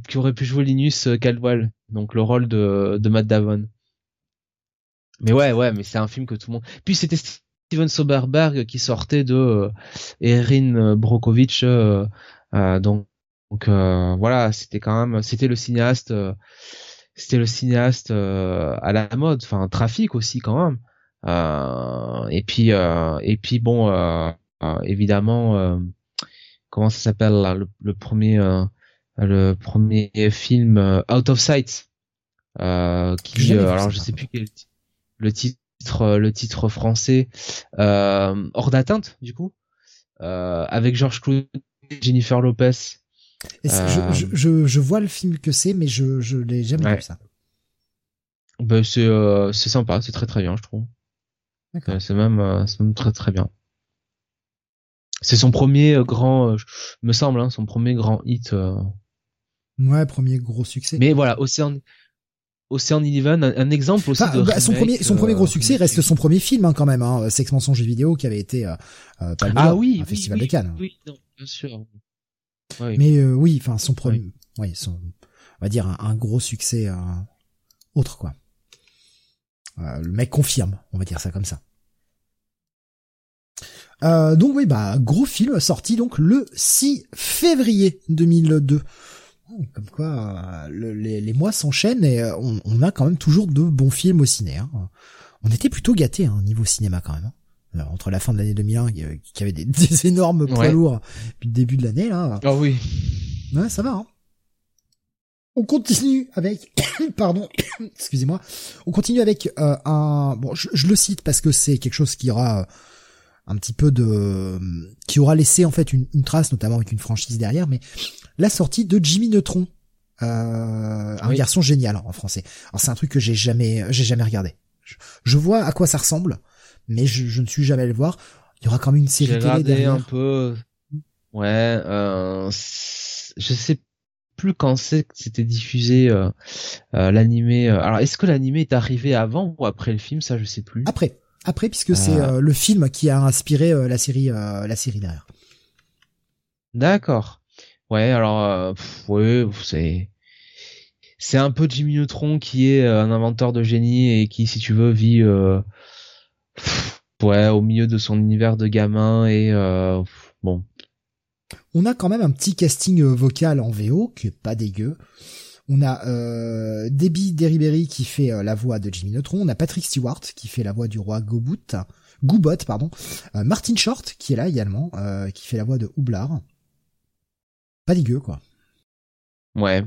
qui aurait pu jouer Linus Caldwell, donc le rôle de, de Matt Davon. Mais ouais, ouais, mais c'est un film que tout le monde. Puis c'était Steven Soderbergh qui sortait de euh, Erin Brockovich, euh, euh, donc, donc voilà, c'était quand même, c'était le cinéaste, c'était le cinéaste à la mode, enfin trafic aussi quand même. et puis et puis bon, évidemment, comment ça s'appelle le, premier le premier film Out of Sight, qui alors je sais plus quel le titre euh, le titre français euh, hors d'atteinte du coup euh, avec George Clooney Jennifer Lopez je, je, je, vois le film que c'est mais je je l'ai jamais vu ça. Ben, c'est c'est sympa c'est très très bien je trouve. C'est même c'est même très très bien. C'est son premier grand me semble hein, son premier grand hit ouais premier gros succès mais voilà Océan Ocean Eleven, un, exemple aussi de bah, son premier son premier gros euh, succès reste son premier film hein, quand même, hein, Sex mensonge vidéo qui avait été euh, euh ah oui, un festival de Cannes. Oui, non, bien sûr. Mais euh, oui, enfin son premier, oui. son, on va dire un, gros succès autre quoi. le mec confirme, on va dire ça comme ça. donc oui, bah gros film sorti donc le 6 février 2002. Comme quoi, euh, les, mois s'enchaînent et euh, on, a quand même toujours de bons films au ciné. Hein. On était plutôt gâtés hein, niveau cinéma quand même. Hein. entre la fin de l'année 2001 qui avait des, énormes poids lourds puis le début de l'année là. Ah oui. Ouais, ça va. Hein. On continue avec, pardon, excusez-moi. On continue avec euh, un, bon, je, je, le cite parce que c'est quelque chose qui aura un petit peu de, qui aura laissé en fait une, une trace, notamment avec une franchise derrière, mais la sortie de Jimmy Neutron, euh, un garçon génial en français. Alors c'est un truc que j'ai jamais, j'ai jamais regardé. Je, vois à quoi ça ressemble, mais je, ne suis jamais allé le voir. Il y aura quand même une série télé derrière. un peu. Ouais, euh, je sais plus quand c'est que c'était diffusé euh, euh l'animé. Euh, alors est-ce que l'animé est arrivé avant ou après le film? Ça, je sais plus. Après, après, puisque c'est euh. le film qui a inspiré la série, la série derrière. D'accord. Ouais, alors euh, c'est c'est un peu Jimmy Neutron qui est euh, un inventeur de génie et qui, si tu veux, vit euh, au milieu de son univers de gamin et bon. On a quand même un petit casting vocal en VO qui est pas dégueu. On a Debbie Deriberi qui fait la voix de Jimmy Neutron. On a Patrick Stewart qui fait la voix du roi Gobot, pardon. Martin Short qui est là également, qui fait la voix de Houblard pas dégueu quoi. Ouais.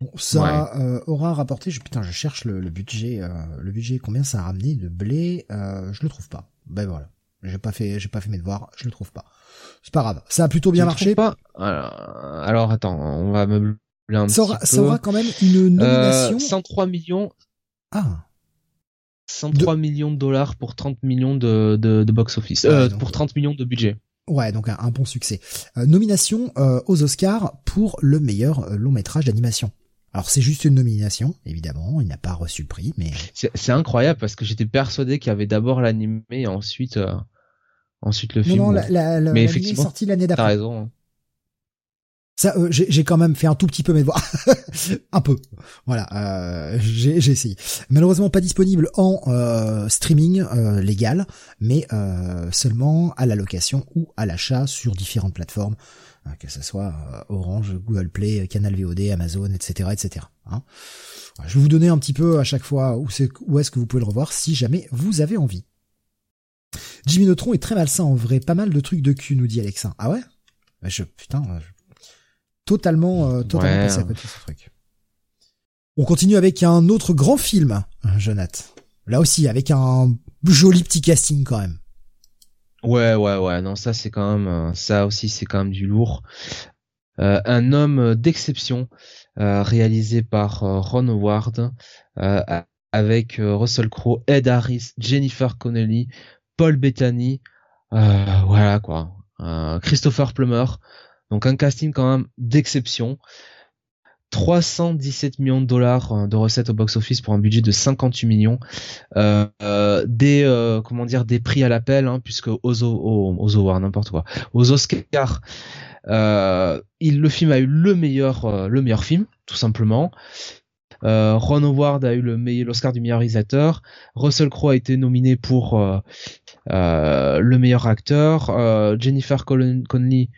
Bon, ça euh, aura rapporté, je, putain, je cherche le, budget, euh, le budget, combien ça a ramené de blé, euh, je le trouve pas. Ben voilà, j'ai pas fait, j'ai pas fait mes devoirs, je le trouve pas. C'est pas grave, ça a plutôt bien marché. Pas alors, attends, on va me un ça aura, ça aura quand même une nomination. 103 millions. Ah. 103 millions de dollars pour 30 millions de, de, de box office, pour 30 millions de budget. Ouais, donc un, bon succès. Euh, nomination euh, aux Oscars pour le meilleur euh, long métrage d'animation. Alors c'est juste une nomination, évidemment, il n'a pas reçu le prix, mais c'est incroyable parce que j'étais persuadé qu'il y avait d'abord l'animé et ensuite ensuite le film. Non, la, la, mais effectivement, sorti l'année d'après. T'as raison. Hein. Ça, euh, j'ai quand même fait un tout petit peu mes devoirs, un peu. Voilà, euh, j'ai essayé. Malheureusement, pas disponible en euh, streaming euh, légal, mais seulement à la location ou à l'achat sur différentes plateformes, que ce soit Orange, Google Play, Canal VOD, Amazon, etc., etc. Hein. je vais vous donner un petit peu à chaque fois où est-ce que vous pouvez le revoir si jamais vous avez envie. Jimmy Neutron est très malsain en vrai, pas mal de trucs de cul, nous dit Alexa. Ah ouais? Bah, je, Putain, totalement, euh, totalement passé à côté de ce truc. On continue avec un autre grand film, Jonathan. Là aussi, avec un joli petit casting quand même. Ouais, ouais, ouais. Non, ça c'est quand même, euh, ça aussi c'est quand même du lourd. Euh, un homme d'exception, euh, réalisé par Ron Howard, avec Russell Crowe, Ed Harris, Jennifer Connelly, Paul Bettany, voilà quoi. Christopher Plummer, donc un casting quand même d'exception. 317 millions de dollars euh, de recettes au box-office pour un budget de 58 millions. Euh, euh, des euh, comment dire des prix à l'appel, hein, puisque aux, aux, aux n'importe quoi, aux Oscars, euh, il, le film a eu le meilleur le meilleur film, tout simplement. Ron Howard a eu le meilleur l'Oscar du meilleur réalisateur. Russell Crowe a été nominé pour le meilleur acteur. Jennifer Connelly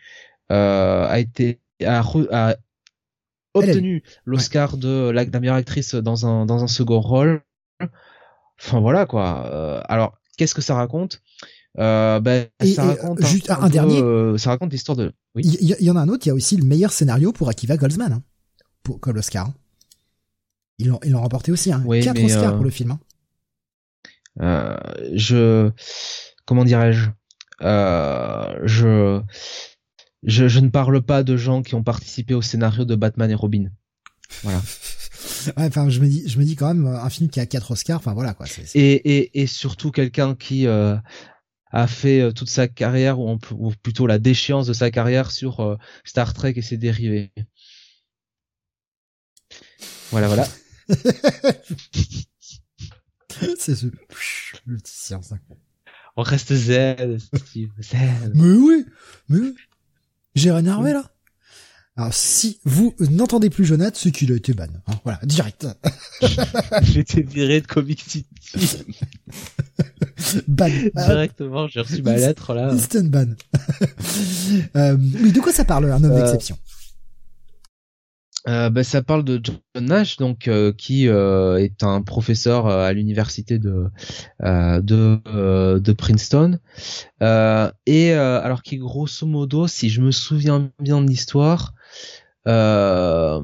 a été a, a obtenu l'Oscar de la, meilleure actrice dans un dans un second rôle. Enfin voilà quoi. Euh, alors qu'est-ce que ça raconte? Euh, ben, ça raconte juste un, dernier. Euh, ça raconte l'histoire de. Oui. Il y, en a un autre. Il y a aussi le meilleur scénario pour Akiva Goldsman, hein, pour comme l'Oscar. Ils l'ont ils l'ont remporté aussi. Hein. Oui, Quatre Oscars pour le film. Hein. je comment dirais-je? Je je, je, ne parle pas de gens qui ont participé au scénario de Batman et Robin. Voilà. ouais, enfin, je me dis, je me dis quand même un film qui a quatre Oscars. Enfin voilà quoi. Et, et, et surtout quelqu'un qui euh, a fait euh, toute sa carrière ou, ou, plutôt la déchéance de sa carrière sur euh, Star Trek et ses dérivés. Voilà, voilà. C'est ce le petit science. On reste zen, Steve. Zen. Mais oui, mais oui. J'ai énervé là. Alors si vous n'entendez plus Jonathan, c'est qu'il a été ban. Hein, voilà, direct. j'ai été viré de Comic City. ban. Directement, j'ai reçu ma lettre là. Instant ban. euh, mais de quoi ça parle, un homme euh, d'exception? Euh, bah, ça parle de John Nash, donc euh, qui euh, est un professeur euh, à l'université de de, de Princeton, et alors qui grosso modo, si je me souviens bien de l'histoire, en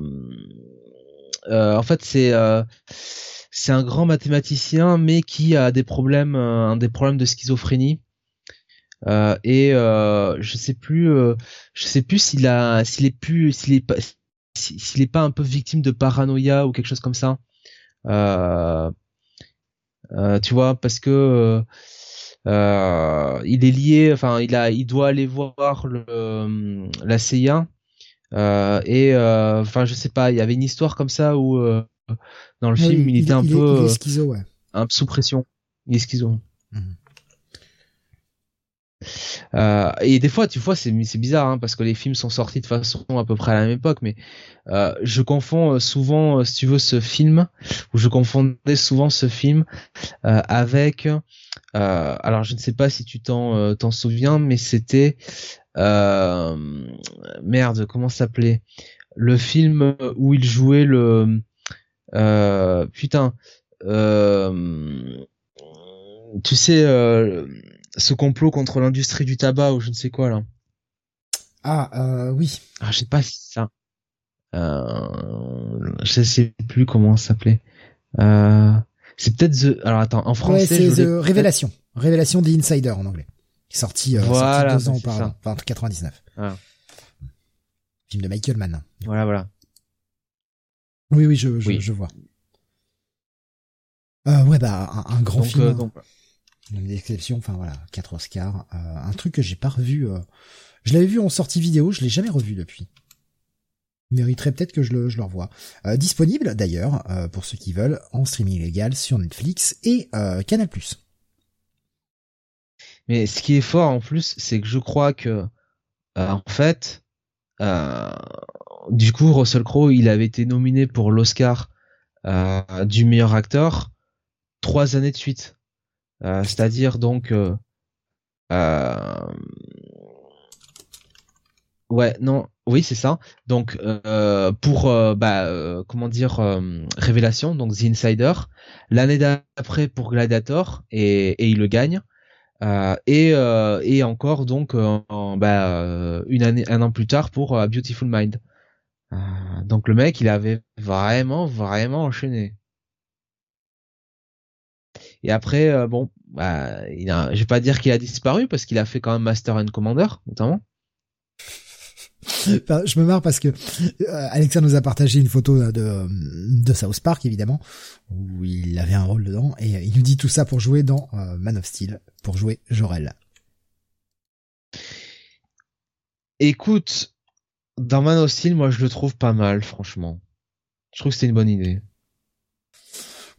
fait c'est c'est un grand mathématicien, mais qui a des problèmes, un des problèmes de schizophrénie. et je sais plus, je sais plus s'il a, s'il est plus, s'il est pas s'il est pas un peu victime de paranoïa ou quelque chose comme ça. Euh, euh, tu vois, parce que euh, il est lié, enfin, il a, il doit aller voir le, la CIA. et enfin, je sais pas, il y avait une histoire comme ça où dans le film, il, était un peu, schizo, ouais. un peu sous pression. Il est schizo. Mhm. Euh, et des fois, tu vois, c'est bizarre hein, parce que les films sont sortis de façon à peu près à la même époque, mais euh, je confonds euh, souvent, si tu veux, ce film ou je confondais souvent ce film avec. alors, je ne sais pas si tu t'en t'en souviens, mais c'était merde, comment s'appelait? Le film où il jouait le putain. tu sais ce complot contre l'industrie du tabac ou je ne sais quoi là. Ah euh, oui. Ah je sais pas si ça. Euh, je sais plus comment ça s'appelait. Euh, c'est peut-être The. Alors attends, en français. Ouais, c'est The Révélation. Révélation The Insider en anglais. Sorti, euh, voilà, sorti deux ans auparavant, enfin 99. Voilà. Film de Michael Mann. Voilà, voilà. Oui, oui, je, je, je vois. Euh, ouais, bah un, un grand donc, film. Euh, donc, une exception, enfin voilà, quatre Oscars, euh, un truc que j'ai pas revu. Euh, je l'avais vu en sortie vidéo, je l'ai jamais revu depuis. Il mériterait peut-être que je le, je le revois. Euh, disponible d'ailleurs, pour ceux qui veulent, en streaming légal sur Netflix et Canal+. Mais ce qui est fort en plus, c'est que je crois que, en fait, du coup, Russell Crowe, il avait été nominé pour l'Oscar du meilleur acteur trois années de suite. Euh, c'est-à-dire donc euh, euh, ouais non oui c'est ça. Donc pour bah comment dire révélation donc The Insider l'année d'après pour Gladiator et, il le gagne. Et, et encore donc bah, une année un an plus tard pour Beautiful Mind. Donc le mec il avait vraiment vraiment enchaîné et après, euh, bon, bah, il a, je vais pas dire qu'il a disparu parce qu'il a fait quand même Master and Commander, notamment. je me marre parce que euh, Alexandre nous a partagé une photo de, de South Park, évidemment, où il avait un rôle dedans, et il nous dit tout ça pour jouer dans euh, Man of Steel, pour jouer Jorel. Écoute, dans Man of Steel, moi je le trouve pas mal, franchement. Je trouve que c'était une bonne idée.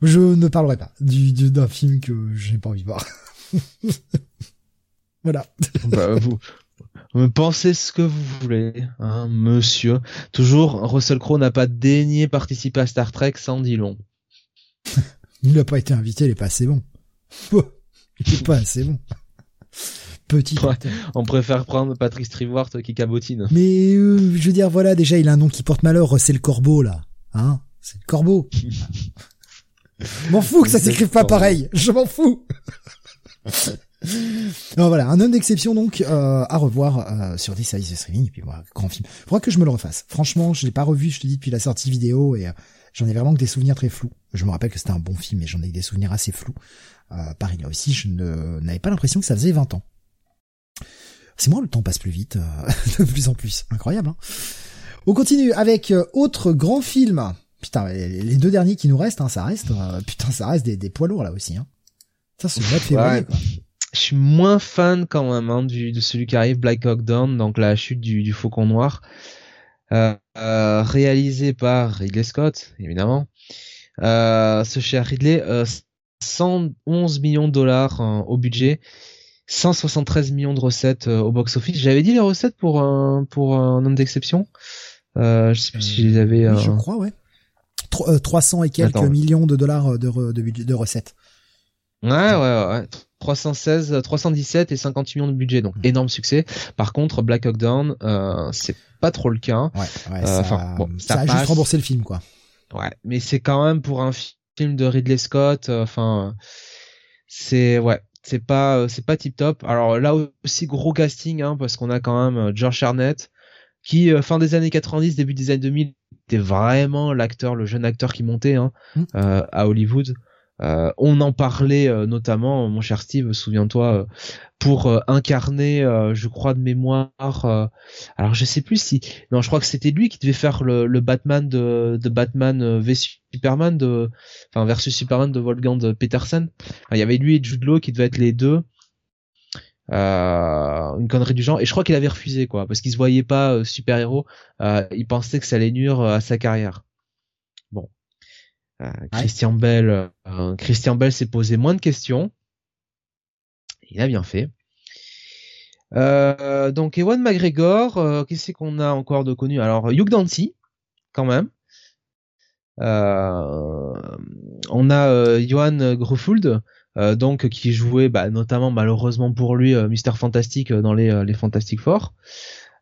Je ne parlerai pas du d'un film que je n'ai pas envie de voir. voilà. Bah, vous, pensez ce que vous voulez, hein, monsieur. Toujours, Russell Crowe n'a pas daigné participer à Star Trek sans dit long. il n'a pas été invité, il est pas assez bon. il est pas assez bon. Petit. on préfère prendre Patrick Stewart qui cabotine. Mais euh, je veux dire, voilà, déjà il a un nom qui porte malheur, c'est le Corbeau là, hein? C'est le Corbeau. M'en fous que ça s'écrive pas pareil. Je m'en fous. Alors voilà, un homme d'exception donc euh, à revoir euh, sur des services de streaming et puis voilà, grand film. Faudra que je me le refasse. Franchement, je l'ai pas revu, je te dis depuis la sortie vidéo et euh, j'en ai vraiment que des souvenirs très flous. Je me rappelle que c'était un bon film mais j'en ai des souvenirs assez flous. Euh, pareil là aussi, je n'avais pas l'impression que ça faisait 20 ans. C'est moi, le temps passe plus vite, de plus en plus. Incroyable. Hein On continue avec autre grand film. Putain, les deux derniers qui nous restent, hein, ça reste, putain, ça reste des, des poids lourds là aussi. Hein. Ça, c'est mois de février. Quoi je suis moins fan quand même hein, du, de celui qui arrive, Black Hawk Down, donc la chute du, du Faucon Noir, euh, euh, réalisé par Ridley Scott, évidemment. Euh, ce cher Ridley, 111 millions de dollars au budget, 173 millions de recettes au box-office. J'avais dit les recettes pour un, pour un homme d'exception. je sais plus si je les avais. je crois, ouais. 300 et quelques millions de dollars de, de, de recettes. Ouais, ouais, ouais. 316, 317 et 50 millions de budget, donc mmh. énorme succès. Par contre, Black Hawk Down, euh, c'est pas trop le cas. Ouais, ouais euh, ça, bon, ça, a juste remboursé le film, quoi. Ouais, mais c'est quand même pour un film de Ridley Scott. Euh, enfin, c'est ouais, c'est pas c'est pas tip top. Alors là aussi gros casting, hein, parce qu'on a quand même George Arnett qui fin des années 90, début des années 2000 était vraiment l'acteur, le jeune acteur qui montait hein, mmh. à Hollywood. Euh, on en parlait euh, notamment, mon cher Steve, souviens-toi, euh, pour incarner, je crois de mémoire. alors je sais plus si, non, je crois que c'était lui qui devait faire le, Batman de, de Batman v Superman de, enfin versus Superman de Wolfgang Petersen. il y avait lui et Jude Law qui devaient être les deux. Une connerie du genre. Et je crois qu'il avait refusé quoi parce qu'il se voyait pas super héros il pensait que ça allait nuire à sa carrière. Euh, Christian Bell, euh, Christian Bell s'est posé moins de questions. Il a bien fait. Euh, donc Ewan McGregor, qu'est-ce qu'on a encore de connu? Alors Hugh Dancy, quand même. on a Johan Gruffudd, donc qui jouait bah, notamment malheureusement pour lui Mister Fantastic dans les, les Fantastic Four.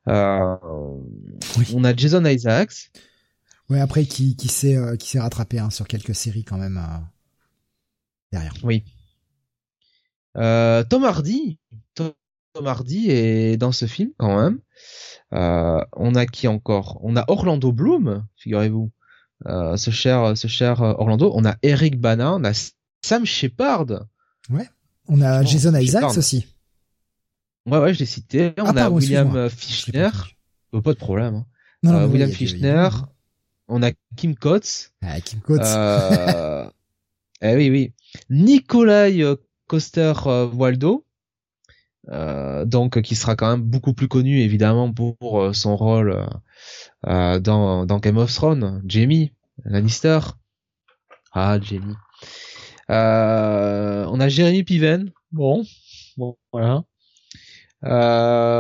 On a Jason Isaacs. Ouais, après qui qui s'est euh, qui s'est rattrapé hein, sur quelques séries quand même euh, derrière. Oui. Euh, Tom Hardy, Tom, Hardy est dans ce film quand même. on a qui encore? On a Orlando Bloom, figurez-vous. ce cher ce cher Orlando. On a Eric Bana, on a Sam Shepard. Ouais. On a Jason Isaacs aussi. Ouais ouais, je l'ai cité. On ah, a William Fichtner. Pas de problème. Hein. Non, William Fichtner on a Kim Coates. Ah, Kim Coates. Euh, eh oui, oui. Nikolai euh, Coster euh, Waldo. Euh, donc qui sera quand même beaucoup plus connu évidemment pour son rôle dans, dans Game of Thrones, Jamie Lannister. Ah Jamie. On a Jeremy Piven. Bon, bon voilà.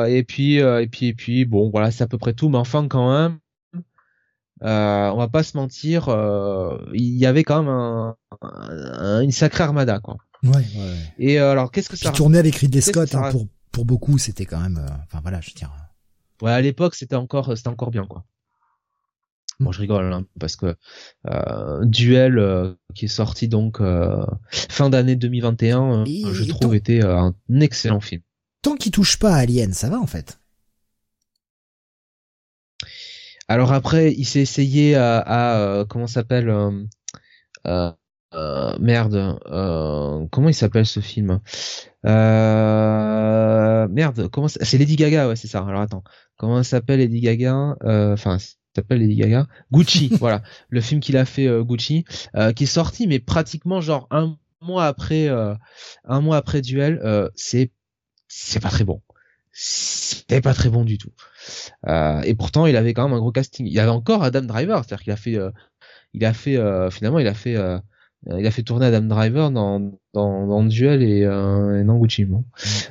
et puis et puis et puis bon voilà c'est à peu près tout, mais enfin quand même euh, on va pas se mentir, euh, il y avait quand même un, une sacrée armada quoi. Ouais, ouais. Et euh, alors qu'est-ce que ça tournait avec Ridley Scott hein, pour pour beaucoup, c'était quand même enfin voilà, je tiens. Ouais, à l'époque, c'était encore c'était encore bien quoi. Bon, je rigole hein, parce que Duel qui est sorti donc fin d'année 2021, je trouve était un excellent film. Tant qu'il touche pas à Alien, ça va en fait. Alors après, il s'est essayé à, à euh, comment s'appelle euh, euh, euh merde, comment il s'appelle ce film? Merde, comment c'est Lady Gaga, ouais, c'est ça. Alors attends, comment s'appelle Lady Gaga? Enfin, s'appelle Lady Gaga Gucci, voilà, le film qu'il a fait Gucci, qui est sorti, mais pratiquement genre un mois après, un mois après Duel, c'est c'est pas très bon c'était pas très bon du tout. Euh, et pourtant, il avait quand même un gros casting. Il y avait encore Adam Driver, c'est-à-dire qu'il a fait, euh, il a fait euh, finalement, il a fait, euh, il a fait tourner Adam Driver dans dans, dans Duel et, et dans Gucci. Bon.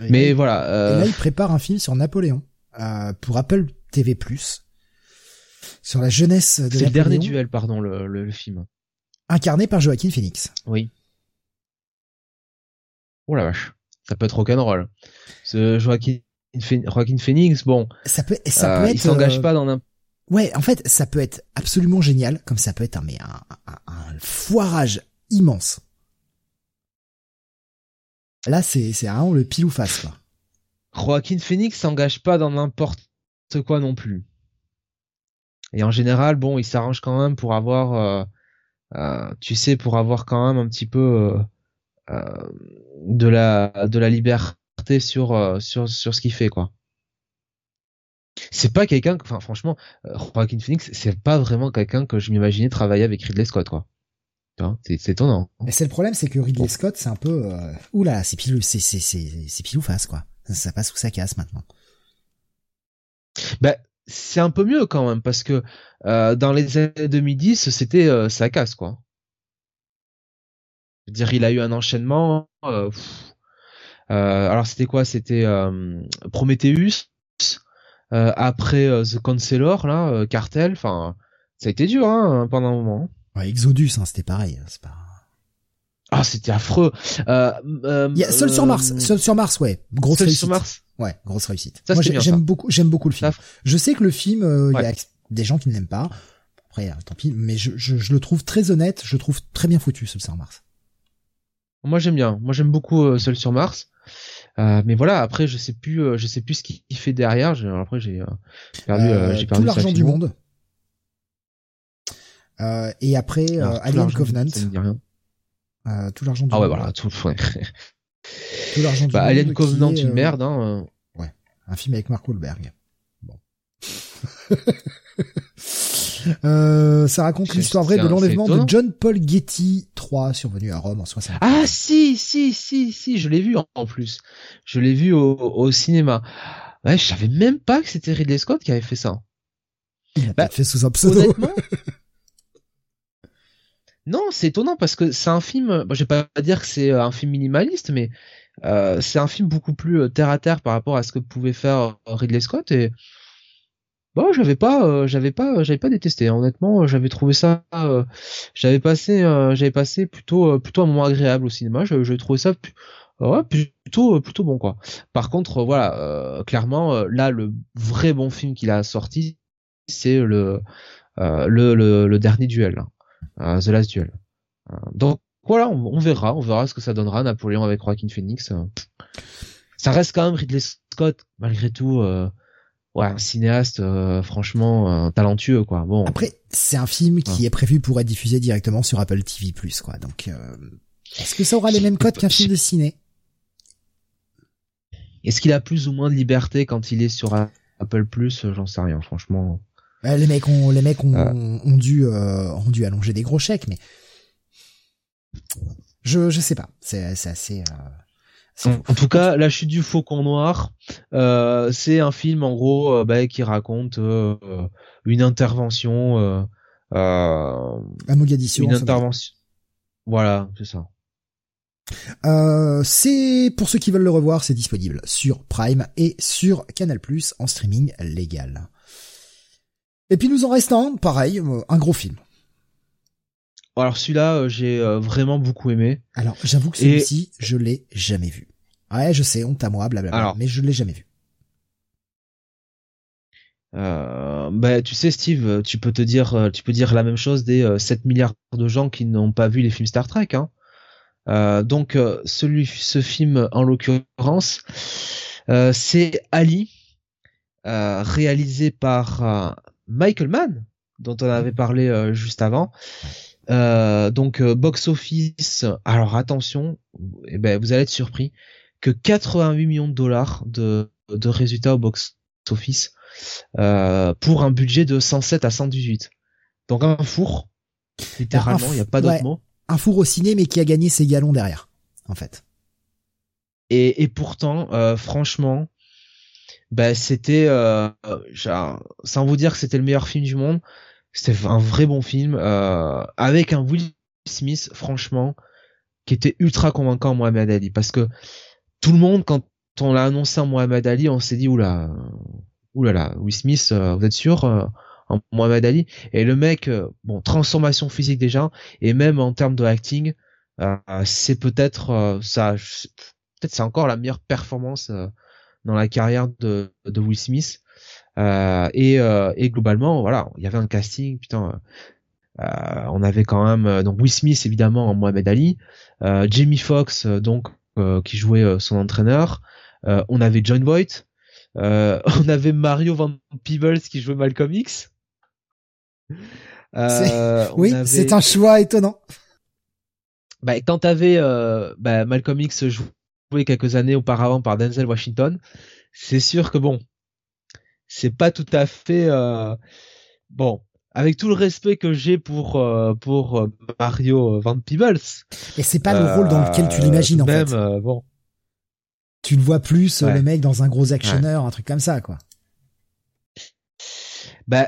Mais là, voilà. Et là, il prépare un film sur Napoléon pour Apple TV+. Sur la jeunesse de C'est le dernier duel, pardon, le, le, le film. Incarné par Joaquin Phoenix. Oui. Oh la vache, ça peut être rock'n'roll. Ce Joaquin, Joaquin Phoenix, bon, ça peut, ça peut être. Il s'engage pas dans un. Ouais, en fait, ça peut être absolument génial, comme ça peut être un, mais un, un, un foirage immense. Là, c'est c'est vraiment le pile ou face, quoi. Joaquin Phoenix s'engage pas dans n'importe quoi non plus. Et en général, bon, il s'arrange quand même pour avoir, euh, euh, tu sais, pour avoir quand même un petit peu euh, de la de la liberté sur sur sur ce qu'il fait, quoi. C'est pas quelqu'un, enfin franchement, Joaquin Phoenix, c'est pas vraiment quelqu'un que je m'imaginais travailler avec Ridley Scott, quoi. C'est étonnant. Mais c'est le problème, c'est que Ridley Scott, c'est un peu, euh... oula, c'est pile, c'est c'est c'est c'est pile ou face quoi. Ça, ça passe ou ça casse maintenant. Bah, c'est un peu mieux quand même parce que euh, dans les années 2010, c'était euh, ça casse quoi. Je veux dire, il a eu un enchaînement. Euh, alors c'était quoi? C'était Prometheus. après The Counselor là, Cartel. Enfin, ça a été dur hein, pendant un moment. Ouais, Exodus, hein, c'était pareil. C'est pas. Ah, c'était affreux. Euh, euh, Il y a Seul sur Mars. Seul sur Mars, ouais. Grosse Seul réussite. sur Mars. Ouais, grosse réussite. Ça, Moi, j'aime beaucoup, j'aime beaucoup le film. Ça- Je sais que le film, euh, il y a des gens qui ne l'aiment pas. Après, euh, tant pis. Mais je, je, je le trouve très honnête. Je le trouve très bien foutu, Seul sur Mars. Moi j'aime bien. Moi j'aime beaucoup euh, Seul sur Mars. Euh, mais voilà, après je sais plus, euh, je sais plus ce qu'il fait derrière. J'ai- Après j'ai euh, perdu, euh, Euh, j'ai perdu tout l'argent du monde. Euh, et après, euh, Alien Covenant. ça me dit rien. Euh, tout l'argent du Ah ouais, monde. voilà, tout. ouais. Tout l'argent du Bah, monde. Alien Covenant, est, une euh, merde. Hein. euh. Un film avec Mark Wahlberg. Bon. Euh, ça raconte l'histoire vraie de l'enlèvement de. John Paul Getty III, survenu à Rome en 60. Ah si, si, si, si, je l'ai vu en- plus. Je l'ai vu au, au cinéma. Ouais, je savais même pas que c'était Ridley Scott qui avait fait ça. Il a bah, fait sous un pseudo. Honnêtement. Non, c'est étonnant parce que c'est un film. Bon, je vais pas dire que c'est euh, un film minimaliste, mais euh, c'est un film beaucoup plus euh, terre à terre par rapport à ce que pouvait faire euh, Ridley Scott et bon, j'avais pas, euh, j'avais pas, euh, j'avais pas détesté. Honnêtement, euh, j'avais trouvé ça, euh, j'avais passé, euh, j'avais passé plutôt, euh, plutôt un moment agréable au cinéma. Je, je trouvais ça ouais, plutôt, euh, plutôt bon quoi. Par contre, euh, voilà, euh, clairement, euh, là, le vrai bon film qu'il a sorti, c'est le, euh, le, le, dernier duel. Euh, The Last Duel. Euh, donc voilà, on, on verra, on verra ce que ça donnera Napoléon avec Joaquin Phoenix. euh. Ça reste quand même Ridley Scott, malgré tout. Euh, ouais, un cinéaste, euh, franchement euh, talentueux quoi. Bon, Après, c'est un film qui est prévu pour être diffusé directement sur Apple TV+, quoi. Donc, euh, est-ce que ça aura les mêmes codes qu'un film de ciné? Est-ce qu'il a plus ou moins de liberté quand il est sur Apple Plus? J'en sais rien, franchement. Euh, Les mecs ont, les mecs ont, Ah. ont dû, euh, ont dû allonger des gros chèques, mais je, je sais pas. C'est, c'est assez. Euh... c'est En, en tout cas, La chute du faucon noir, euh, c'est un film en gros euh, bah, qui raconte euh, une intervention, euh, euh, à Mogadiscio. une intervention. Voilà, c'est ça. Euh, c'est pour ceux qui veulent le revoir, c'est disponible sur Prime et sur Canal+ en streaming légal. Et puis nous en reste un, pareil, euh, un gros film. Alors celui-là, euh, j'ai euh, vraiment beaucoup aimé. Alors j'avoue que Et- celui-ci, je l'ai jamais vu. Ouais, je sais, honte à moi, blablabla, Alors. mais je l'ai jamais vu. Euh, bah, tu sais, Steve, tu peux te dire, tu peux dire la même chose des euh, 7 milliards de gens qui n'ont pas vu les films Star Trek. Hein. Euh, donc, celui, ce film, en l'occurrence, c'est Ali, réalisé par Michael Mann, dont on avait parlé euh, juste avant. Euh, donc, euh, box office. Alors, attention, eh ben, vous allez être surpris que 88 millions de dollars de, de résultats au box office euh, pour un budget de 107 à 118. Donc un four, littéralement, il n'y a pas d'autre ouais. mot. Un four au ciné, mais qui a gagné ses galons derrière, en fait. Et, et pourtant, euh, franchement, bah c'était sans vous dire que c'était le meilleur film du monde, c'était un vrai bon film avec un Will Smith franchement qui était ultra convaincant Mohamed Ali. Parce que tout le monde quand on l'a annoncé en Mohamed Ali, on s'est dit oula oulala, Will Smith, vous êtes sûr en Mohamed Ali? Et le mec bon transformation physique déjà et même en termes de acting c'est peut-être ça peut-être c'est encore la meilleure performance dans la carrière de, de Will Smith. Euh, et, euh, et globalement, voilà, il y avait un casting, putain. Euh, on avait quand même donc Will Smith évidemment en Mohamed Ali, Jamie Foxx donc qui jouait son entraîneur. on avait John Voight, on avait Mario Van Peebles qui jouait Malcolm X. oui, c'est un choix étonnant. Bah, quand t'avais bah, Malcolm X joue quelques années auparavant par Denzel Washington, c'est sûr que bon, c'est pas tout à fait euh, bon. Avec tout le respect que j'ai pour euh, pour euh, Mario Van Peebles. Et c'est pas le rôle dans lequel tu l'imagines en même, fait. bon. Tu le vois plus le mec dans un gros actionneur, un truc comme ça quoi. Bah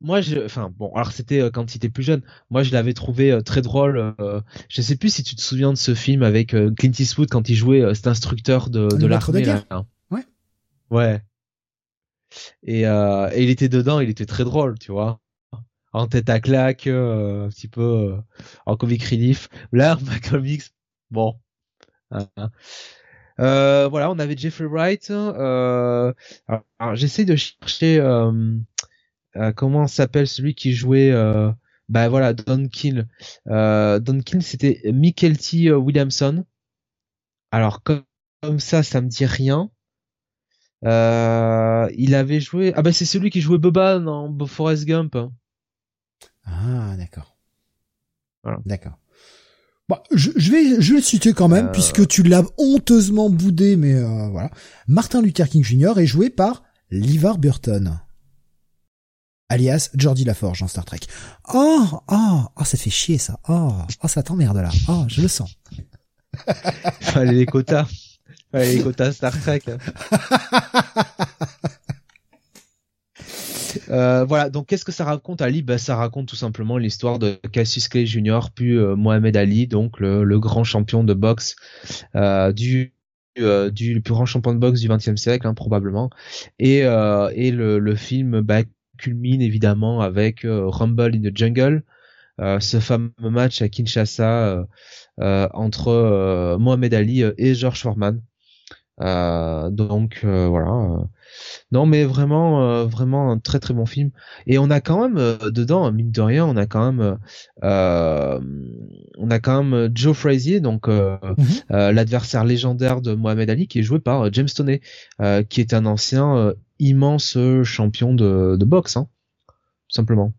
moi je enfin bon alors c'était euh, quand il était plus jeune. Moi je l'avais trouvé euh, très drôle euh, je sais plus si tu te souviens de ce film avec Clint Eastwood quand il jouait cet instructeur de, de l'armée ouais. Ouais. Et, et il était dedans il était très drôle tu vois. En tête à claque un petit peu en comic relief. Là ma comics bon. Hein, hein. voilà on avait Jeffrey Wright alors, alors j'essaie de chercher euh, comment s'appelle celui qui jouait euh, bah voilà Don Kill. Euh, Don Kill c'était Michael T. Williamson. Alors comme, ça ça me dit rien. Il avait joué ah bah c'est celui qui jouait Boba dans Forrest Gump ah d'accord. D'accord. Bon, je, vais je vais le citer quand même puisque tu l'as honteusement boudé mais voilà. Martin Luther King Jr est joué par Livar Burton alias Jordi Laforge en Star Trek. Oh, oh, oh, ça fait chier ça. Oh, oh, ça t'emmerde là. Oh, je le sens. Fallait les quotas. Fallait les quotas Star Trek. Euh, voilà, donc qu'est-ce que ça raconte Ali? Bah, Ça raconte tout simplement l'histoire de Cassius Clay Jr. puis euh, Mohamed Ali, donc le, grand champion de boxe euh, du du plus grand champion de boxe du XXe siècle hein, probablement et et le, le film bah, culmine évidemment avec euh, Rumble in the Jungle, euh, ce fameux match à Kinshasa euh, entre Mohamed Ali et George Foreman. donc voilà. Non, mais vraiment, vraiment un très très bon film. Et on a quand même dedans, mine de rien, on a quand même, on a quand même Joe Frazier, donc mhm. l'adversaire légendaire de Mohamed Ali, qui est joué par James Toney, qui est un ancien immense champion de, de boxe, hein, tout simplement.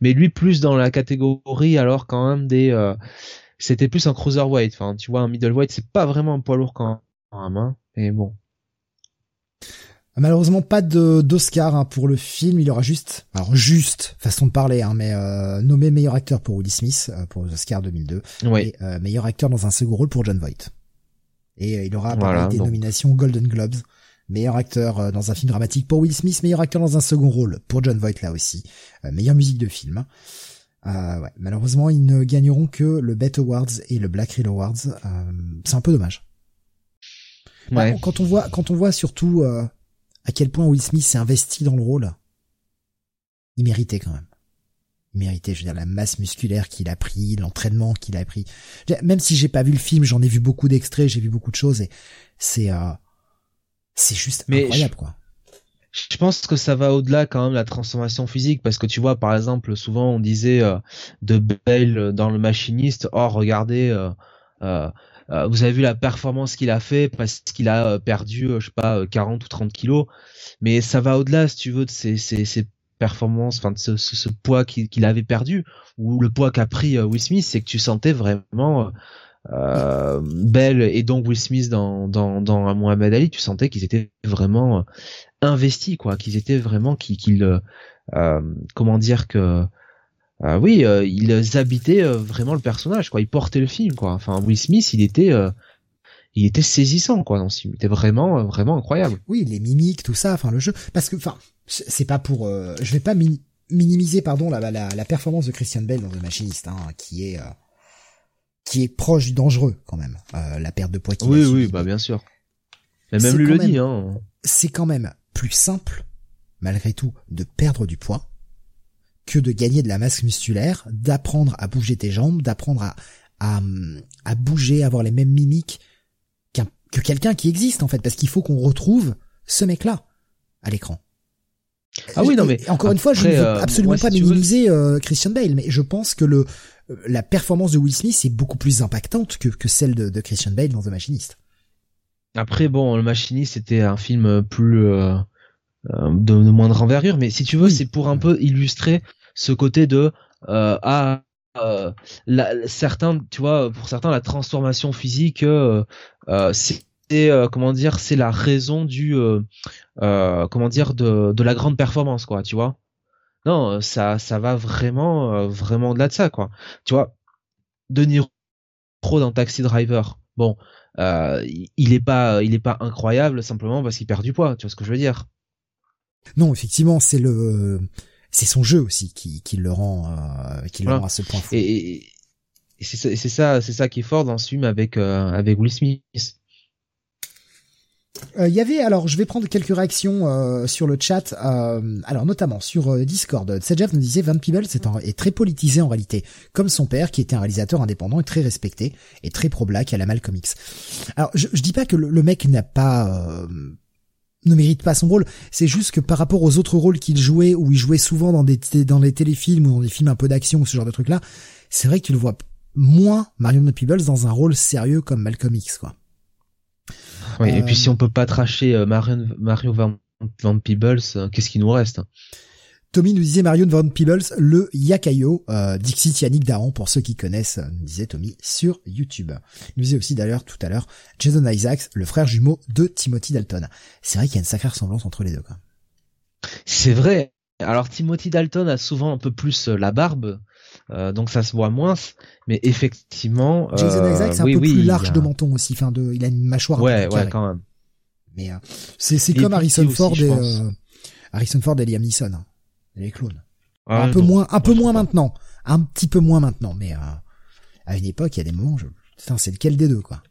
Mais lui plus dans la catégorie alors quand même des, euh, c'était plus un cruiserweight. Enfin, tu vois, un middleweight, c'est pas vraiment un poids lourd quand même. Hein, mais bon. Malheureusement pas de d'Oscar hein, pour le film, il aura juste, alors juste façon de parler, hein, mais euh, nommé meilleur acteur pour Will Smith euh, pour Oscar 2002 et euh, meilleur acteur dans un second rôle pour John Voight. Et il aura des nominations Golden Globes meilleur acteur euh, dans un film dramatique pour Will Smith, meilleur acteur dans un second rôle pour John Voight là aussi, euh, meilleure musique de film. Euh, ouais, malheureusement, ils ne gagneront que le Bet Awards et le Black Reel Awards. c'est un peu dommage. Ouais. quand on voit, quand on voit surtout à quel point Will Smith s'est investi dans le rôle, il méritait quand même. Il méritait, je veux dire, la masse musculaire qu'il a pris, l'entraînement qu'il a pris. Même si j'ai pas vu le film, j'en ai vu beaucoup d'extraits, j'ai vu beaucoup de choses et c'est c'est juste incroyable, quoi. Je pense que ça va au-delà quand même de la transformation physique parce que tu vois par exemple souvent on disait euh, de Bale dans le machiniste oh regardez euh, euh, vous avez vu la performance qu'il a fait parce qu'il a perdu je sais pas 40 ou 30 kilos. Mais ça va au-delà si tu veux de ces, ces, performances enfin de ce, ce, poids qu'il avait perdu ou le poids qu'a pris Will Smith c'est que tu sentais vraiment euh, Bell et donc Will Smith dans dans dans Muhammad Ali, tu sentais qu'ils étaient vraiment euh, investis quoi, qu'ils étaient vraiment qu'ils euh, euh, comment dire que euh, oui, ils habitaient vraiment le personnage quoi, ils portaient le film quoi. Enfin Will Smith, il était il était saisissant quoi dans ce film. Il était vraiment vraiment incroyable. Oui, les mimiques, tout ça, enfin le jeu, parce que enfin c'est pas pour, euh, je vais pas minimiser pardon la, la, la, performance de Christian Bale dans The Machinist, hein, qui est euh, qui est proche du dangereux quand même, euh, la perte de poids qu'il Oui oui, bah bien sûr. Mais même lui le dit hein. C'est quand même plus simple malgré tout de perdre du poids que de gagner de la masse musculaire, d'apprendre à bouger tes jambes, d'apprendre à, à, à bouger, à avoir les mêmes mimiques que quelqu'un qui existe en fait, parce qu'il faut qu'on retrouve ce mec-là à l'écran. Ah oui, non mais encore une fois, je ne veux euh, absolument pas minimiser euh, Christian Bale, mais je pense que le la performance de Will Smith est beaucoup plus impactante que, que celle de, de Christian Bale dans The Machinist. Après, bon, Le Machinist c'était un film plus euh, de, de, moindre envergure, mais si tu veux, c'est pour un peu illustrer ce côté de ah euh, la, certains, tu vois, pour certains, la transformation physique, euh, euh, c'est comment dire, c'est la raison du, comment dire, de, de la grande performance, quoi, tu vois. Non, ça, ça va vraiment, vraiment au-delà de ça, quoi. Tu vois, De Niro dans Taxi Driver, bon, il est pas, il est pas incroyable simplement parce qu'il perd du poids, tu vois ce que je veux dire. Non, effectivement, c'est le c'est son jeu aussi qui, qui le rend euh, qui le rend à ce point fou. Et, et c'est ça c'est ça qui est fort dans ce film avec euh, avec Will Smith. Euh, il y avait alors je vais prendre quelques réactions euh, sur le chat euh, alors notamment sur Discord Sedjev nous disait Van Peebles est, est, très politisé en réalité comme son père qui était un réalisateur indépendant et très respecté et très pro black à la Malcolm X alors je, je dis pas que le, le mec n'a pas ne mérite pas son rôle. C'est juste que par rapport aux autres rôles qu'il jouait, où il jouait souvent dans des dans des téléfilms ou dans des films un peu d'action ou ce genre de trucs là, c'est vrai que tu le vois moins Marion Peebles dans un rôle sérieux comme Malcolm X quoi. Oui, et puis si on peut pas tracher euh, Mario Van, Van Peebles, euh, qu'est-ce qui nous reste Tommy nous disait Marion Van Peebles, le Yakayo, euh, Dixit Yannick Daron, pour ceux qui connaissent, euh, nous disait Tommy sur YouTube. Il nous disait aussi d'ailleurs tout à l'heure Jason Isaacs, le frère jumeau de Timothy Dalton. C'est vrai qu'il y a une sacrée ressemblance entre les deux. Quoi. C'est vrai. Alors Timothy Dalton a souvent un peu plus euh, la barbe, euh, donc ça se voit moins, mais effectivement. Jason Isaacs c'est un peu plus large de menton aussi, enfin de, il a une mâchoire. Ouais, ouais, quand même. Mais c'est c'est comme Harrison Ford et Harrison Ford et Liam Neeson. Les clones. Ah, un peu moins, un peu moins maintenant, un petit peu moins maintenant, mais euh, à une époque, il y a des moments, je... c'est lequel des deux, quoi.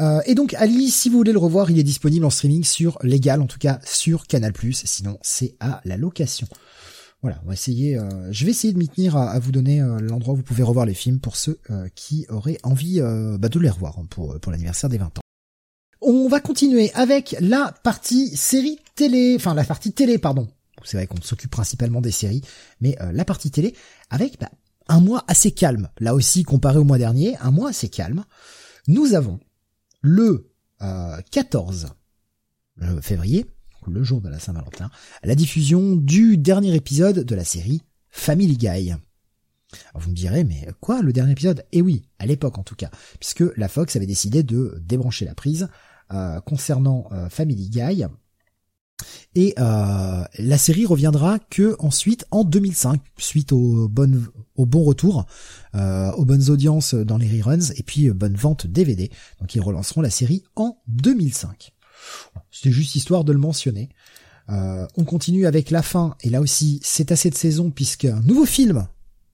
Euh, et donc Ali, si vous voulez le revoir, il est disponible en streaming sur légal, en tout cas sur Canal+. Sinon, c'est à la location. Voilà, on va essayer. Euh, je vais essayer de m'y tenir à, vous donner l'endroit où vous pouvez revoir les films pour ceux qui auraient envie bah, de les revoir hein, pour pour l'anniversaire des 20 ans. On va continuer avec la partie série télé, enfin la partie télé, pardon, c'est vrai qu'on s'occupe principalement des séries, mais euh, la partie télé avec bah, un mois assez calme. Là aussi, comparé au mois dernier, un mois assez calme. Nous avons le 14 euh, février, le jour de la Saint-Valentin, la diffusion du dernier épisode de la série Family Guy. vous me direz, mais quoi, le dernier épisode? Eh oui, à l'époque en tout cas, puisque la Fox avait décidé de débrancher la prise euh, concernant Family Guy et euh, la série reviendra que ensuite en 2005, suite au bon au bon retour, euh, aux bonnes audiences dans les reruns et puis euh, bonne vente DVD. Donc ils relanceront la série en 2005. C'était juste histoire de le mentionner. on continue avec la fin et là aussi c'est assez de saison puisque un nouveau film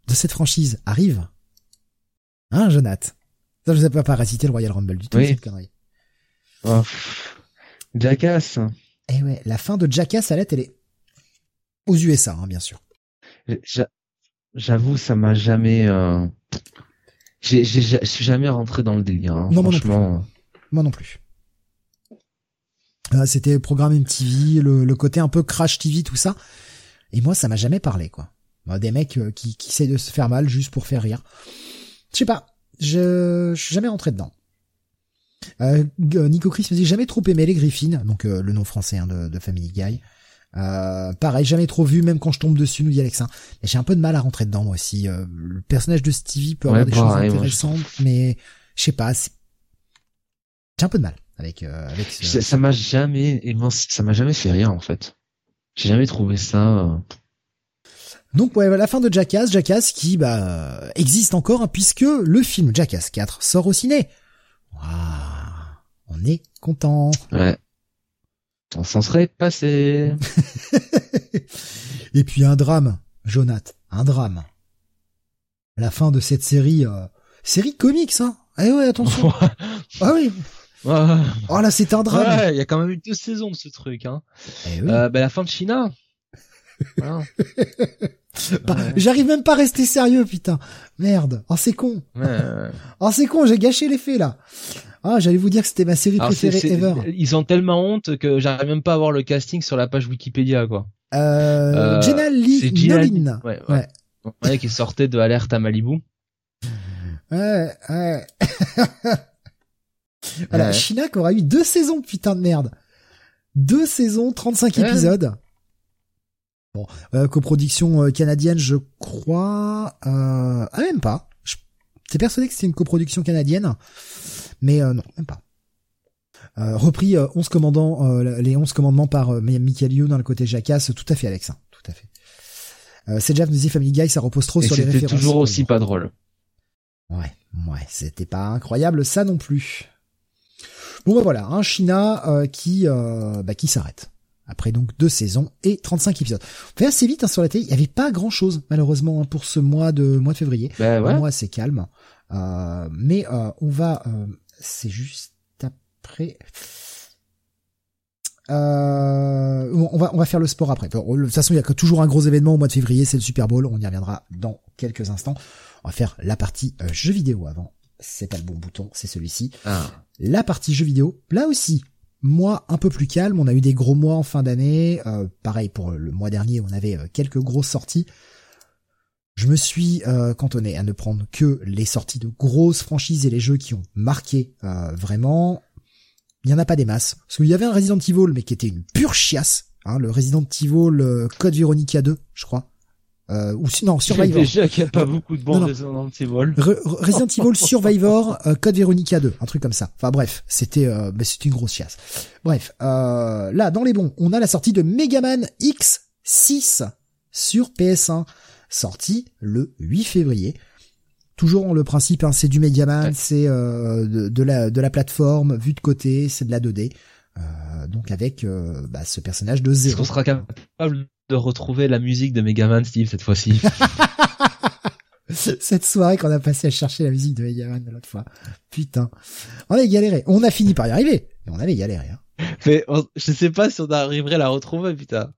de cette franchise arrive. Hein, Jonath Ça, je vous ai pas parasité le Royal Rumble du tout, cette connerie. Oh. Jackass. Eh ouais, la fin de Jackass, est, elle est aux USA, hein, bien sûr. J'avoue, ça m'a jamais. Euh... Je suis jamais rentré dans le délire. Hein, non, franchement. Moi non plus. Euh, C'était le programme MTV, le, le, côté un peu crash TV, tout ça. Et moi, ça m'a jamais parlé, quoi. des mecs euh, qui, qui essayent de se faire mal juste pour faire rire. Je sais pas. Je, je suis jamais rentré dedans. Euh, Nico Chris me dit jamais trop aimé les Griffins, donc euh, le nom français hein, de, de, Family Guy. Euh, pareil, jamais trop vu, même quand je tombe dessus, nous dit Alexin. Mais j'ai un peu de mal à rentrer dedans moi aussi. Euh, le personnage de Stevie peut avoir des choses intéressantes, mais je sais pas. J'ai un peu de mal avec euh, avec. Ça m'a jamais, ça m'a jamais fait rien en fait. J'ai jamais trouvé ça. Donc ouais, la fin de Jackass, Jackass qui bah existe encore hein, puisque le film Jackass 4 sort au ciné. Waouh On est content. Ouais. On s'en serait passé. Et puis un drame, Jonath, un drame. La fin de cette série, euh, série comique, ça. Eh ouais, attention. ah oui. Ouais. Oh là, c'est un drame. Ouais, il y a quand même eu deux saisons de ce truc. Hein. Eh oui. Euh, bah, la fin de China. Voilà. Bah, ouais. J'arrive même pas à rester sérieux, putain. Merde. Oh, c'est con. Ouais, ouais. Oh, c'est con, j'ai gâché l'effet, là. Ah, j'allais vous dire que c'était ma série Alors, préférée ever. Ils ont tellement honte que j'arrive même pas à voir le casting sur la page Wikipédia, quoi. Euh, Euh, Jenna Lee Nolin. Ouais, Ouais. ouais. Qui sortait de Alerte à Malibu. Ouais, ouais. voilà. Shinak aura eu deux saisons, putain de merde. Deux saisons, 35 Ouais. épisodes. Bon, euh, coproduction euh, canadienne, je crois. Euh, ah, même pas. Je- T'es persuadé que c'était une coproduction canadienne, mais euh, non, même pas. Euh, repris euh, 11 commandants, euh, les 11 commandements par euh, Michael Youn dans le côté jacasse, tout à fait Alex, hein, tout à fait. Euh, c'est Jeff nous dit Family Guy, ça repose trop Et sur les c'était références. toujours aussi pas drôle. Ouais, ouais, c'était pas incroyable ça non plus. Bon bah voilà, un China euh, qui euh, bah, qui s'arrête. Après donc deux saisons et 35 épisodes. On fait assez vite hein, sur la télé, il y avait pas grand chose malheureusement hein, pour ce mois de mois de février. Un ouais. mois assez calme. Euh, mais euh, on va euh, c'est juste après euh, on va on va faire le sport après. De toute façon, il y a que toujours un gros événement au mois de février, c'est le Super Bowl. On y reviendra dans quelques instants. On va faire la partie jeux vidéo avant. C'est pas le bon bouton, c'est celui-ci. Ah. La partie jeux vidéo, là aussi, mois un peu plus calme. On a eu des gros mois en fin d'année. Euh, pareil pour le mois dernier, on avait euh, quelques grosses sorties. Je me suis euh, cantonné à ne prendre que les sorties de grosses franchises et les jeux qui ont marqué vraiment. Il y en a pas des masses. Parce qu'il y avait un Resident Evil, mais qui était une pure chiasse. Hein, le Resident Evil Code Veronica 2, je crois. Euh, ou non, Survivor. Déjà qu'il n'y a pas beaucoup de non. Resident Evil. Re- Re- Resident Evil Survivor euh, Code Veronica 2, un truc comme ça. Enfin bref, c'était euh, bah, c'était une grosse chiasse. Bref, euh, là dans les bons, on a la sortie de Mega Man X6 sur PS1, sortie le 8 février. Toujours le principe, hein, c'est du Mega Man, Ouais. c'est euh, de, de la de la plateforme vue de côté, c'est de la 2D. Euh, donc avec bah, ce personnage de Est-ce zéro. qu'on sera capable de retrouver la musique de Megaman Steve cette fois-ci Cette soirée qu'on a passé à chercher la musique de Mega Man l'autre fois. Putain. On a galéré. On a fini par y arriver. Mais on avait galéré. Hein. Mais on- je sais pas si on arriverait à la retrouver, putain.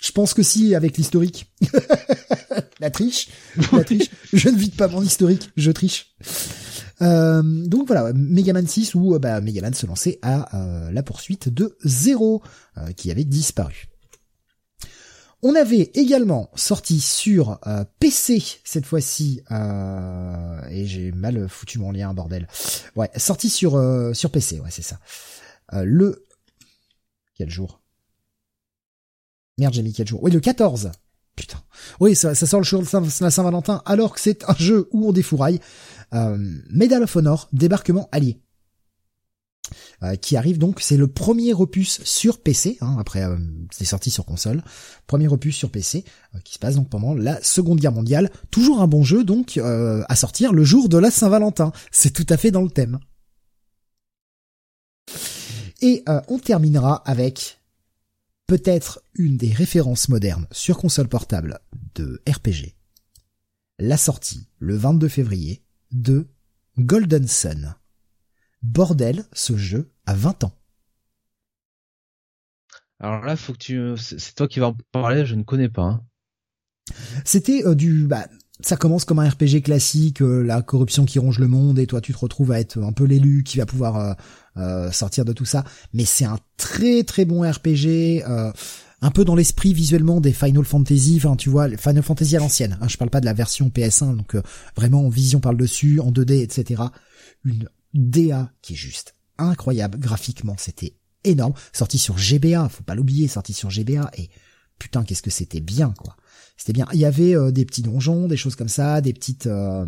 Je pense que si, avec l'historique. la triche. La triche. Je ne vide pas mon historique. Je triche. Euh, donc voilà, Mega Man 6 où euh, bah, Mega Man se lançait à euh, la poursuite de Zero, euh, qui avait disparu. On avait également sorti sur euh, PC cette fois-ci, euh, et j'ai mal foutu mon lien, bordel. Ouais, sorti sur euh, sur PC, ouais c'est ça. Le quel jour? Merde, j'ai mis quel jour? Oui, le 14. Putain. Oui, ça, sort le jour de Saint-Valentin, alors que c'est un jeu où on défouraille. Medal of Honor, débarquement allié. Euh, qui arrive donc, c'est le premier opus sur PC, hein, après euh, c'est sorti sur console, premier opus sur PC, euh, qui se passe donc pendant la Seconde Guerre mondiale. Toujours un bon jeu donc euh, à sortir le jour de la Saint-Valentin. C'est tout à fait dans le thème. Et on terminera avec peut-être une des références modernes sur console portable de RPG. La sortie, le 22 février, de Golden Sun. Bordel, ce jeu a 20 ans. Alors là, faut que tu, c'est toi qui vas en parler, je ne connais pas. hein. C'était euh, du, bah, ça commence comme un RPG classique, euh, la corruption qui ronge le monde, et toi tu te retrouves à être un peu l'élu qui va pouvoir euh, sortir de tout ça. Mais c'est un très très bon RPG, un peu dans l'esprit visuellement des Final Fantasy. Enfin, tu vois, Final Fantasy à l'ancienne. Hein, je parle pas de la version PS1, donc vraiment en vision par le dessus, en 2D, etc. Une DA qui est juste incroyable graphiquement. C'était énorme. Sorti sur GBA, faut pas l'oublier, sorti sur GBA et putain qu'est-ce que c'était bien quoi. C'était bien. Il y avait euh, des petits donjons, des choses comme ça, des petites euh,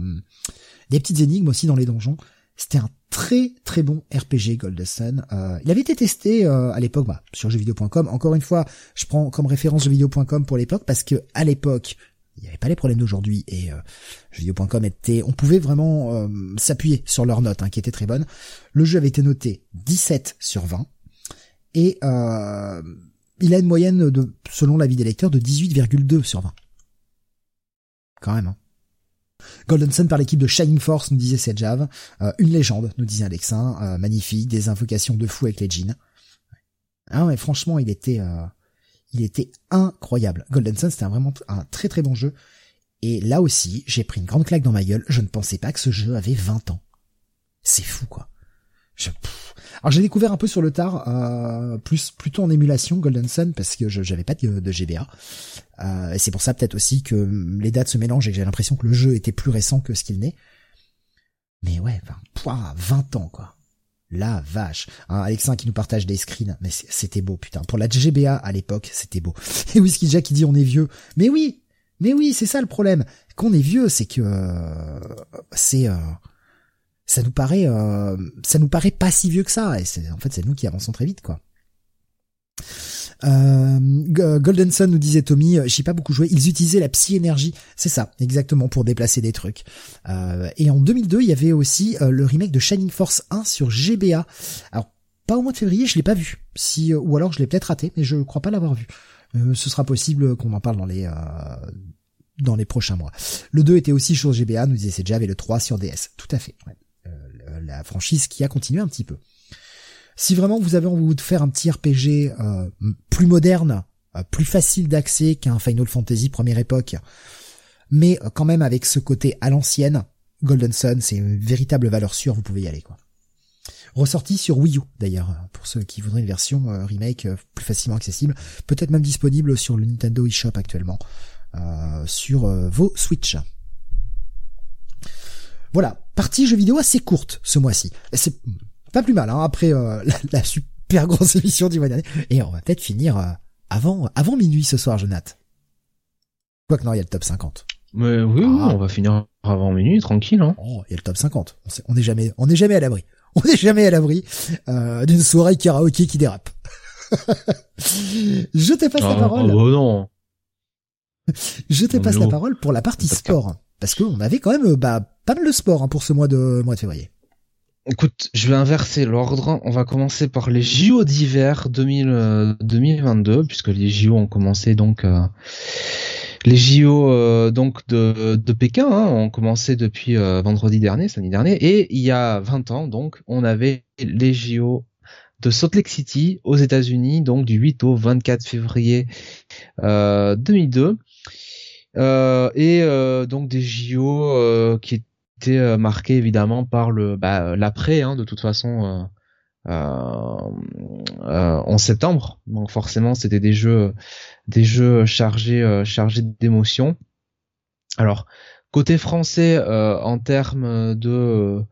des petites énigmes aussi dans les donjons. C'était un très très bon RPG Golden Sun. Euh, il avait été testé euh, à l'époque bah, sur jeuxvideo.com. Encore une fois, je prends comme référence jeuxvideo.com pour l'époque parce que à l'époque, Il n'y avait pas les problèmes d'aujourd'hui et euh, était, on pouvait vraiment euh, s'appuyer sur leurs notes hein, qui étaient très bonnes. Le jeu avait été noté 17 sur 20 et euh, il a une moyenne de, selon l'avis des lecteurs, de 18,2 sur 20. Quand même. Hein. Golden Sun par l'équipe de Shining Force, nous disait Sejav. Euh, une légende, nous disait Alexin. Euh, magnifique, des invocations de fou avec les jeans. Ah mais franchement, il était, il était incroyable. Golden Sun, c'était vraiment un très très bon jeu. Et là aussi, j'ai pris une grande claque dans ma gueule. Je ne pensais pas que ce jeu avait 20 ans. C'est fou, quoi. Je, alors j'ai découvert un peu sur le tard, euh, plus plutôt en émulation Golden Sun parce que je j'avais pas de, GBA. Euh, et c'est pour ça peut-être aussi que les dates se mélangent et que j'ai l'impression que le jeu était plus récent que ce qu'il n'est. Mais ouais, enfin, 20 ans quoi. La vache. Hein, Alexin qui nous partage des screens, mais c'était beau putain. Pour la GBA à l'époque, c'était beau. Et Whisky Jack qui dit on est vieux. Mais oui, mais oui, c'est ça le problème. Qu'on est vieux, c'est que euh, c'est euh, ça nous paraît euh, ça nous paraît pas si vieux que ça et en fait c'est nous qui avançons très vite quoi. Euh, nous disait Tommy, euh, j'ai pas beaucoup joué. Ils utilisaient la psy énergie, c'est ça, exactement pour déplacer des trucs. Euh, et en 2002, il y avait aussi euh, le remake de Shining Force 1 sur GBA. Alors pas au mois de février, je l'ai pas vu. Si ou alors je l'ai peut-être raté, mais je crois pas l'avoir vu. ce sera possible qu'on en parle dans les dans les prochains mois. Le 2 était aussi sur GBA, nous disait déjà, et le 3 sur DS. Tout à fait. Euh, la franchise qui a continué un petit peu. Si vraiment vous avez envie de faire un petit RPG euh, plus moderne, euh, plus facile d'accès qu'un Final Fantasy première époque, mais quand même avec ce côté à l'ancienne, Golden Sun, c'est une véritable valeur sûre, vous pouvez y aller quoi. Ressorti sur Wii U d'ailleurs, pour ceux qui voudraient une version remake plus facilement accessible, peut-être même disponible sur le Nintendo eShop actuellement, sur vos Switch. Voilà, partie jeux vidéo assez courte ce mois-ci. Pas plus mal, hein, après euh, la, super grosse émission du mois dernier. Et on va peut-être finir euh, avant avant minuit ce soir, Jonathan. Quoique non, il y a le top 50. Mais oui, ah. on va finir avant minuit, tranquille. Hein. Oh, il y a le top 50. On n'est jamais, on n'est jamais à l'abri. On n'est jamais à l'abri euh, d'une soirée karaoké qui dérape. Je te passe la ah, parole. Oh non. Je te passe la parole pour la partie sport parce qu'on avait quand même bah, pas mal de sport hein, pour ce mois de mois de février. Écoute, je vais inverser l'ordre. On va commencer par les JO d'hiver 2022, euh, puisque les JO ont commencé donc euh, les JO euh, donc de, Pékin hein, ont commencé depuis vendredi dernier, samedi dernier, et il y a 20 ans donc on avait les JO de Salt Lake City aux États-Unis, donc du 8 au 24 février 2002. Euh, et donc des JO euh, qui étaient marqués évidemment par le bah, l'après hein, de toute façon en septembre. Donc forcément c'était des jeux des jeux chargés chargés d'émotions. Alors côté français en termes de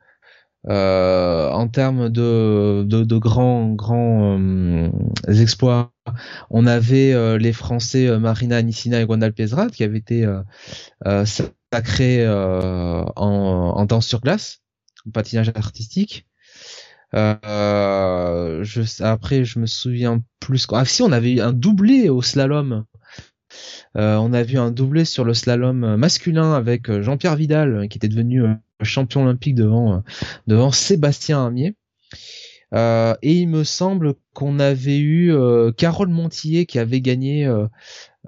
euh, en termes de, de, grands grands euh, exploits, on avait euh, les Français Marina Nissina et Gwendal Pesrat qui avaient été sacrés en, en danse sur glace, en patinage artistique. je, après, je me souviens plus. Ah si, on avait eu un doublé au slalom. on a vu un doublé sur le slalom masculin avec Jean-Pierre Vidal qui était devenu champion olympique devant, euh, devant Sébastien Amier. Euh, et il me semble qu'on avait eu euh, Carole Montillet qui avait gagné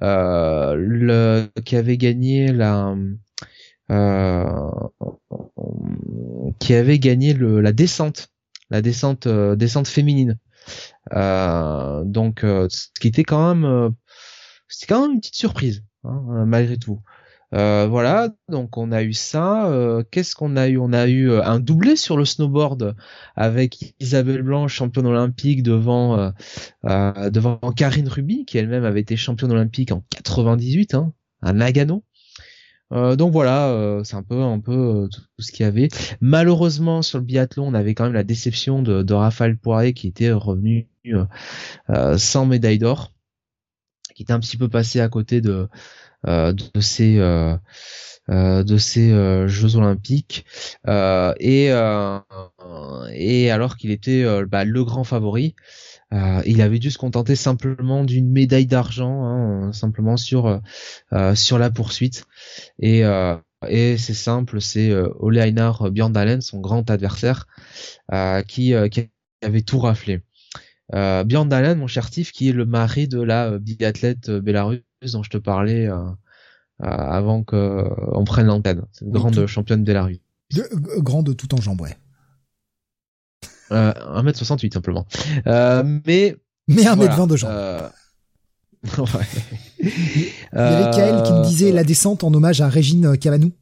le qui avait gagné la qui avait gagné le, la descente la descente descente féminine donc ce qui était quand même c'était quand même une petite surprise hein, malgré tout euh, voilà, donc on a eu ça. Euh, qu'est-ce qu'on a eu? On a eu euh, un doublé sur le snowboard avec Isabelle Blanche, championne olympique devant devant Karine Ruby, qui elle-même avait été championne olympique en 98, hein, à Nagano. Donc voilà, c'est un peu un peu tout, ce qu'il y avait. Malheureusement sur le biathlon, on avait quand même la déception de, de Raphaël Poiré qui était revenu sans médaille d'or qui était un petit peu passé à côté de de ces de Jeux Olympiques et et alors qu'il était bah, le grand favori euh, il avait dû se contenter simplement d'une médaille d'argent, hein, simplement sur euh, euh, sur la poursuite. Et et c'est simple, c'est Ole Einar Björndalen, son grand adversaire, qui, qui avait tout raflé. Euh, Björndalen, mon cher Steve, qui est le mari de la biathlète bélarusse dont je te parlais avant qu'on prenne l'antenne. C'est une grande championne bélarusse. De, grande tout en jambes, ouais. Euh, 1m68 simplement. Euh, mais mais 1m20 de gens. Euh... ouais. Il y avait Kael qui me disait la descente en hommage à Régine Cavanou.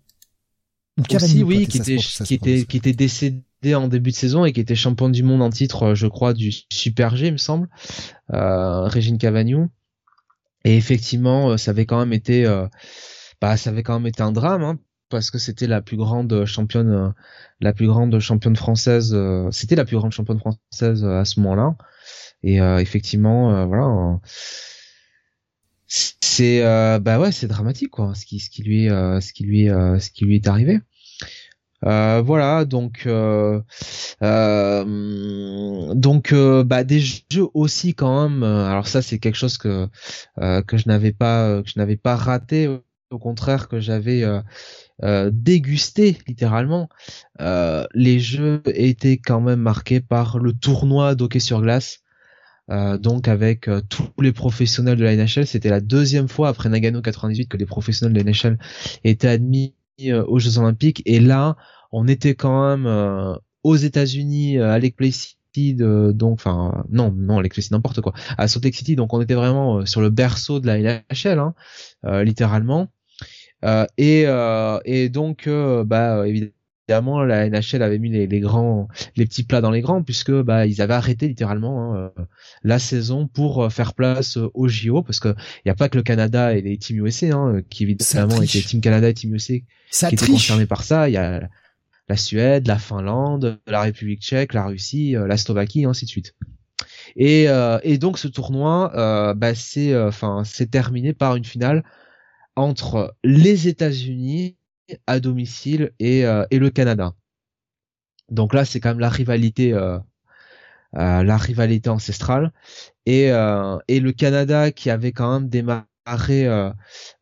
Aussi, oui, qui était, qui était, qui était décédé en début de saison et qui était champion du monde en titre, je crois, du Super G, il me semble, euh, Régine Cavagnou. Et effectivement, ça avait quand même été, euh, bah, ça avait quand même été un drame, hein, parce que c'était la plus grande championne, euh, la plus grande championne française. Euh, c'était la plus grande championne française euh, à ce moment-là. Et effectivement, voilà, c'est bah ouais, c'est dramatique quoi, ce qui ce qui lui ce qui lui ce qui lui est arrivé. voilà, donc donc bah des jeux aussi quand même. alors ça c'est quelque chose que que je n'avais pas que je n'avais pas raté. Au contraire que j'avais euh, dégusté littéralement. Euh, les jeux étaient quand même marqués par le tournoi d'hockey sur glace. Euh, donc avec tous les professionnels de la NHL, c'était la deuxième fois après Nagano 98 que les professionnels de la NHL étaient admis aux Jeux Olympiques. Et là, on était quand même aux États-Unis à Lake Place City, donc enfin non non Lake n'importe quoi, à Salt Lake City. Donc on était vraiment sur le berceau de la NHL, hein, littéralement. Euh, et, euh, et donc, euh, bah, évidemment, la NHL avait mis les, les, grands, les petits plats dans les grands, puisque bah, ils avaient arrêté littéralement hein, la saison pour faire place au JO, parce que il y a pas que le Canada et les Team USA, hein, qui évidemment étaient Team Canada et Team USA, qui étaient concernés par ça. Il y a la Suède, la Finlande, la République tchèque, la Russie, la Slovaquie, et ainsi de suite. Et, euh, et donc ce tournoi, euh, bah, c'est, enfin, c'est terminé par une finale entre les États-Unis à domicile et, euh, et, le Canada. Donc là, c'est quand même la rivalité, euh, euh, la rivalité ancestrale et, et le Canada qui avait quand même démarré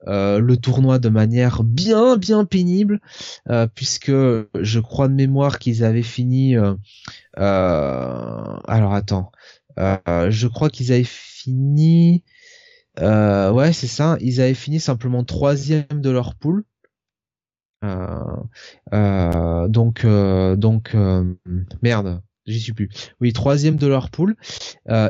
le tournoi de manière bien bien pénible puisque je crois de mémoire qu'ils avaient fini. alors attends, je crois qu'ils avaient fini euh, ouais, c'est ça. Ils avaient fini simplement troisième de leur poule. Euh, euh, donc, euh, donc, euh, merde, j'y suis plus. Oui, troisième de leur poule.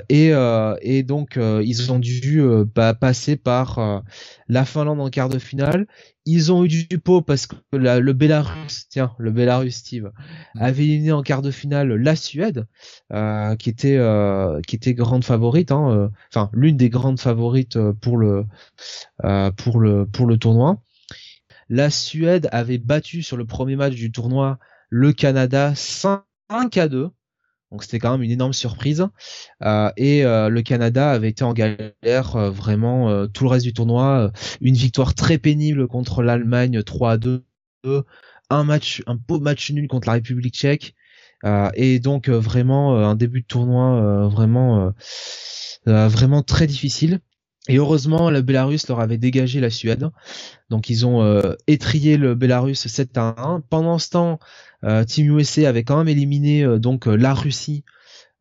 et, et donc, ils ont dû bah, passer par la Finlande en quart de finale. Ils ont eu du pot parce que le Bélarus, tiens, le Bélarus Steve, avait éliminé en quart de finale la Suède, euh, qui était euh, qui était grande favorite, hein, euh, enfin l'une des grandes favorites pour le pour le pour le tournoi. La Suède avait battu sur le premier match du tournoi le Canada 5 à 2. Donc c'était quand même une énorme surprise. Euh, et euh, le Canada avait été en galère euh, vraiment tout le reste du tournoi. Une victoire très pénible contre l'Allemagne 3 à 2. Un match, un beau match nul contre la République tchèque. et donc vraiment un début de tournoi vraiment vraiment très difficile. Et heureusement, le Belarus leur avait dégagé la Suède. Donc ils ont euh, étrié le Belarus 7 à 1. Pendant ce temps, euh, Team USA avait quand même éliminé euh, donc la Russie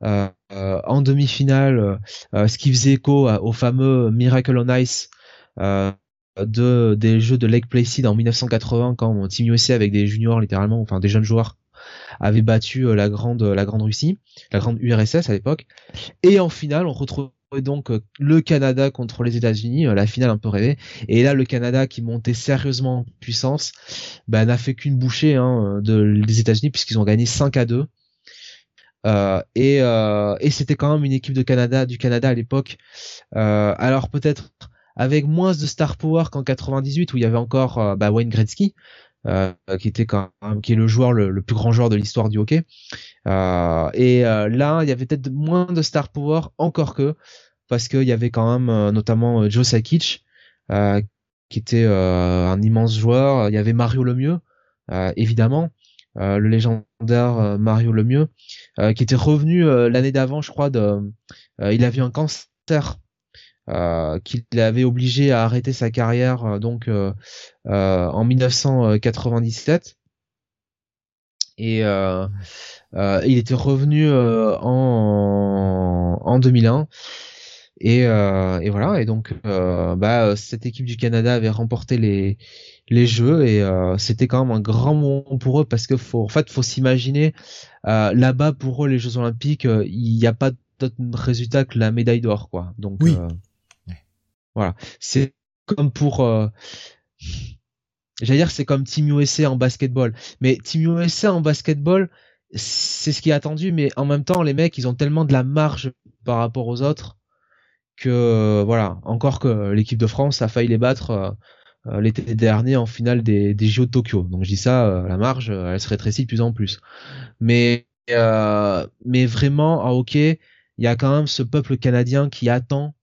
en demi-finale, ce qui faisait écho au fameux Miracle on Ice de, des jeux de Lake Placid en 1980 quand Team USA avec des juniors littéralement, enfin des jeunes joueurs avait battu la grande la grande Russie, la grande URSS à l'époque. Et en finale, on retrouve donc euh, le Canada contre les États-Unis, euh, la finale un peu rêvée. Et là, le Canada qui montait sérieusement en puissance, bah, n'a fait qu'une bouchée hein, de, des États-Unis puisqu'ils ont gagné 5 à 2. Euh, et, c'était quand même une équipe du Canada à l'époque. alors peut-être avec moins de star power qu'en 98 où il y avait encore bah, Wayne Gretzky, qui était quand même, qui est le joueur le, plus grand joueur de l'histoire du hockey. et là, il y avait peut-être moins de star power, encore que parce qu'il y avait quand même notamment Joe Sakic qui était un immense joueur. Il y avait Mario Lemieux, évidemment, le légendaire Mario Lemieux, qui était revenu l'année d'avant, je crois. De, il avait un cancer euh, qu'il avait obligé à arrêter sa carrière euh, donc euh, en 1997 et il était revenu en, en 2001 et, et, voilà. Et donc bah, cette équipe du Canada avait remporté les les jeux. Et c'était quand même un grand moment pour eux parce que faut en fait faut s'imaginer là-bas pour eux les Jeux Olympiques il n'y a pas d'autre résultat que la médaille d'or quoi. Donc oui. Voilà. C'est comme pour, euh... j'allais dire, c'est comme Team USA en basketball. Mais Team USA en basketball, c'est ce qui est attendu, mais en même temps, les mecs, ils ont tellement de la marge par rapport aux autres que, voilà, encore que l'équipe de France a failli les battre euh, euh, l'été dernier en finale des, des JO de Tokyo. Donc je dis ça, euh, la marge, elle se rétrécit de plus en plus. Mais, mais vraiment, à hockey, il y a quand même ce peuple canadien qui attend euh,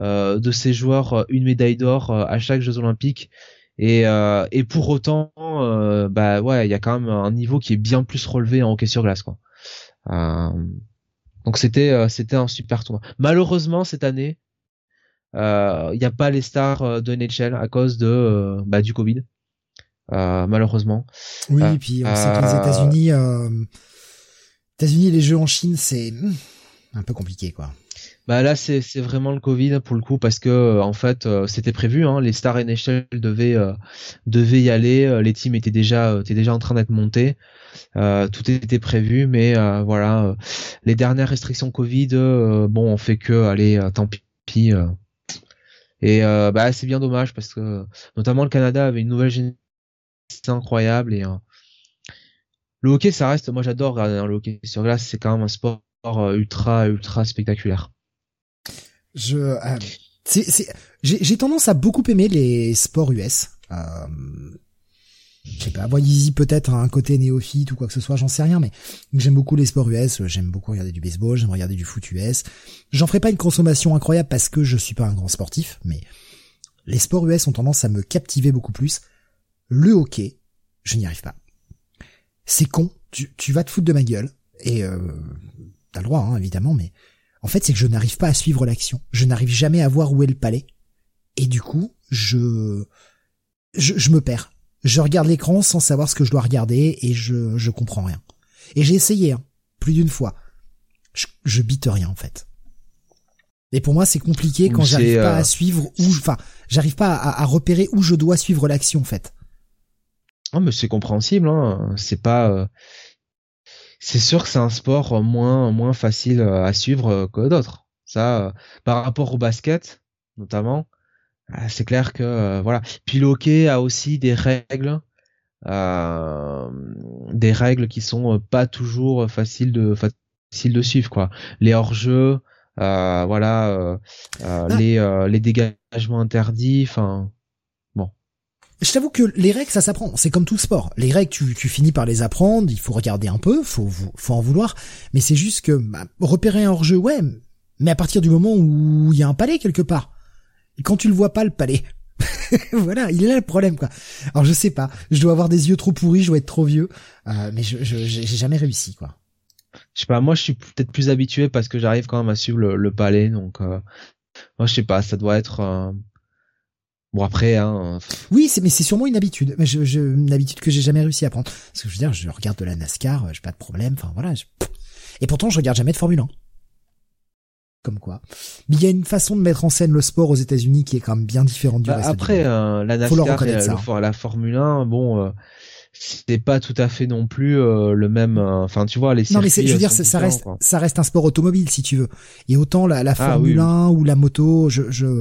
de ces joueurs euh, une médaille d'or euh, à chaque Jeux Olympiques. Et, et pour autant, bah ouais, il y a quand même un niveau qui est bien plus relevé en hockey sur glace, quoi. donc c'était c'était un super tournoi. Malheureusement cette année, il n'y a pas les stars de NHL à cause de bah, du Covid. malheureusement. Oui, et puis on sait que les États-Unis, États-Unis, les Jeux en Chine, c'est hmm, un peu compliqué, quoi. Bah là c'est vraiment le Covid pour le coup parce que euh, en fait euh, c'était prévu hein, les stars NHL devaient euh, devaient y aller les teams étaient déjà étaient déjà en train d'être montés. Tout était prévu mais voilà les dernières restrictions Covid bon on fait que allez tant pis et bah c'est bien dommage parce que notamment le Canada avait une nouvelle génération incroyable et le hockey ça reste moi j'adore regarder le hockey sur glace c'est quand même un sport ultra ultra spectaculaire je, euh, j'ai tendance à beaucoup aimer les sports US. Euh, je sais pas, Yeezy peut-être un côté néophyte ou quoi que ce soit, j'en sais rien, mais j'aime beaucoup les sports US, j'aime beaucoup regarder du baseball, j'aime regarder du foot US. J'en ferai pas une consommation incroyable parce que je suis pas un grand sportif, mais les sports US ont tendance à me captiver beaucoup plus. Le hockey, je n'y arrive pas. C'est con, tu, tu vas te foutre de ma gueule, et euh, t'as le droit, hein, évidemment, mais en fait, c'est que je n'arrive pas à suivre l'action. Je n'arrive jamais à voir où est le palais. Et du coup, je, je, me perds. Je regarde l'écran sans savoir ce que je dois regarder et je, je comprends rien. Et j'ai essayé, hein, plus d'une fois. Je, je bite rien, en fait. Et pour moi, c'est compliqué quand j'arrive pas à euh, suivre où, enfin, j'arrive pas à, repérer où je dois suivre l'action, en fait. Oh, mais c'est compréhensible, hein. C'est pas, euh, c'est sûr que c'est un sport moins moins facile euh, à suivre euh, que d'autres. Ça, euh, par rapport au basket, notamment, c'est clair que voilà. Hockey a aussi des règles, des règles qui sont pas toujours faciles de faciles de suivre quoi. Les hors-jeux, voilà, ah. les les dégagements interdits, enfin je t'avoue que les règles, ça s'apprend. C'est comme tout sport. Les règles, tu, finis par les apprendre. Il faut regarder un peu, faut, faut en vouloir. Mais c'est juste que bah, repérer un hors-jeu, ouais. Mais à partir du moment où il y a un palais quelque part, quand tu le vois pas le palais, voilà, il est là le problème quoi. Alors je sais pas, je dois avoir des yeux trop pourris, je dois être trop vieux, euh, mais j'ai jamais réussi quoi. Je sais pas, moi je suis peut-être plus habitué parce que j'arrive quand même à suivre le, palais, donc euh, moi je sais pas, ça doit être Bon après, hein. Oui, c'est mais c'est sûrement une habitude, mais je, je, une habitude que j'ai jamais réussi à prendre. Parce que je veux dire, je regarde de la NASCAR, j'ai pas de problème. Enfin voilà. Et pourtant, je regarde jamais de Formule 1. Comme quoi. Mais il y a une façon de mettre en scène le sport aux États-Unis qui est quand même bien différente du bah, reste. Après, euh, la NASCAR et hein. la Formule 1, bon. Euh, c'est pas tout à fait non plus euh, le même enfin tu vois les non mais je veux dire ça, reste ça reste un sport automobile si tu veux et autant la, la ah Formule 1 ou la moto je, je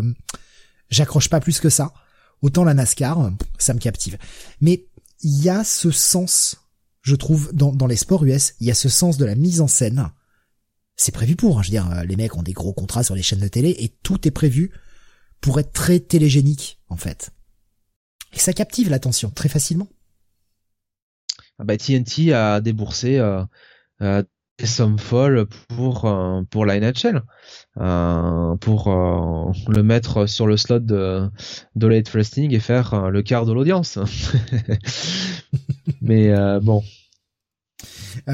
j'accroche pas plus que ça. Autant la NASCAR, ça me captive. Mais il y a ce sens, je trouve, dans, les sports US, il y a ce sens de la mise en scène. C'est prévu pour, hein, je veux dire, les mecs ont des gros contrats sur les chaînes de télé et tout est prévu pour être très télégénique, en fait. Et ça captive l'attention très facilement. Ah bah, TNT a déboursé euh, euh, sommes folles pour euh, pour la NHL, euh, pour euh, le mettre sur le slot de de late wrestling et faire le quart de l'audience. Mais bon. Il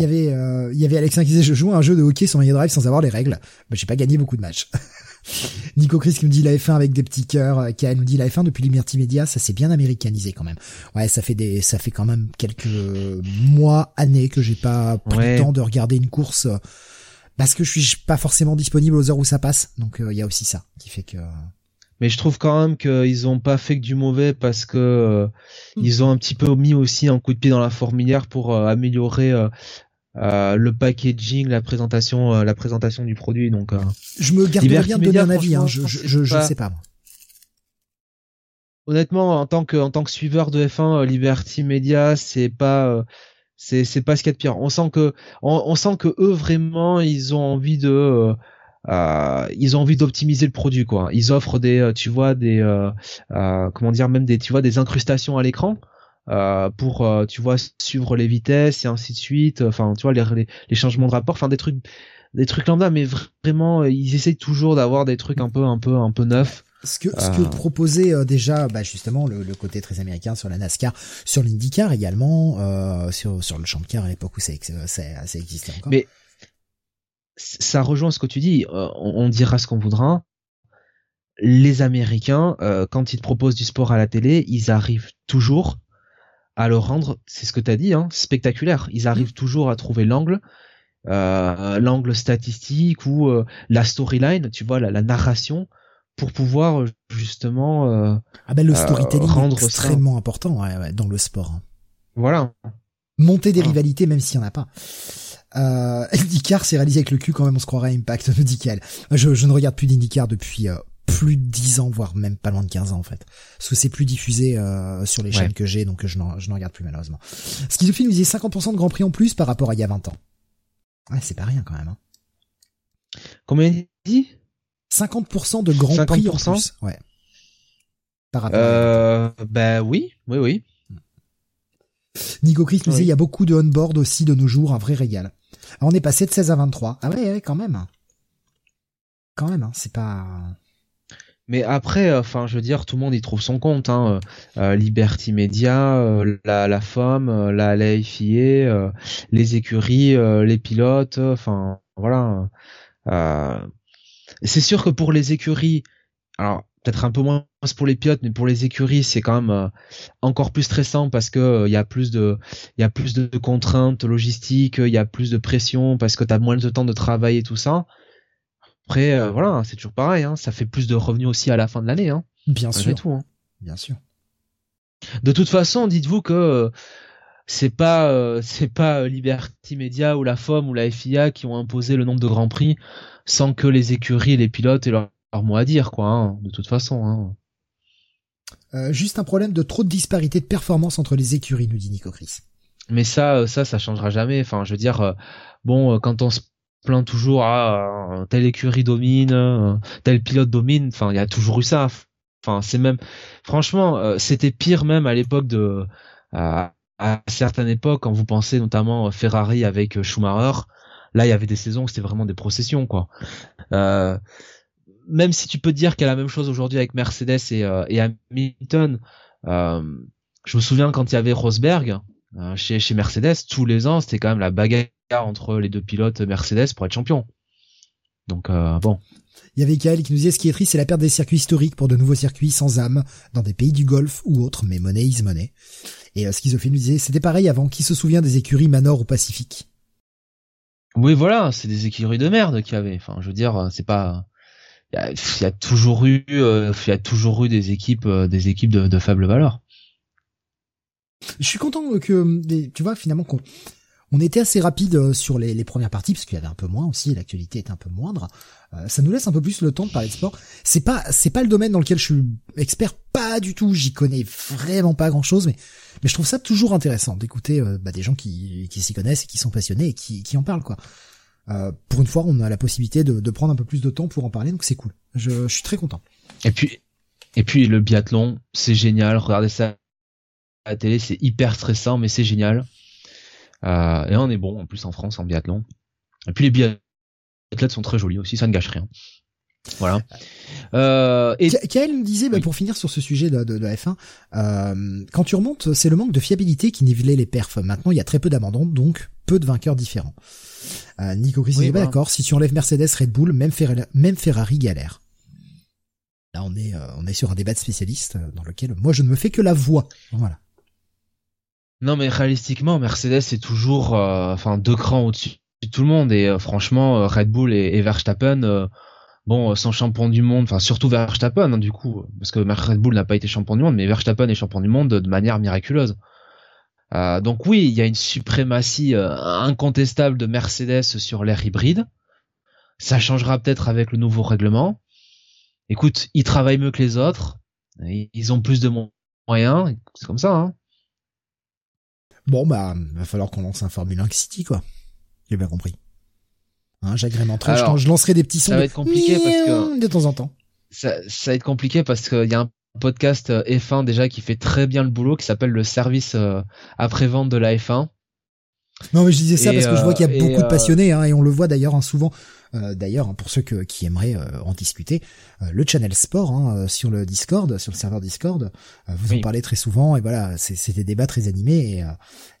y avait il y avait Alexin qui disait je joue à un jeu de hockey sur Mega Drive sans avoir les règles. mais j'ai pas gagné beaucoup de matchs. Nico Chris qui nous dit la F1 avec des petits cœurs. Euh, qui nous dit la F1 depuis Liberty Media, ça s'est bien américanisé quand même. Ouais, ça fait des, ça fait quand même quelques mois, années que j'ai pas pris le temps de regarder une course euh, parce que je suis pas forcément disponible aux heures où ça passe. Donc euh, il y a aussi ça qui fait que. Mais je trouve quand même qu'ils ont pas fait que du mauvais parce que mm. ils ont un petit peu mis aussi un coup de pied dans la fourmilière pour améliorer euh, le packaging, la présentation, euh, la présentation du produit. Donc, euh, je me garde bien de donner un avis. Hein, je, je, je, sais pas. Honnêtement, en tant que en tant que suiveur de F1, Liberty Media, c'est pas c'est c'est pas ce qu'il y a de pire. On sent que on, sent que eux vraiment ils ont envie de ils ont envie d'optimiser le produit quoi. Ils offrent des tu vois des comment dire même des tu vois des incrustations à l'écran. Euh, pour euh, tu vois suivre les vitesses et ainsi de suite. Enfin tu vois les, les, changements de rapport enfin des trucs des trucs lambda. Mais vraiment euh, ils essayent toujours d'avoir des trucs un peu un peu un peu neufs. Ce que ce que proposait déjà bah justement le, le, côté très américain sur la NASCAR sur l'IndyCar également sur sur le champ de car à l'époque où ça, ça, ça existait encore. Mais ça rejoint ce que tu dis. On, on dira ce qu'on voudra. Les Américains, quand ils proposent du sport à la télé, ils arrivent toujours à le rendre, c'est ce que tu as dit, hein, spectaculaire. Ils arrivent toujours à trouver l'angle, euh, l'angle statistique ou euh, la storyline, tu vois, la, narration, pour pouvoir justement euh, ah ben le storytelling rendre est extrêmement important ouais, dans le sport. Hein. Voilà. Monter des rivalités même s'il y en a pas. Euh, IndyCar c'est réalisé avec le cul quand même on se croirait Impact me dit Je, je ne regarde plus d'IndyCar depuis plus de 10 ans, voire même pas loin de 15 ans en fait. Parce que c'est plus diffusé euh, sur les chaînes que j'ai, donc je n'en, je n'en regarde plus malheureusement. Schizophile nous disait 50% de Grand Prix en plus par rapport à il y a 20 ans. Ouais, c'est pas rien quand même. Hein. Combien il dit? 50% de Grand Prix en plus. Ouais. Par rapport euh, bah oui, oui, oui. Nico Chris nous disait il y a beaucoup de on-board aussi de nos jours, un vrai régal. Alors, on est passé de 16 à 23. Ah ouais, ouais quand même. Quand même, hein, c'est pas... Mais après, euh, enfin, je veux dire, tout le monde y trouve son compte. Hein. Euh, euh Liberty Media, la, la FOM, la, la FIA, les écuries, les pilotes. Enfin, voilà. c'est sûr que pour les écuries, alors peut-être un peu moins pour les pilotes, mais pour les écuries, c'est quand même encore plus stressant parce que il y a plus de, il y a plus de contraintes logistiques, il y a plus de pression parce que tu moins de temps de travail et tout ça. Après, euh, voilà, c'est toujours pareil. Hein, ça fait plus de revenus aussi à la fin de l'année. Hein, Bien sûr. Tout, hein. Bien sûr. De toute façon, dites-vous que euh, c'est pas euh, c'est pas Liberty Media ou la FOM ou la FIA qui ont imposé le nombre de grands prix sans que les écuries et les pilotes aient leur, mot à dire, quoi. Hein, de toute façon. Hein. juste un problème de trop de disparité de performance entre les écuries, nous dit Nico Chris. Mais ça, ça, ça changera jamais. Enfin, je veux dire, bon, quand on se plaint toujours à ah, telle écurie domine, euh, tel pilote domine. Enfin, il y a toujours eu ça. Enfin, c'est même, franchement, euh, c'était pire même à l'époque de, à, certaines époques, quand vous pensez notamment Ferrari avec Schumacher. Là, il y avait des saisons où c'était vraiment des processions, quoi. Euh, même si tu peux dire qu'il y a la même chose aujourd'hui avec Mercedes et, et Hamilton, je me souviens quand il y avait Rosberg chez, chez Mercedes, tous les ans, c'était quand même la bagarre entre les deux pilotes Mercedes pour être champion. Donc euh, bon. Il y avait Kael qui nous disait ce qui est triste, c'est la perte des circuits historiques pour de nouveaux circuits sans âme dans des pays du Golfe ou autres, mais money is money. Et euh, Schizophile nous disait c'était pareil avant. Qui se souvient des écuries Manor ou Pacifique? Oui, voilà, c'est des écuries de merde qu'il y avait. Enfin, je veux dire, c'est pas. Il y, a, toujours eu, euh, il y a toujours eu des équipes, euh, des équipes de, de faible valeur. Je suis content que, tu vois, finalement, qu'on on était assez rapide euh, sur les, premières parties parce qu'il y avait un peu moins aussi, l'actualité est un peu moindre. Euh, ça nous laisse un peu plus le temps de parler de sport. C'est pas c'est pas le domaine dans lequel je suis expert, pas du tout. J'y connais vraiment pas grand chose, mais mais je trouve ça toujours intéressant d'écouter euh, bah, des gens qui qui s'y connaissent et qui sont passionnés et qui qui en parlent quoi. pour une fois, on a la possibilité de, de prendre un peu plus de temps pour en parler, donc c'est cool. Je, je suis très content. Et puis et puis le biathlon, c'est génial. Regardez ça la télé, c'est hyper stressant, mais c'est génial. Euh, et on est bon en plus en France en biathlon. Et puis les biathlètes sont très jolis aussi, ça ne gâche rien. Voilà. Euh, et Kael nous disait, bah, pour finir sur ce sujet de, de, de F1, euh, quand tu remontes, c'est le manque de fiabilité qui nivelait les perfs. Maintenant, il y a très peu d'abandon, donc peu de vainqueurs différents. Euh, Nico Chris oui, bah. d'accord. Si tu enlèves Mercedes, Red Bull, même, Ferrari, même Ferrari galère. Là, on est, euh, on est sur un débat de spécialistes dans lequel moi je ne me fais que la voix. Voilà. Non, mais réalistiquement, Mercedes est toujours, euh, enfin, deux crans au-dessus de tout le monde et franchement, Red Bull et, Verstappen bon, sans champion du monde, enfin surtout Verstappen hein, du coup, parce que Red Bull n'a pas été champion du monde, mais Verstappen est champion du monde de manière miraculeuse. Euh, donc oui, il y a une suprématie incontestable de Mercedes sur l'air hybride. Ça changera peut-être avec le nouveau règlement écoute, ils travaillent mieux que les autres, ils ont plus de moyens, c'est comme ça. Hein. Bon bah, va falloir qu'on lance un Formule 1 City quoi. J'ai bien compris. Hein, j'agrémenterai, je, je lancerai des petits sons. Ça va être compliqué parce que de temps en temps. Ça, ça va être compliqué parce qu'il y a un podcast euh, F1 déjà qui fait très bien le boulot qui s'appelle le service euh, après vente de la F1 non, mais je disais ça parce que je vois qu'il y a beaucoup de euh, passionnés, hein, et on le voit d'ailleurs hein, souvent. Euh, d'ailleurs, hein, pour ceux qui aimeraient euh, en discuter, le channel sport hein, sur le Discord, sur le serveur Discord, vous en parlez très souvent, et voilà, c'est des débats très animés.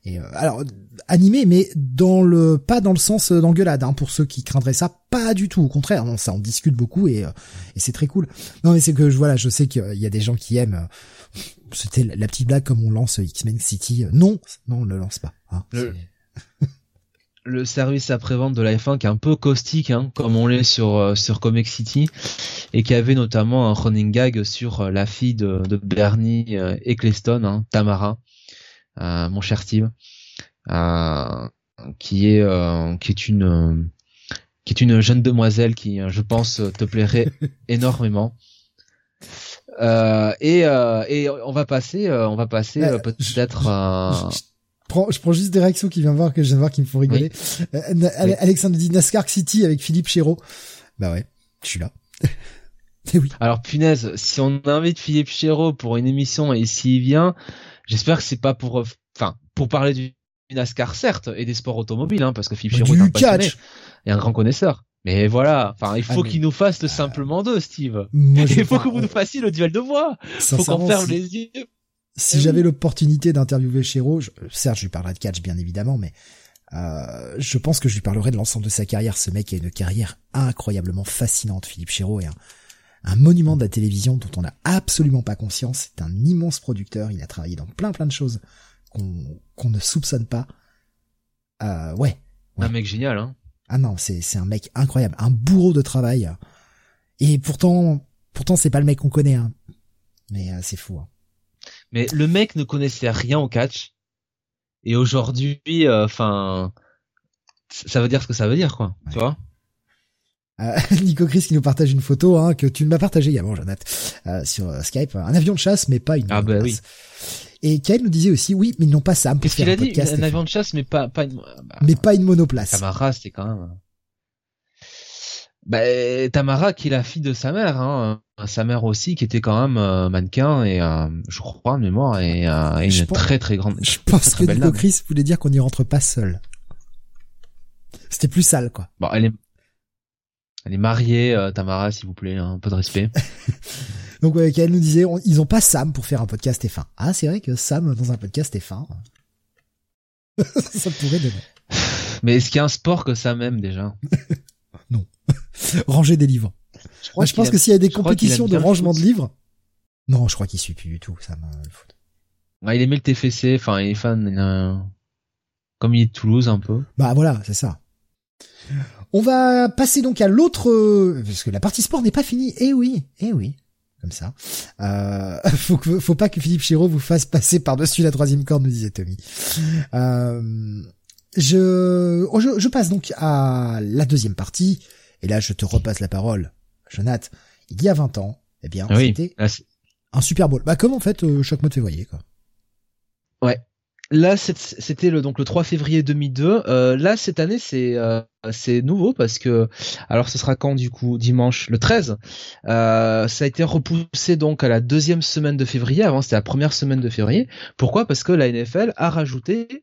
Et, et alors animés, mais dans le pas dans le sens d'engueulade. Hein, pour ceux qui craindraient ça, pas du tout. Au contraire, non, ça on discute beaucoup et, et c'est très cool. Non, mais c'est que voilà, je sais qu'il y a des gens qui aiment. C'était la petite blague comme on lance X-Men City. Non, non, on ne le lance pas. Hein, le service après-vente de la F1 qui est un peu caustique, hein, comme on l'est sur euh, sur Comic City, et qui avait notamment un running gag sur euh, la fille de, de Bernie euh, Eccleston, hein, Tamara, mon cher Steve, qui est qui est une qui est une jeune demoiselle qui, je pense, te plairait énormément. et, et on va passer, on va passer peut-être je prends juste des réactions qui viennent voir que je viens de voir qui me font rigoler. Euh, Alexandre dit NASCAR City avec Philippe Chéreau. Bah ouais, je suis là. et oui. Alors punaise, si on invite Philippe Chéreau pour une émission et s'il vient, j'espère que c'est pas pour, enfin, pour parler du NASCAR certes et des sports automobiles, hein, parce que Philippe Chéreau est un passionné et un grand connaisseur. Mais voilà, enfin, il faut ah, qu'il nous fasse le simplement deux, Steve. il faut que vous nous fassiez le duel de voix. Faut qu'on ferme les yeux si j'avais l'opportunité d'interviewer Chéreau, certes, je lui parlerais de catch, bien évidemment, mais euh, je pense que je lui parlerai de l'ensemble de sa carrière. Ce mec a une carrière incroyablement fascinante. Philippe Chéreau est un, monument de la télévision dont on n'a absolument pas conscience. C'est un immense producteur. Il a travaillé dans plein plein de choses qu'on ne soupçonne pas. Euh, ouais, Un mec génial, hein. Ah non, c'est c'est un mec incroyable, un bourreau de travail. Et pourtant, pourtant c'est pas le mec qu'on connaît, hein. Mais euh, c'est fou. Hein. Mais le mec ne connaissait rien au catch. Et aujourd'hui, euh, enfin, ça veut dire ce que ça veut dire, quoi. Tu vois euh, Nico Chris qui nous partage une photo hein, que tu m'as partagé également, Jonathan, euh, sur euh, Skype. Un avion de chasse, mais pas une. Ah bah oui. Et Kyle nous disait aussi, oui, mais ils n'ont pas Sam pour faire un podcast. Il a dit un avion de chasse, mais pas pas une. Bah, mais pas une monoplace. Tamara, c'est quand même. Bah, Tamara, qui est la fille de sa mère, hein, sa mère aussi, qui était quand même euh, mannequin et euh, je crois de mémoire et, euh, une très très grande. Je pense que Nico Chris voulait dire qu'on n'y rentre pas seul. C'était plus sale, quoi. Bon, elle est, elle est mariée, Tamara, s'il vous plaît, hein, un peu de respect. Donc, ouais, elle nous disait, ils ont pas Sam pour faire un podcast F1. Ah, c'est vrai que Sam dans un podcast F1. ça pourrait donner. Mais est-ce qu'il y a un sport que Sam aime déjà? Non. Ranger des livres. Je, crois je pense que s'il y a des compétitions de rangement de livres, non, je crois qu'il suit plus du tout ça. Le foot. il aimait le TFC, enfin il est fan, comme il est de Toulouse un peu. Bah voilà, c'est ça. On va passer donc à l'autre, parce que la partie sport n'est pas finie. Eh oui, eh oui, comme ça. Euh, faut, faut pas que Philippe Chiraud vous fasse passer par-dessus la troisième corde, nous disait Tommy. Euh, je, je, je passe donc à la deuxième partie, et là je te repasse la parole Jonathan, il y a 20 ans, eh bien, c'était un Super Bowl. Bah, comme en fait euh, chaque mois de février, quoi. Ouais. Là, c'était le donc le 3 février 2002. Euh, là, cette année, c'est euh, c'est nouveau parce que alors ce sera quand du coup dimanche le 13. ça a été repoussé donc à la deuxième semaine de février. Avant, c'était la première semaine de février. Pourquoi? Parce que la NFL a rajouté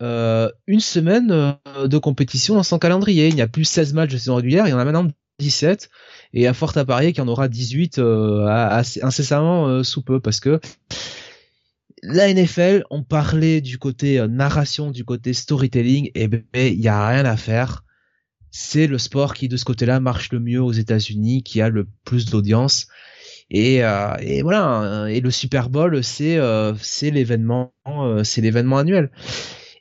une semaine de compétition dans son calendrier. Il n'y a plus 16 matchs de saison régulière, il y en a maintenant 17 et à fort à parier qu'il y en aura 18 incessamment sous peu parce que la NFL, on parlait du côté narration, du côté storytelling, et ben il y a rien à faire c'est le sport qui de ce côté-là marche le mieux aux États-Unis, qui a le plus d'audience. Et, euh, et, voilà. Et le Super Bowl, c'est euh, c'est l'événement, euh, c'est l'événement annuel.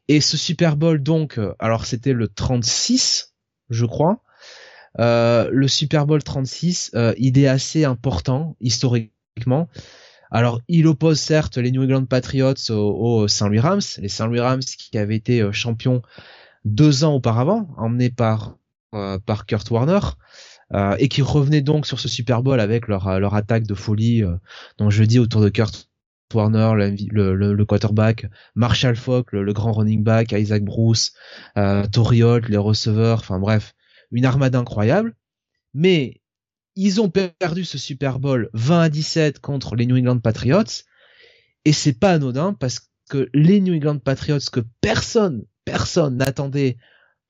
Et ce Super Bowl, donc, alors c'était le 36, je crois. Le Super Bowl 36, il est assez important historiquement. Alors, il oppose certes les New England Patriots aux, Saint Louis Rams, les Saint Louis Rams qui avaient été champions deux ans auparavant, emmenés par euh, par Kurt Warner. Euh, et qui revenaient donc sur ce Super Bowl avec leur, euh, leur attaque de folie, donc je dis autour de Kurt Warner, le, le, quarterback, Marshall Falk, le, grand running back, Isaac Bruce, euh, les receveurs, enfin bref, une armade incroyable. Mais ils ont perdu ce Super Bowl 20 à 17 contre les New England Patriots, et c'est pas anodin parce que les New England Patriots que personne, personne n'attendait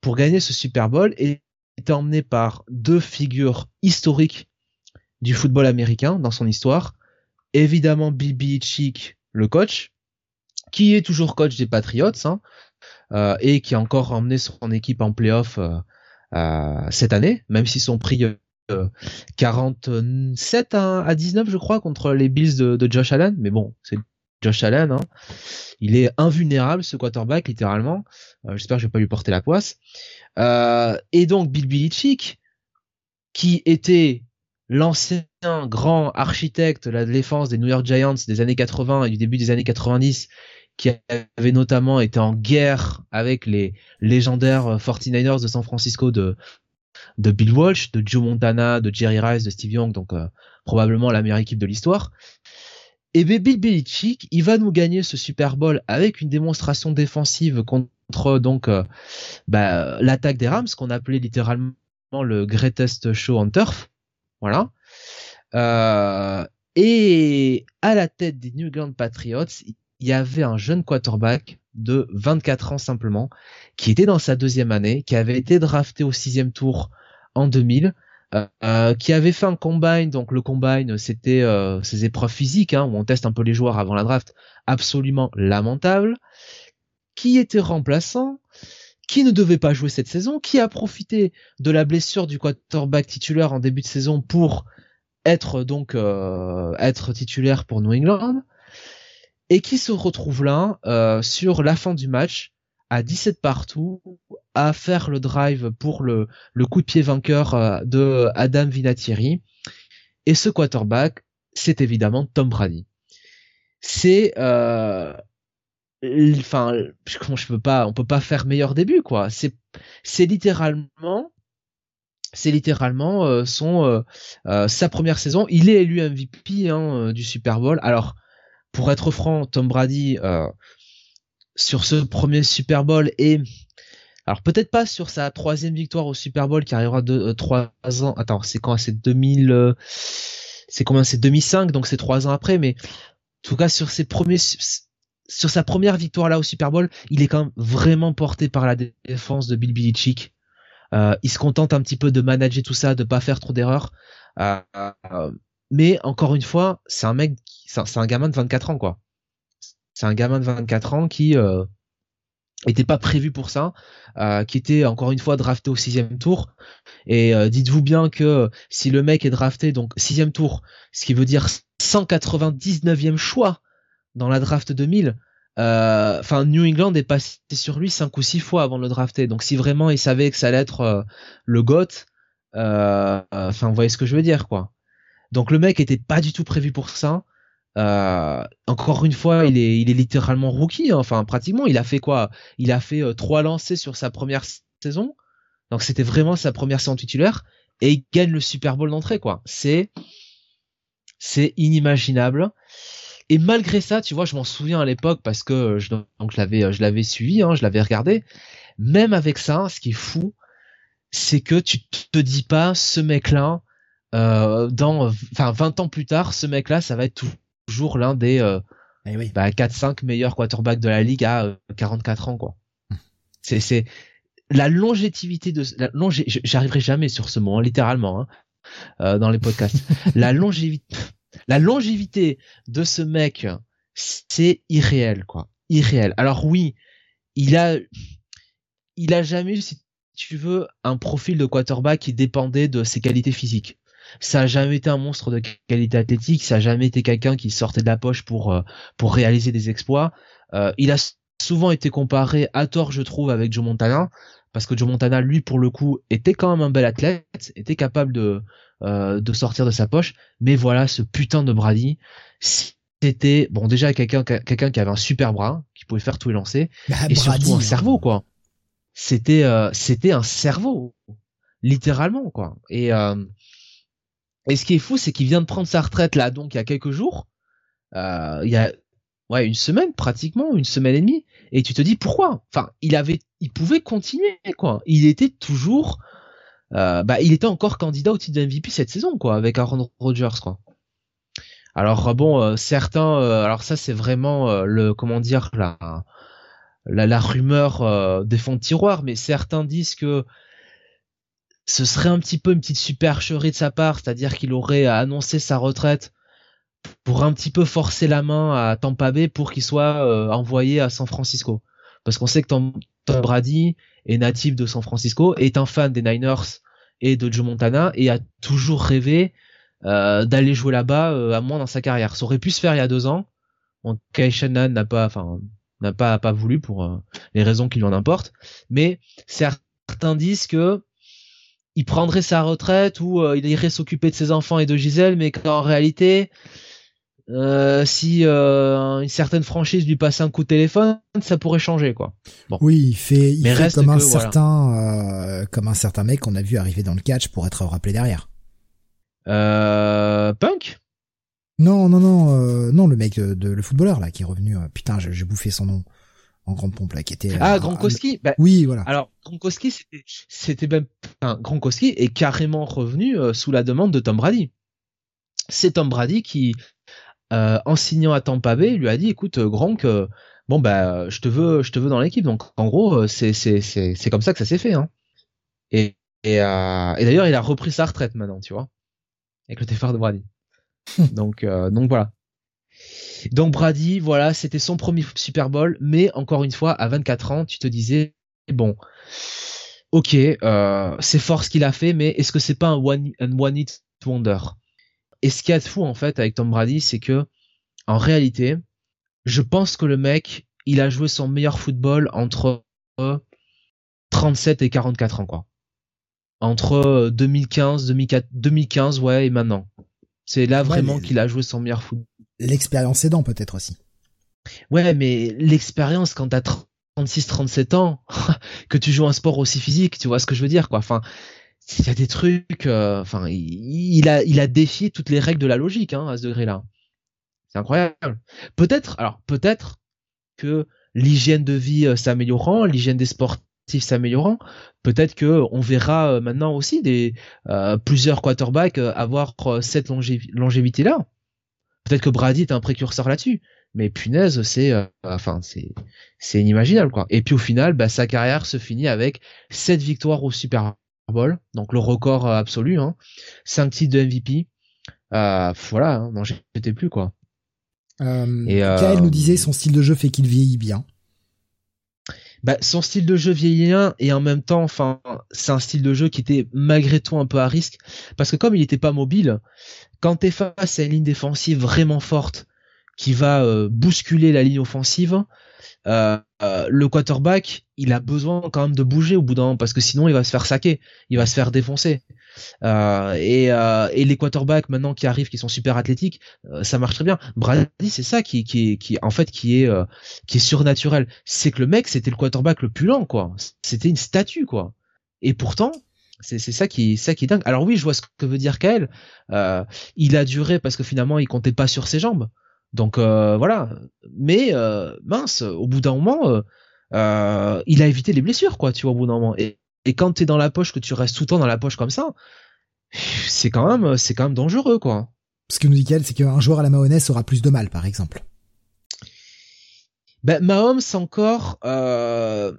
pour gagner ce Super Bowl était emmené par deux figures historiques du football américain dans son histoire. Évidemment, Bill Belichick, le coach, qui est toujours coach des Patriots, hein, euh, et qui a encore emmené son équipe en playoff euh, cette année, même s'ils sont pris 47 à, 19, je crois, contre les Bills de, Josh Allen. Mais bon, c'est Josh Allen. Hein. Il est invulnérable, ce quarterback, littéralement. J'espère que je vais pas lui porter la poisse. Euh, et donc Bill Belichick, qui était l'ancien grand architecte de la défense des New York Giants des années 80 et du début des années 90, qui avait notamment été en guerre avec les légendaires 49ers de San Francisco de, de Bill Walsh, de Joe Montana, de Jerry Rice, de Steve Young, donc euh, probablement la meilleure équipe de l'histoire. Et Bill Belichick, il va nous gagner ce Super Bowl avec une démonstration défensive contre donc euh, bah, l'attaque des Rams qu'on appelait littéralement le greatest show on turf. Voilà. Euh, et à la tête des New England Patriots, il y avait un jeune quarterback de 24 ans simplement, qui était dans sa deuxième année, qui avait été drafté au sixième tour en 2000, euh, qui avait fait un combine. Donc le combine, c'était ces épreuves physiques hein, où on teste un peu les joueurs avant la draft, absolument lamentable. Qui était remplaçant, qui ne devait pas jouer cette saison, qui a profité de la blessure du quarterback titulaire en début de saison pour être donc euh, être titulaire pour New England et qui se retrouve là euh, sur la fin du match à 17 partout à faire le drive pour le, coup de pied vainqueur euh, de Adam Vinatieri. Et ce quarterback c'est évidemment Tom Brady. C'est enfin comment je peux pas on peut pas faire meilleur début quoi. C'est c'est littéralement c'est littéralement euh, son euh, euh, sa première saison. Il est élu MVP hein, du Super Bowl. Alors pour être franc Tom Brady sur ce premier Super Bowl et alors peut-être pas sur sa troisième victoire au Super Bowl qui arrivera de trois ans attends c'est quand? C'est 2000 c'est combien? C'est 2005 donc c'est trois ans après mais en tout cas sur ses premiers sur sa première victoire là au Super Bowl, il est quand même vraiment porté par la défense de Bill Belichick. Euh, il se contente un petit peu de manager tout ça, de pas faire trop d'erreurs. Euh, mais encore une fois, c'est un mec, c'est un, gamin de 24 ans quoi. C'est un gamin de 24 ans qui euh, était pas prévu pour ça, euh, qui était encore une fois drafté au sixième tour. Et euh, dites-vous bien que si le mec est drafté donc sixième tour, ce qui veut dire 199e choix dans la draft 2000, euh, enfin New England est passé sur lui cinq ou six fois avant de le drafter. Donc si vraiment il savait que ça allait être euh, le GOAT, euh, enfin vous voyez ce que je veux dire quoi. Donc le mec était pas du tout prévu pour ça. Encore une fois, il est, il est littéralement rookie. Hein. Enfin, pratiquement, il a fait quoi? Il a fait trois lancers sur sa première saison. Donc c'était vraiment sa première saison titulaire et il gagne le Super Bowl d'entrée quoi. C'est c'est inimaginable. Et malgré ça, tu vois, je m'en souviens à l'époque parce que je, donc je l'avais, je l'avais suivi, hein, je l'avais regardé. Même avec ça, ce qui est fou, c'est que tu te dis pas, ce mec-là, euh, dans, enfin, 20 ans plus tard, ce mec-là, ça va être toujours l'un des euh, eh bah, 4-5 meilleurs quarterbacks de la ligue à 44 euh, ans, quoi. C'est c'est la longévité de la j'arriverai jamais sur ce mot hein, littéralement hein, euh, dans les podcasts. la longévité la longévité de ce mec, c'est irréel quoi, irréel. Alors oui, il a il a jamais eu si tu veux un profil de quarterback qui dépendait de ses qualités physiques. Ça a jamais été un monstre de qualité athlétique, ça a jamais été quelqu'un qui sortait de la poche pour euh, pour réaliser des exploits. Euh, il a souvent été comparé à tort, je trouve, avec Joe Montana, parce que Joe Montana, lui, pour le coup, était quand même un bel athlète, était capable de euh, de sortir de sa poche. Mais voilà, ce putain de Brady, c'était bon déjà quelqu'un quelqu'un qui avait un super bras, qui pouvait faire tout et lancer, bah, et surtout un hein. cerveau quoi. C'était euh, c'était un cerveau, littéralement quoi. Et euh, et ce qui est fou, c'est qu'il vient de prendre sa retraite là, donc il y a quelques jours. Euh, il y a ouais une semaine pratiquement, une semaine et demie. Et tu te dis pourquoi? Enfin, il avait, il pouvait continuer quoi. Il était toujours, euh, bah, il était encore candidat au titre de MVP cette saison quoi, avec Aaron Rodgers quoi. Alors bon, euh, certains, euh, alors ça c'est vraiment le comment dire la la, la rumeur des fonds de tiroir, mais certains disent que ce serait un petit peu une petite supercherie de sa part, c'est-à-dire qu'il aurait annoncé sa retraite pour un petit peu forcer la main à Tampa Bay pour qu'il soit euh, envoyé à San Francisco. Parce qu'on sait que Tom, Brady est natif de San Francisco, est un fan des Niners et de Joe Montana et a toujours rêvé euh, d'aller jouer là-bas euh, à moins dans sa carrière. Ça aurait pu se faire il y a deux ans. Bon, Kai Shannon n'a pas, enfin, n'a pas pas voulu pour les raisons qui lui en importent. Mais certains disent que il prendrait sa retraite ou il irait s'occuper de ses enfants et de Gisèle, mais qu'en réalité, euh, si euh, une certaine franchise lui passait un coup de téléphone, ça pourrait changer quoi. Bon. Oui, il fait, il fait comme un certain, euh, comme un certain mec qu'on a vu arriver dans le catch pour être rappelé derrière. Euh, Punk? Non, non, non, non, le mec de, le footballeur là qui est revenu. putain, j'ai bouffé son nom en grande pompe là, qui était. Ah, Gronkowski. Bah, oui, voilà. Alors Gronkowski, c'était, même, enfin, Gronkowski est carrément revenu sous la demande de Tom Brady. C'est Tom Brady qui euh, en signant à Tampa Bay, lui a dit écoute euh, Gronk, euh, bon bah je te veux je te veux dans l'équipe. Donc en gros c'est c'est c'est c'est comme ça que ça s'est fait. Hein. Et et, et d'ailleurs il a repris sa retraite maintenant, tu vois, avec le départ de Brady. donc donc voilà. Donc Brady, voilà, c'était son premier Super Bowl, mais encore une fois, à 24 ans, tu te disais, bon, ok, euh, c'est fort ce qu'il a fait, mais est-ce que c'est pas un one, un one hit wonder? Et ce qu'il y a de fou en fait avec Tom Brady, c'est que en réalité, je pense que le mec, il a joué son meilleur football entre 37 et 44 ans quoi. Entre 2015, 2015 ouais et maintenant. C'est là vraiment qu'il a joué son meilleur football. L'expérience aidant peut-être aussi. Ouais, mais l'expérience quand t'as 36, 37 ans, que tu joues un sport aussi physique, tu vois ce que je veux dire quoi. Enfin, il y a des trucs, euh, enfin, il, a, il a défié toutes les règles de la logique hein, à ce degré-là. C'est incroyable. Peut-être, alors peut-être que l'hygiène de vie euh, s'améliorant, l'hygiène des sportifs s'améliorant, peut-être que on verra euh, maintenant aussi des plusieurs quarterbacks avoir cette longévité-là. Peut-être que Brady est un précurseur là-dessus. Mais punaise, c'est, enfin, c'est, c'est inimaginable quoi. Et puis au final, bah, sa carrière se finit avec sept victoires au Super donc le record euh, absolu, hein. 5 titres de MVP. Euh, voilà, hein, non j'étais plus quoi. Euh, et euh, nous disait son style de jeu fait qu'il vieillit bien. Bah, son style de jeu vieillit bien et en même temps, enfin, c'est un style de jeu qui était malgré tout un peu à risque parce que comme il n'était pas mobile, quand t'es face à une ligne défensive vraiment forte qui va euh, bousculer la ligne offensive, euh, euh, le quarterback, il a besoin quand même de bouger au bout d'un moment parce que sinon il va se faire saquer, il va se faire défoncer. Euh, et, euh, et les quarterbacks maintenant qui arrivent, qui sont super athlétiques, euh, ça marche très bien. Brady, c'est ça qui, qui, qui, en fait, qui est, qui est surnaturel. C'est que le mec, c'était le quarterback le plus lent, quoi. C'était une statue, quoi. Et pourtant, c'est ça qui ça qui est dingue. Alors oui, je vois ce que veut dire Kael. Euh, il a duré parce que finalement il comptait pas sur ses jambes. Donc euh, voilà. Mais euh, mince, au bout d'un moment, euh, il a évité les blessures, quoi, tu vois, au bout d'un moment. Et, et quand t'es dans la poche, que tu restes tout le temps dans la poche comme ça, c'est quand même, c'est quand même dangereux, quoi. Ce que nous dit qu'elle, c'est qu'un joueur à la mayonnaise aura plus de mal, par exemple. Ben, Mahomes encore, euh,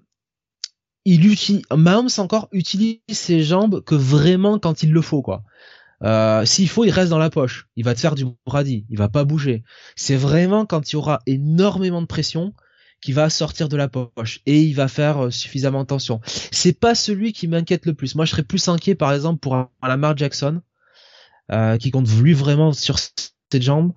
il utilise, Mahomes encore utilise ses jambes que vraiment quand il le faut, quoi. Euh, S'il faut, il reste dans la poche. Il va te faire du Brady. Il va pas bouger. C'est vraiment quand il y aura énormément de pression qu'il va sortir de la poche et il va faire euh, suffisamment attention. C'est pas celui qui m'inquiète le plus. Moi, je serais plus inquiet, par exemple, pour un Lamar Jackson, euh, qui compte lui vraiment sur ses jambes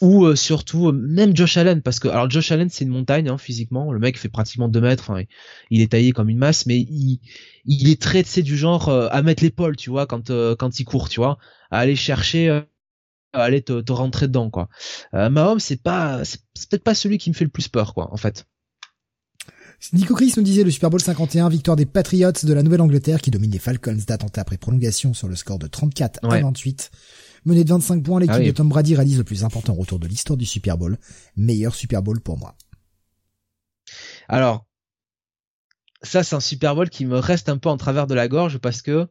ou euh, surtout même Josh Allen parce que alors Josh Allen c'est une montagne hein, physiquement le mec fait pratiquement 2 mètres enfin il est taillé comme une masse mais il est très du genre à mettre l'épaule tu vois quand quand il court tu vois à aller chercher aller te, te, rentrer dedans quoi. Euh, Mahomes c'est pas c'est peut-être pas celui qui me fait le plus peur quoi en fait. Nico Chris nous disait le Super Bowl 51, victoire des Patriots de la Nouvelle-Angleterre qui domine les Falcons d'attentat après prolongation sur le score de 34 à 28. Mené de 25 points, l'équipe ah de Tom Brady réalise le plus important retour de l'histoire du Super Bowl. Meilleur Super Bowl pour moi. Alors, ça c'est un Super Bowl qui me reste un peu en travers de la gorge parce que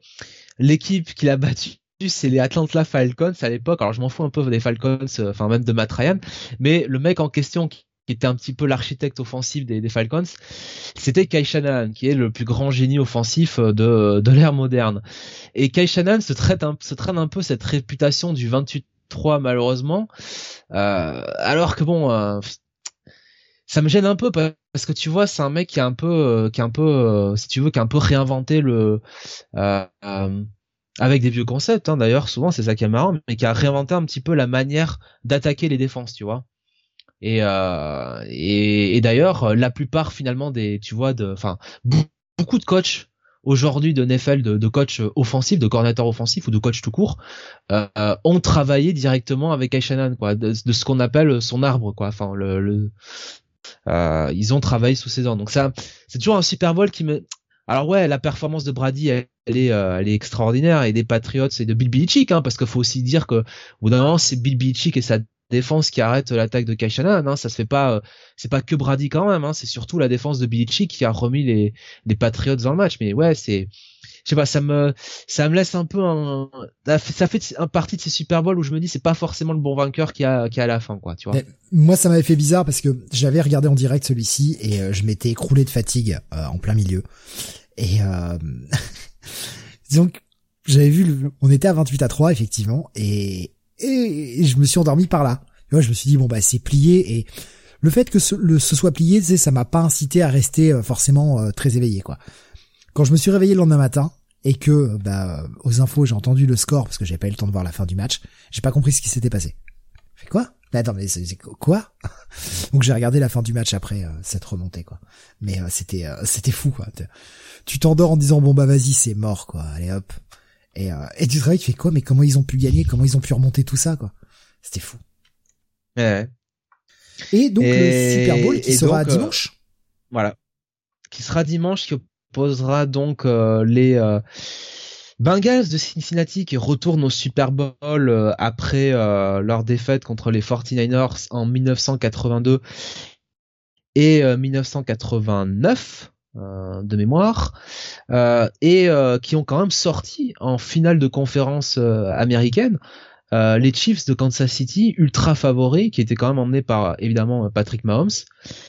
l'équipe qui l'a battu c'est les Atlanta Falcons à l'époque. Alors je m'en fous un peu des Falcons, euh, enfin même de Matt Ryan, mais le mec en question qui était un petit peu l'architecte offensif des, Falcons, c'était Kai Shanahan, qui est le plus grand génie offensif euh, de, l'ère moderne. Et Kai Shanahan se, traîne un peu cette réputation du 28-3 malheureusement, euh, alors que bon, ça me gêne un peu parce que tu vois, c'est un mec qui a un peu, qui a un peu, si tu veux, qui a un peu réinventé le avec des vieux concepts hein, d'ailleurs souvent c'est ça qui est marrant mais qui a réinventé un petit peu la manière d'attaquer les défenses tu vois. Et euh, et, d'ailleurs la plupart finalement des tu vois de enfin beaucoup de coachs aujourd'hui de NFL de, de coach offensif de coordinateur offensif ou de coach tout court euh, ont travaillé directement avec Aishanan quoi de, ce qu'on appelle son arbre quoi. Enfin le, le euh, ils ont travaillé sous ses ans donc ça c'est toujours un Super Bowl qui me alors ouais, la performance de Brady, elle, est, euh, elle est extraordinaire et des Patriots et de Bill Belichick, hein, parce qu'il faut aussi dire que au bout d'un moment, c'est Bill Belichick et sa défense qui arrête l'attaque de Kaishanan. Hein, ça se fait pas, euh, c'est pas que Brady quand même. Hein, c'est surtout la défense de Belichick qui a remis les, les Patriots dans le match. Mais ouais, c'est, je sais pas, ça me, ça me laisse un peu un, ça fait un partie de ces Super Bowl où je me dis c'est pas forcément le bon vainqueur qui a, qui a à la fin, quoi, tu vois. moi, ça m'avait fait bizarre parce que j'avais regardé en direct celui-ci et euh, je m'étais écroulé de fatigue en plein milieu. Et euh, donc j'avais vu, on était à 28 à 3 effectivement, et, et, je me suis endormi par là. je me suis dit bon bah c'est plié et le fait que ce, le, ce soit plié, ça m'a pas incité à rester euh, forcément euh, très éveillé quoi. Quand je me suis réveillé le lendemain matin et que bah aux infos j'ai entendu le score parce que j'avais pas eu le temps de voir la fin du match, j'ai pas compris ce qui s'était passé. Fait quoi? Mais attends, mais c'est quoi? Donc j'ai regardé la fin du match après cette remontée quoi. Mais c'était c'était fou quoi tu t'endors en disant bon bah vas-y c'est mort quoi, allez hop. Et, euh, et tu te réveilles, tu fais quoi? Mais comment ils ont pu gagner? Comment ils ont pu remonter tout ça quoi? C'était fou. Ouais. Et donc le Super Bowl qui sera euh, dimanche? voilà. Qui sera dimanche, qui opposera donc euh, les euh, Bengals de Cincinnati qui retournent au Super Bowl après leur défaite contre les 49ers en 1982 et 1989. Euh, de mémoire, euh, et euh, qui ont quand même sorti en finale de conférence américaine les Chiefs de Kansas City, ultra favoris, qui étaient quand même emmenés par évidemment Patrick Mahomes,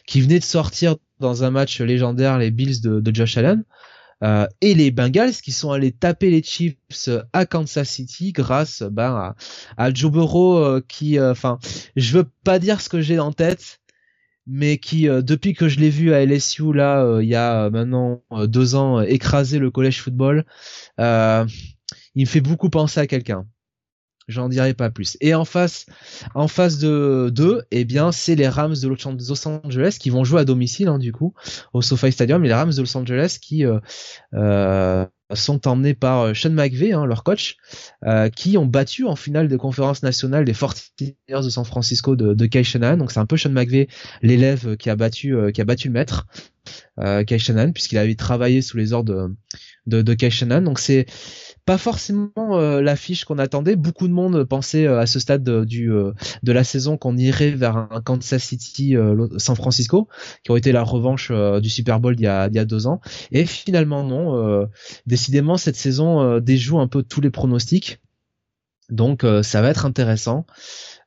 qui venait de sortir dans un match légendaire les Bills de, Josh Allen. et les Bengals qui sont allés taper les Chiefs à Kansas City grâce ben, à, Joe Burrow qui, enfin, je veux pas dire ce que j'ai en tête, mais qui euh, depuis que je l'ai vu à LSU là euh, il y a maintenant euh, deux ans écraser le collège football il me fait beaucoup penser à quelqu'un j'en dirai pas plus et en face en face de deux eh bien c'est les Rams de Los Angeles qui vont jouer à domicile hein, du coup au SoFi Stadium et les Rams de Los Angeles qui euh, sont emmenés par euh, Sean McVay, hein, leur coach, euh, qui ont battu en finale de conférence nationale des 49ers de San Francisco de, de Kai Shanahan. Donc c'est un peu Sean McVay, l'élève qui a battu qui a battu le maître, euh, Kai Shanahan, puisqu'il avait travaillé sous les ordres de, de, de Kai Shanahan. Donc c'est pas forcément euh, l'affiche qu'on attendait. Beaucoup de monde pensait euh, à ce stade euh, de la saison qu'on irait vers un Kansas City San Francisco, qui aurait été la revanche du Super Bowl d'il y a, il y a deux ans. Et finalement non. décidément cette saison déjoue un peu tous les pronostics. Donc ça va être intéressant.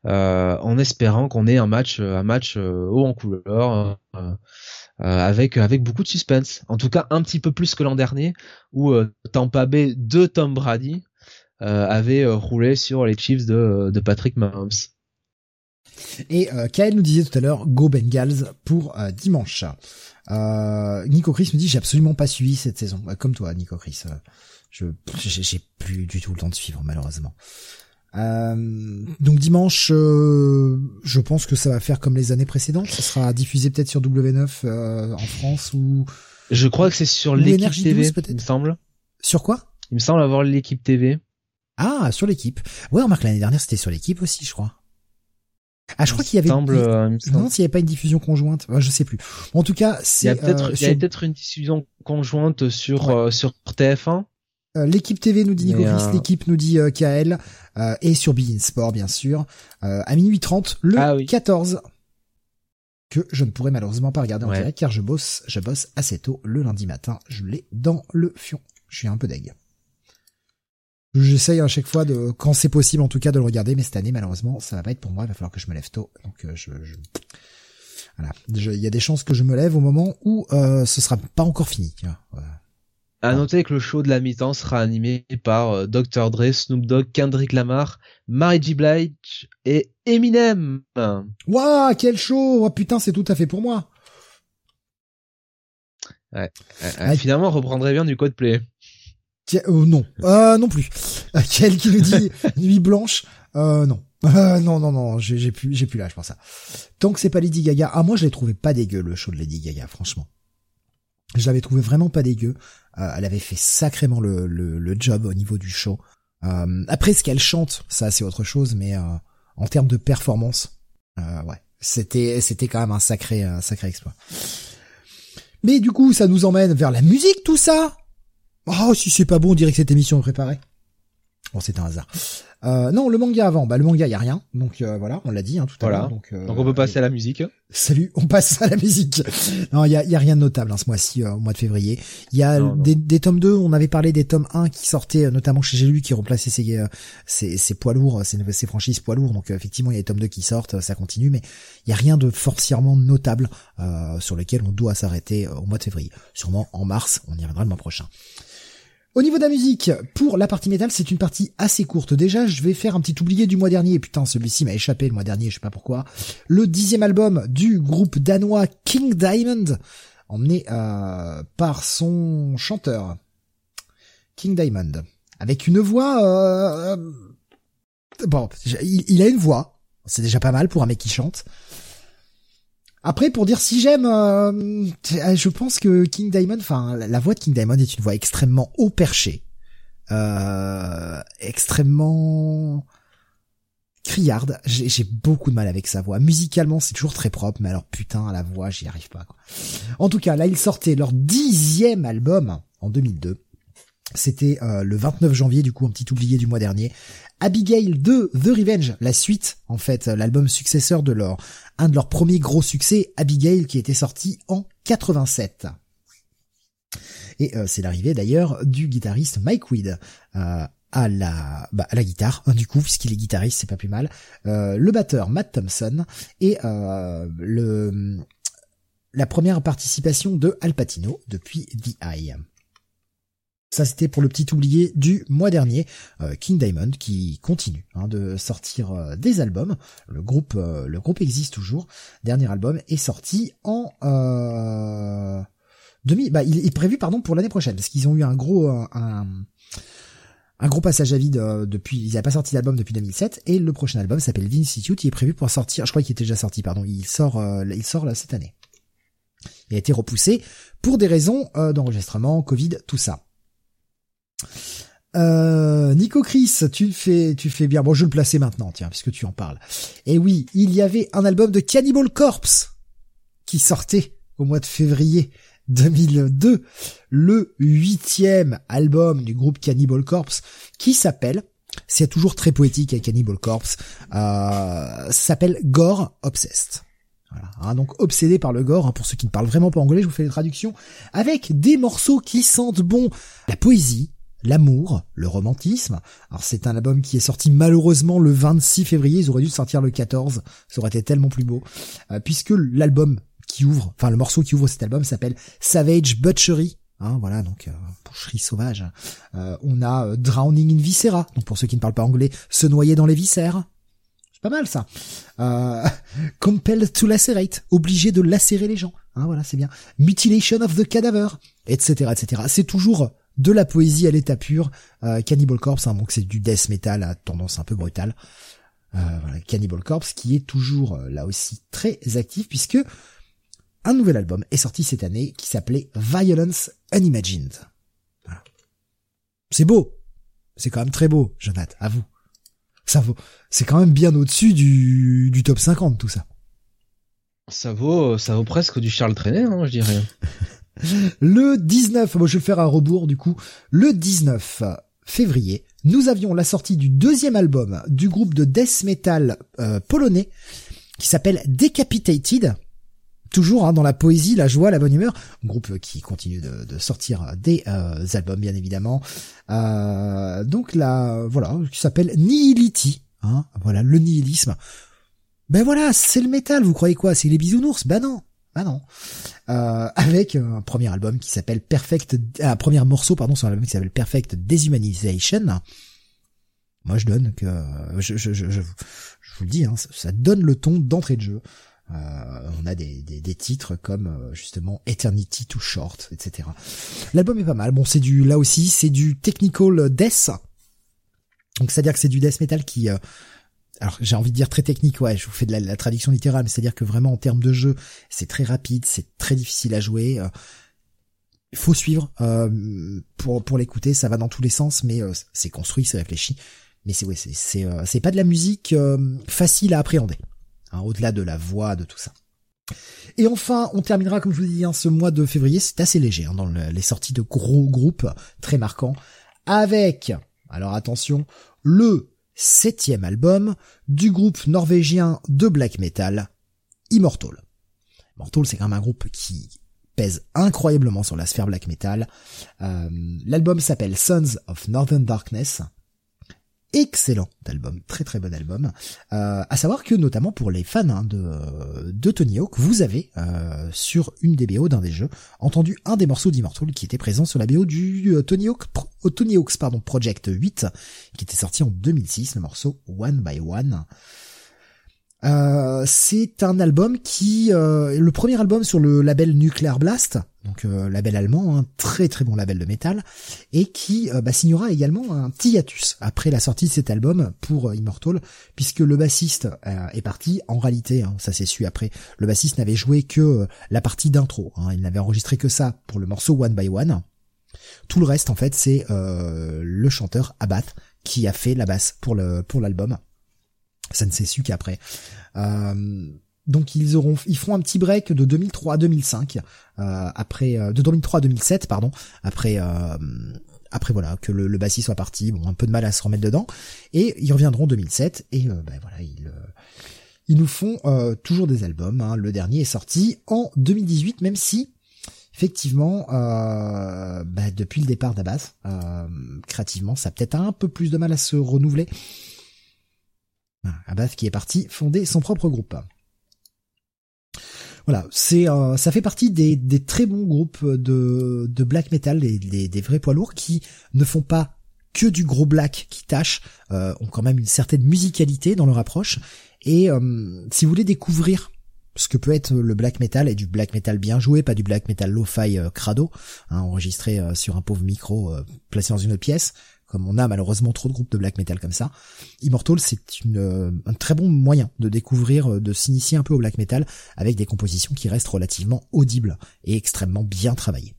en espérant qu'on ait un match un match haut en couleur avec avec beaucoup de suspense. En tout cas, un petit peu plus que l'an dernier, où Tampa Bay de Tom Brady avait roulé sur les Chiefs de, de Patrick Mahomes. Et euh, Kael nous disait tout à l'heure Go Bengals pour euh, dimanche. Euh, Nico Chris nous dit j'ai absolument pas suivi cette saison. Bah, comme toi, Nico Chris. Euh, je j'ai plus du tout le temps de suivre malheureusement. Euh, donc dimanche, je pense que ça va faire comme les années précédentes. Ça sera diffusé peut-être sur W9 en France ou. Je crois que c'est sur l'équipe TV, il me semble. Sur quoi? Il me semble avoir l'équipe TV. Ah, sur l'équipe. Ouais, remarque l'année dernière c'était sur l'équipe aussi, je crois. Ah, je crois qu'il y avait. Semble, euh, non, s'il n'y avait pas une diffusion conjointe, je sais plus. En tout cas, c'est. Il y a peut-être, euh, il y a peut-être une diffusion conjointe sur euh, sur TF1. L'équipe TV nous dit Nico l'équipe nous dit KL, et sur Bein Sport bien sûr, à minuit 30 le 14 ah que je ne pourrai malheureusement pas regarder en direct car je bosse, je bosse assez tôt le lundi matin, je l'ai dans le fion. Je suis un peu deg. J'essaye à chaque fois de, quand c'est possible en tout cas, de le regarder, mais cette année malheureusement ça va pas être pour moi. Il va falloir que je me lève tôt, donc euh, je, je... voilà. Il y a des chances que je me lève au moment où euh, ce sera pas encore fini. À noter que le show de la mi-temps sera animé par euh, Dr. Dre, Snoop Dogg, Kendrick Lamar, Mary J. Blige et Eminem. Waouh, quel show oh, Putain, c'est tout à fait pour moi. Ouais. Finalement, on reprendrait bien du Codeplay. Euh, non, euh, non plus. Euh, quel qui nous dit nuit blanche euh, Non. Euh, non, non, non, j'ai, j'ai plus, j'ai plus l'âge pour ça. Tant que c'est pas Lady Gaga, ah moi je l'ai trouvé pas dégueu le show de Lady Gaga, franchement. Je l'avais trouvé vraiment pas dégueu. Euh, elle avait fait sacrément le, le, job au niveau du show. après ce qu'elle chante, ça c'est autre chose, mais en termes de performance, ouais, c'était c'était quand même un sacré un sacré exploit. Mais du coup, ça nous emmène vers la musique, tout ça. Oh, si c'est pas bon, on dirait que cette émission est préparée. Bon, c'est un hasard. Euh, non, le manga avant. Bah, le manga, y a rien. Donc euh, voilà, on l'a dit hein, tout à l'heure. Donc, euh, donc on peut passer à la musique. Salut, on passe à la musique. non, il y a, y a rien de notable hein, ce mois-ci, au mois de février. Il y a des, des, tomes 2. On avait parlé des tomes 1 qui sortaient, notamment chez J'ai lu, qui remplaçaient ces, ces, ces poids lourds, ces, ces franchises poids lourds. Donc effectivement, il y a les tomes 2 qui sortent, ça continue, mais il y a rien de forcément notable sur lequel on doit s'arrêter au mois de février. Sûrement en mars, on y reviendra le mois prochain. Au niveau de la musique, pour la partie métal, c'est une partie assez courte. Déjà, je vais faire un petit oublié du mois dernier. Putain, celui-ci m'a échappé le mois dernier, je sais pas pourquoi. Le dixième album du groupe danois King Diamond, emmené euh, par son chanteur King Diamond, avec une voix. Euh, bon, il a une voix, c'est déjà pas mal pour un mec qui chante. Après, pour dire si j'aime, euh, je pense que King Diamond, enfin, la voix de King Diamond est une voix extrêmement haut perché, euh, extrêmement criarde. J'ai beaucoup de mal avec sa voix. Musicalement, c'est toujours très propre, mais alors putain, la voix, j'y arrive pas. Quoi. En tout cas, là, ils sortaient leur dixième album en 2002. C'était euh, le 29 janvier, du coup, un petit oublié du mois dernier. Abigail de The Revenge, la suite, en fait, l'album successeur de leur, un de leurs premiers gros succès, Abigail, qui était sorti en 87. Et euh, c'est l'arrivée d'ailleurs du guitariste Mike Weed euh, à la bah, à la guitare, hein, du coup puisqu'il est guitariste, c'est pas plus mal. Euh, le batteur Matt Thompson et le la première participation de Al Pacino depuis The Eye. Ça c'était pour le petit oublié du mois dernier, euh, King Diamond qui continue hein, de sortir euh, des albums. Le groupe, euh, le groupe existe toujours. Dernier album est sorti en demi. Bah, il est prévu pardon pour l'année prochaine parce qu'ils ont eu un gros un, gros passage à vide depuis. Ils n'avaient pas sorti d'album depuis 2007 et le prochain album s'appelle The Institute. Il est prévu pour sortir. Je crois qu'il était déjà sorti. Pardon. Il sort. il sort cette année. Il a été repoussé pour des raisons d'enregistrement, Covid, tout ça. Euh, Nico Chris, tu fais, tu fais bien. Bon, je vais le placer maintenant, tiens, puisque tu en parles. Et oui, il y avait un album de Cannibal Corpse qui sortait au mois de février 2002, le huitième album du groupe Cannibal Corpse, qui s'appelle, c'est toujours très poétique avec Cannibal Corpse, euh, s'appelle Gore Obsessed. Voilà, hein, donc obsédé par le gore, hein, pour ceux qui ne parlent vraiment pas anglais, je vous fais les traductions, avec des morceaux qui sentent bon la poésie, l'amour, le romantisme. Alors c'est un album qui est sorti malheureusement le 26 février, ils auraient dû sortir le 14, ça aurait été tellement plus beau, euh, puisque l'album qui ouvre, enfin le morceau qui ouvre cet album s'appelle Savage Butchery. Hein, voilà, donc euh, boucherie sauvage. Euh, on a Drowning in Viscera, donc pour ceux qui ne parlent pas anglais, se noyer dans les viscères. C'est pas mal ça. Euh, compelled to lacerate, obligé de lacérer les gens. Hein, voilà, c'est bien. Mutilation of the cadaver, etc., etc. C'est toujours de la poésie à l'état pur. Euh, Cannibal Corpse, hein, donc c'est du death metal à tendance un peu brutale. Euh, voilà, Cannibal Corpse qui est toujours euh, là aussi très actif puisque un nouvel album est sorti cette année qui s'appelait Violence Unimagined. Voilà. C'est beau. C'est quand même très beau, Jonathan, à vous. Ça vaut, c'est quand même bien au-dessus du, du top 50 tout ça. Ça vaut, ça vaut presque du Charles Trenet, hein, je dirais. Le 19, moi je vais faire un rebours du coup. Le 19 février, nous avions la sortie du deuxième album du groupe de death metal euh, polonais qui s'appelle Decapitated. Toujours hein, dans la poésie, la joie, la bonne humeur. Groupe qui continue de, sortir des euh, albums bien évidemment. Euh, donc là, voilà, qui s'appelle Nihility. Hein, voilà, le nihilisme. Ben voilà, c'est le métal, vous croyez quoi? C'est les bisounours? Ben non ah non. Euh, avec un premier album qui s'appelle Perfect, un premier morceau pardon sur un album qui s'appelle Perfect Deshumanization. Moi je donne que je, je, je, je, vous le dis, hein, ça donne le ton d'entrée de jeu. Euh, on a des, des, des, titres comme euh, justement Eternity Too Short, etc. L'album est pas mal. Bon, c'est du là aussi, c'est du technical death. Donc c'est à dire que c'est du death metal qui euh, alors j'ai envie de dire très technique, ouais, je vous fais de la, traduction littérale, mais c'est-à-dire que vraiment en termes de jeu, c'est très rapide, c'est très difficile à jouer. Euh, il faut suivre euh, pour pour l'écouter, ça va dans tous les sens, mais euh, c'est construit, c'est réfléchi. Mais c'est ouais, c'est c'est pas de la musique facile à appréhender, hein, au-delà de la voix, de tout ça. Et enfin, on terminera, comme je vous dis, hein, ce mois de février, c'est assez léger hein, dans les sorties de gros groupes très marquants, avec, alors attention, le septième album du groupe norvégien de black metal, Immortal. Immortal, c'est quand même un groupe qui pèse incroyablement sur la sphère black metal. Euh, l'album s'appelle Sons of Northern Darkness excellent album, très très bon album. Euh, à savoir que notamment pour les fans hein, de, de Tony Hawk, vous avez euh, sur une des BO d'un des jeux entendu un des morceaux d'Immortal qui était présent sur la BO du euh, Tony Hawk Tony Hawk's pardon Project 8 qui était sorti en 2006, le morceau One by One. Euh, c'est un album qui, euh, le premier album sur le label Nuclear Blast, donc euh, label allemand, un très très bon label de métal, et qui bah, signera également un petit hiatus après la sortie de cet album pour Immortal, puisque le bassiste est parti. En réalité, hein, ça s'est su après, le bassiste n'avait joué que la partie d'intro, hein, il n'avait enregistré que ça pour le morceau One by One. Tout le reste, en fait, c'est le chanteur Abath qui a fait la basse pour le pour l'album. Ça ne s'est su qu'après. Euh, donc ils auront, ils feront un petit break de 2003 à 2005, euh, après euh, de 2003 à 2007, pardon, après après voilà que le, le soit parti, bon un peu de mal à se remettre dedans, et ils reviendront en 2007 et ben voilà ils ils nous font toujours des albums. Hein. Le dernier est sorti en 2018, même si effectivement, euh, bah, depuis le départ d'Abbas, créativement, ça a peut-être un peu plus de mal à se renouveler. Abath qui est parti fonder son propre groupe. Voilà, c'est euh, ça fait partie des, très bons groupes de, de black metal, des, des, vrais poids lourds qui ne font pas que du gros black qui tâche, euh, ont quand même une certaine musicalité dans leur approche. Et euh, si vous voulez découvrir ce que peut être le black metal et du black metal bien joué, pas du black metal lo-fi crado, hein, enregistré sur un pauvre micro placé dans une autre pièce, comme on a malheureusement trop de groupes de black metal comme ça. Immortal, c'est euh, un très bon moyen de découvrir, euh, de s'initier un peu au black metal avec des compositions qui restent relativement audibles et extrêmement bien travaillées.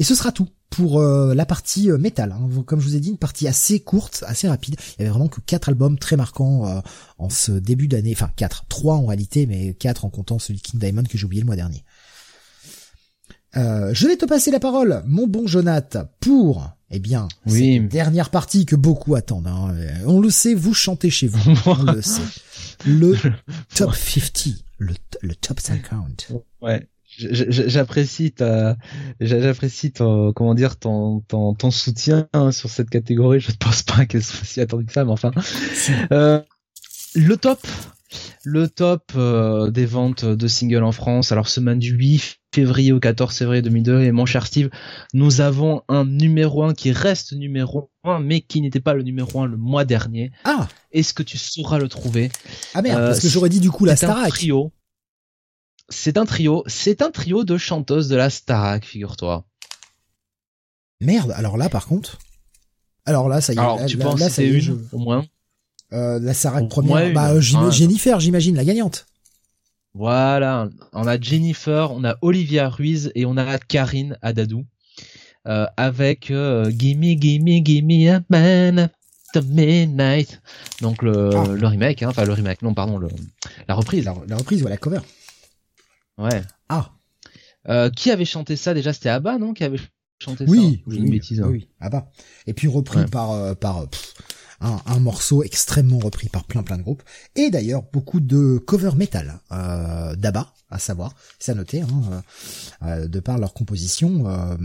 Et ce sera tout pour euh, la partie métal. Hein. Comme je vous ai dit, une partie assez courte, assez rapide. Il y avait vraiment que quatre albums très marquants en ce début d'année. Enfin, quatre. Trois en réalité, mais quatre en comptant celui King Diamond que j'ai oublié le mois dernier. je vais te passer la parole, mon bon Jonath, pour eh bien, oui. c'est dernière partie que beaucoup attendent. Hein. On le sait, vous chantez chez vous. On le sait. Le top 50, le, le top 50. Ouais. J'apprécie ta, j'apprécie ton, comment dire, ton, ton, ton soutien hein, sur cette catégorie. Je ne pense pas qu'elle soit si attendue que ça, mais enfin. Euh, le top, le top euh, des ventes de singles en France. Alors semaine du 8 février au 14 février 2002 et mon cher Steve, nous avons un numéro 1 qui reste numéro 1 mais qui n'était pas le numéro 1 le mois dernier. Ah Est-ce que tu sauras le trouver? Ah merde, Euh, parce que j'aurais dit du coup la C'est un Starac. trio. C'est un trio, c'est un trio de chanteuses de la Starac, figure-toi. Merde, alors là par contre. Alors là, ça y est. Alors là, tu là, penses là, que ça y est, une? je- au moins Euh, la Starac première. moins une. Bah, euh. Jennifer, j'imagine, la gagnante. Voilà, on a Jennifer, on a Olivia Ruiz et on a Karine Adadou euh, avec euh, Gimme Gimme Gimme a Man the Midnight. Donc le, Ah. le remake, hein, enfin le remake, non pardon, le, la reprise. La, la reprise ou la cover. Ouais. Ah. Euh, qui avait chanté ça déjà? C'était Abba, non Qui avait chanté ça? Oui, oui, une bêtise. hein. oui, oui. Ah bah. Et puis repris Ouais. par euh, par euh, pff, un, un morceau extrêmement repris par plein plein de groupes. Et d'ailleurs beaucoup de cover metal euh, d'Abba, à savoir, c'est à noter, hein, euh, euh, de par leur composition euh,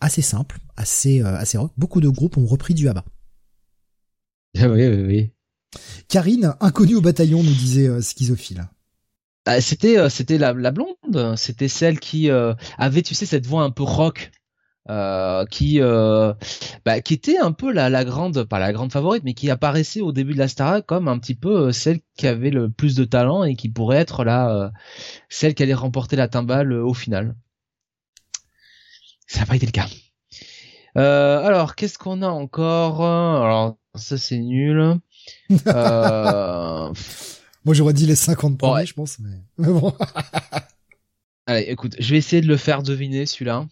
assez simple, assez euh, assez rock. Beaucoup de groupes ont repris du Abba. Ah oui, oui, oui. Karine, inconnue au bataillon, nous disait euh, Schizophile. Ah, c'était euh, c'était la, la blonde, c'était celle qui euh, avait tu sais cette voix un peu rock euh, qui euh, bah, qui était un peu la, la grande pas la grande favorite mais qui apparaissait au début de la Starac comme un petit peu euh, celle qui avait le plus de talent et qui pourrait être là euh, celle qui allait remporter la timbale euh, au final. Ça n'a pas été le cas. Euh, alors qu'est-ce qu'on a encore? Alors ça c'est nul. Euh, Moi j'aurais dit les 50 premiers, Ouais. je pense, mais, mais bon. Allez, écoute, je vais essayer de le faire deviner celui-là.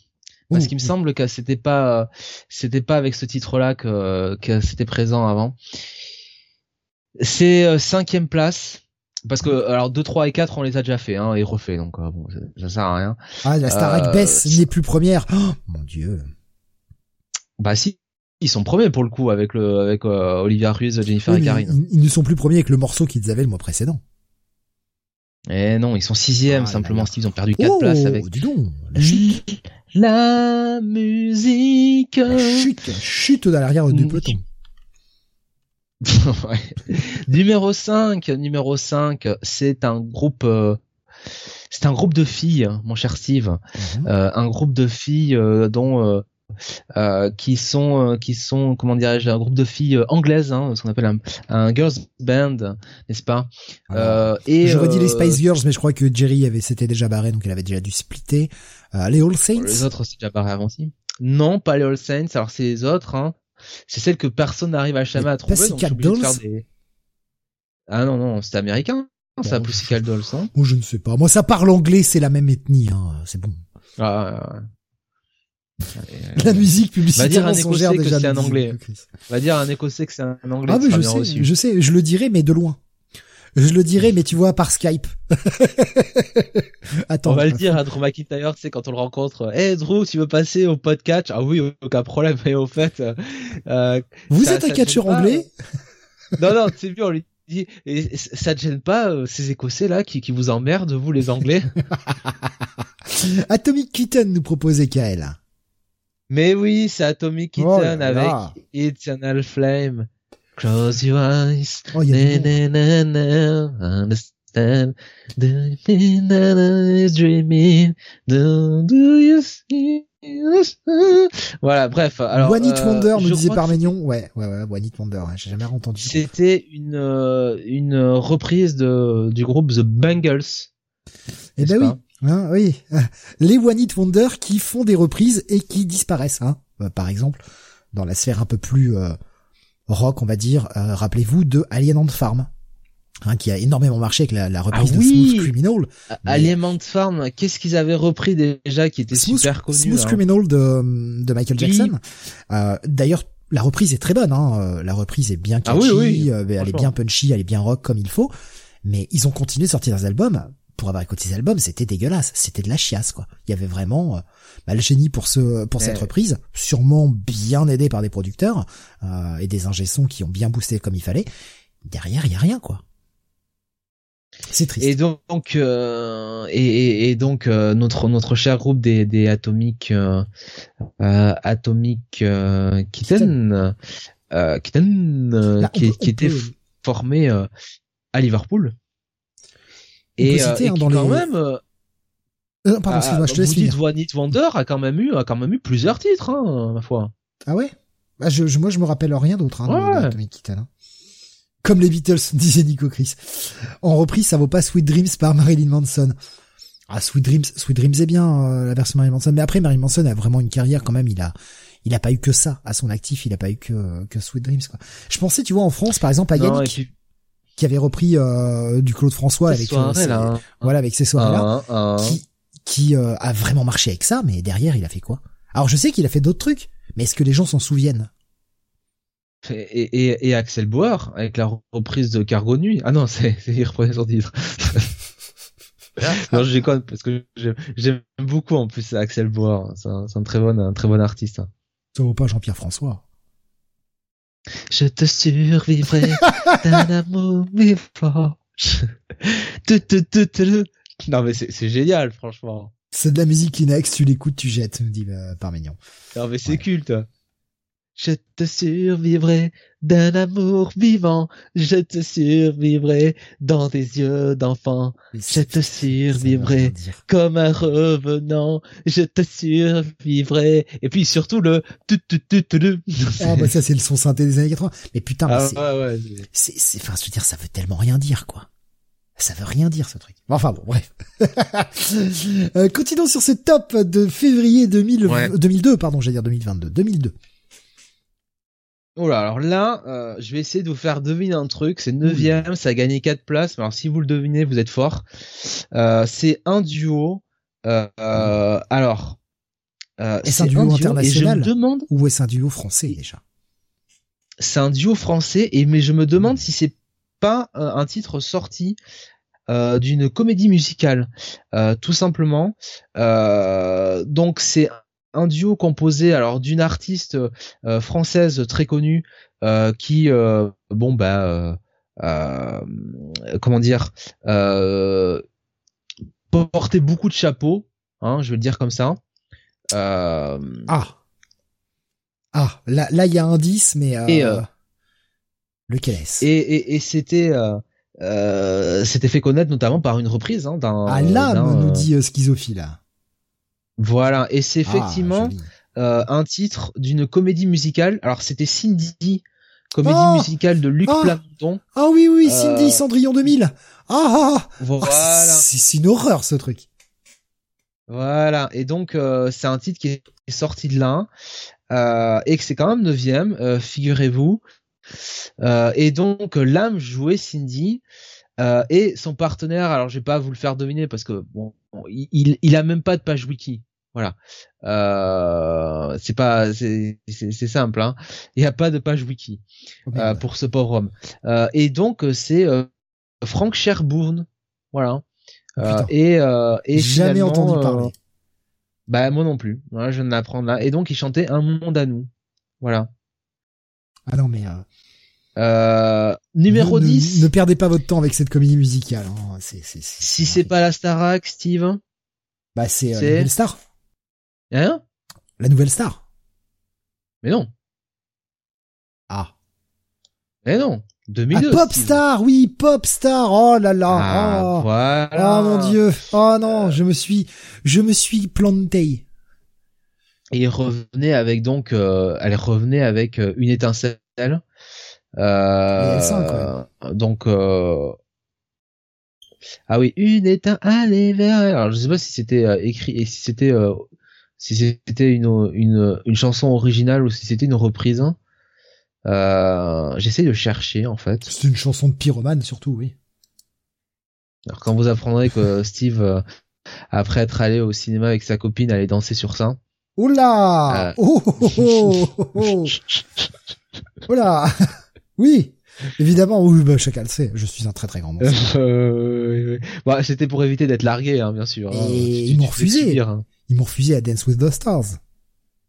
Parce qu'il me semble que c'était pas, c'était pas avec ce titre-là que, que c'était présent avant. C'est euh, cinquième place. Parce que, alors, 2, 3 et 4, on les a déjà fait, hein, et refait, donc, euh, bon, ça, ça sert à rien. Ah, la Starac Euh, baisse, n'est plus première. Oh, mon dieu. Bah, si, ils sont premiers pour le coup, avec le, avec, euh, Olivia Ruiz, Jennifer Oui, et Karine. ils, ils ne sont plus premiers avec le morceau qu'ils avaient le mois précédent. Eh non, ils sont sixième, Ah, simplement, ils ont perdu 4 oh, places avec. dis donc, la chute, La musique. chute, chute dans l'arrière du peloton. Numéro 5, numéro 5, c'est un groupe euh, c'est un groupe de filles, mon cher Steve, Mhm. Euh, un groupe de filles euh, dont euh, euh, qui sont euh, qui sont comment dirais-je un groupe de filles anglaises, hein, ce qu'on appelle un, un girls band, n'est-ce pas? Euh, Et J'aurais dit les Spice Girls, mais je crois que Jerry avait s'était déjà barré, donc elle avait déjà dû splitter. Euh, les All Saints. Les autres, c'est déjà barré avant aussi. Non, pas les All Saints. Alors c'est les autres. Hein. C'est celles que personne n'arrive à jamais à trouver. Pussycat de Dolls des- Ah non non, c'est américain. Ça, Bon, Pussycat Dolls. Hein. Oh, je ne sais pas. Moi, ça parle anglais, c'est la même ethnie, hein. C'est bon. Ah, La musique Va dire un Écossais que c'est un anglais. Va dire un Écossais que c'est un anglais. Ah, mais je sais, je sais, je le dirais, mais de loin. Je le dirais, mais tu vois, par Skype. Attends. On va le dire à Drew McIntyre, tu sais, quand on le rencontre. Hey Drew, tu veux passer au podcast? Ah oui, aucun problème. Mais au fait, euh, euh, Vous ça- êtes un catcheur anglais non, non, c'est mieux, on lui dit, et ça te gêne pas, euh, ces Écossais là, qui, qui vous emmerdent, vous les Anglais? Atomic Kitten nous proposait Kael. Mais oui, c'est Atomic Kitten Oh là. avec Eternal Flame. Close your eyes. Oh, il y a Na, na, understand. Do you think that I was dreaming? Do, do you see? Voilà, bref. Alors, One Hit euh, Wonder, je nous disait Parménion. Ouais, ouais, ouais, One Hit Wonder. J'ai jamais entendu. C'était une, euh, une reprise de, du groupe The Bangles. Eh ben oui. Hein, oui. Les One Hit Wonder qui font des reprises et qui disparaissent. Hein. Euh, par exemple, dans la sphère un peu plus euh, rock, on va dire, euh, rappelez-vous de Alien on Farm. Hein, qui a énormément marché avec la, la reprise Ah de Smooth Criminal. Mais- Aliment Farm, qu'est-ce qu'ils avaient repris déjà qui était Smooth, super connu Smooth hein Criminal de, de Michael Oui. Jackson. Euh, D'ailleurs, la reprise est très bonne. Hein. euh, La reprise est bien Ah oui, catchy, oui, euh, elle est bien punchy, elle est bien rock comme il faut. Mais ils ont continué de sortir des albums. Pour avoir écouté ces albums, c'était dégueulasse. C'était de la chiasse, quoi. Il y avait vraiment euh, bah, le génie pour ce pour cette reprise, sûrement bien aidé par des producteurs euh, et des ingé sons qui ont bien boosté comme il fallait. Derrière, il y a rien, quoi. C'est triste. Et donc, euh, et, donc euh, notre notre cher groupe des des Atomic euh, euh, Atomic euh, Kitten, euh, Kitten, euh, on qui, était formé à Liverpool. Et, citer, euh, et hein, qui dans quand les- même euh, Euh, pardon, excuse-moi, je te laisse vous dites finir. One Hit Wonder a quand même eu a quand même eu plusieurs titres hein, ma foi. Ah ouais? Bah, je, je- Moi, je me rappelle rien d'autre hein, Ouais. de hein. Comme les Beatles, disait Nico Chris. En reprise, ça vaut pas Sweet Dreams par Marilyn Manson. Ah, Sweet Dreams, Sweet Dreams est bien, euh, la version Marilyn Manson. Mais après, Marilyn Manson a vraiment une carrière quand même. Il a, il a pas eu que ça à son actif. Il a pas eu que, que Sweet Dreams, quoi. Je pensais, tu vois, en France, par exemple, à Yannick, qui avait repris euh, du Claude François avec, euh, soirée ses- là. hein. voilà, avec ces soirées-là, Un, un. qui, qui euh, a vraiment marché avec ça, mais derrière, il a fait quoi? Alors, je sais qu'il a fait d'autres trucs, mais est-ce que les gens s'en souviennent? Et, et, et Axel Bauer avec la reprise de Cargo Nuit. Ah non, c'est il reprenait son titre. non, je déconne parce que j'aime- beaucoup en plus Axel Bauer. C'est un, très bon un très bon artiste. Ça vaut pas Jean-Pierre François. Je te survivrai d'un amour tu. Non mais c'est génial franchement. C'est de la musique Kleenex, tu l'écoutes, tu jettes, me dit euh, Parménion. Non mais c'est Ouais. culte. Je te survivrai d'un amour vivant. Je te survivrai dans tes yeux d'enfant. Je te survivrai comme un revenant. Je te survivrai. Et puis surtout le tu tu tu tu tu. Ah bah ça c'est le son synthé des années 80. Mais putain, mais Ah, c'est, ouais, ouais. c'est, c'est, enfin, je veux dire, ça veut tellement rien dire, quoi. Ça veut rien dire, ce truc. Enfin bon, bref. Euh, continuons sur ce top de février 2000, Ouais. 2002, pardon, j'allais dire 2022, 2002. Oh là, alors là, euh, je vais essayer de vous faire deviner un truc. C'est neuvième, ça a gagné 4 places. Alors si vous le devinez, vous êtes fort. Euh, c'est un duo. Euh, alors, Est-ce un duo international Et je me demande, Ou est-ce un duo français, déjà? c'est un duo français. Et mais je me demande si c'est pas un titre sorti d'une comédie musicale, tout simplement. Donc c'est un duo composé alors d'une artiste euh, française très connue euh, qui euh, bon bah euh, euh, comment dire euh, portait beaucoup de chapeaux hein, je vais le dire comme ça euh, Ah. Ah, là, là, il y a un 10, mais, euh, Et, euh, lequel est-ce? et, et, et c'était euh, euh, c'était fait connaître notamment par une reprise hein, d'un ah, là, d'un, nous dit euh, Schizophile. Voilà et c'est Ah, effectivement euh, un titre d'une comédie musicale. Alors c'était Cindy, comédie Oh musicale de Luc Oh Plamondon. Ah oui, oui, Euh, Cindy, Cendrillon 2000. Ah, ah, ah. Voilà, Ah, c'est une horreur, ce truc. voilà. Et donc euh, c'est un titre qui est sorti de là euh, et que c'est quand même neuvième, figurez-vous. Euh, et donc l'âme jouait Cindy. Euh, et son partenaire, alors je vais pas vous le faire deviner parce que bon, bon, il, il, il a même pas de page wiki. Voilà, euh, c'est pas, c'est simple. Hein. Il y a pas de page wiki. Oh, euh, pour ce pauvre homme. Euh, et donc c'est euh, Frank Sherbourne, voilà. Oh, Euh, et euh, et Jamais entendu parler. bah moi non plus. Voilà, je viens de l'apprendre là. Et donc il chantait Un monde à nous. Voilà. Ah non, mais... Euh, Euh, numéro ne, 10. Ne, ne perdez pas votre temps avec cette comédie musicale. Hein. C'est, c'est- si c'est pas la Starac, Steve. Bah, c'est euh, la nouvelle star. Hein La nouvelle star. Mais non. Ah. Mais non. 2002. ah, Pop Steve. star, oui, Pop star. Oh là là. Ah, oh. voilà. Oh mon dieu. Oh non, je me suis, je me suis planté. Et revenait avec donc, euh, elle revenait avec euh, une étincelle. Euh, Et L5, donc, euh, ah oui, une étincelle vers. elle. Alors je sais pas si c'était écrit et si c'était si c'était une, une une chanson originale ou si c'était une reprise. Euh, J'essaie de chercher en fait. C'est une chanson de pyromane surtout, oui. Alors quand vous apprendrez que Steve, euh, après être allé au cinéma avec sa copine, allait danser sur ça. Oula Euh. Oh oh oh oh oh Oula Oui Évidemment, oui, bah, chacun le sait, je suis un très très grand monstre. Euh, oui, oui. Bon, c'était pour éviter d'être largué, hein, bien sûr. hein. Et Tu- ils m'ont refusé. subir, hein. Ils m'ont refusé à Dance with the Stars.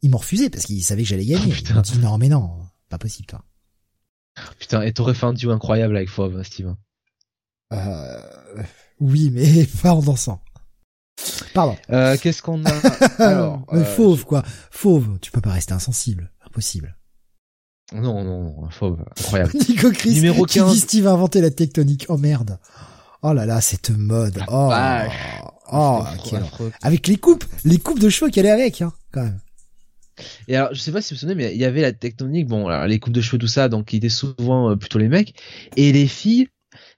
Ils m'ont refusé parce qu'ils savaient que j'allais gagner. Oh, Ils putain. m'ont dit non mais non, pas possible toi. Putain, et t'aurais fait un duo incroyable avec Fauve, Steve. Euh, oui, mais pas en dansant. Pardon. Euh, Qu'est-ce qu'on a Alors, mais euh, fauve quoi. Fauve, tu peux pas rester insensible. Impossible. Non, non, non, Fauve, incroyable. Nico Chris Numéro qui 15. dit Steve a inventé la tectonique. Oh merde. Oh là là, cette mode. La Oh, vache. oh, avec les coupes, les coupes de cheveux qu'elle est avec, hein, quand même. Et alors, je sais pas si vous vous souvenez, mais il y avait la tectonique, bon, alors, les coupes de cheveux, tout ça, donc qui étaient souvent euh, plutôt les mecs, et les filles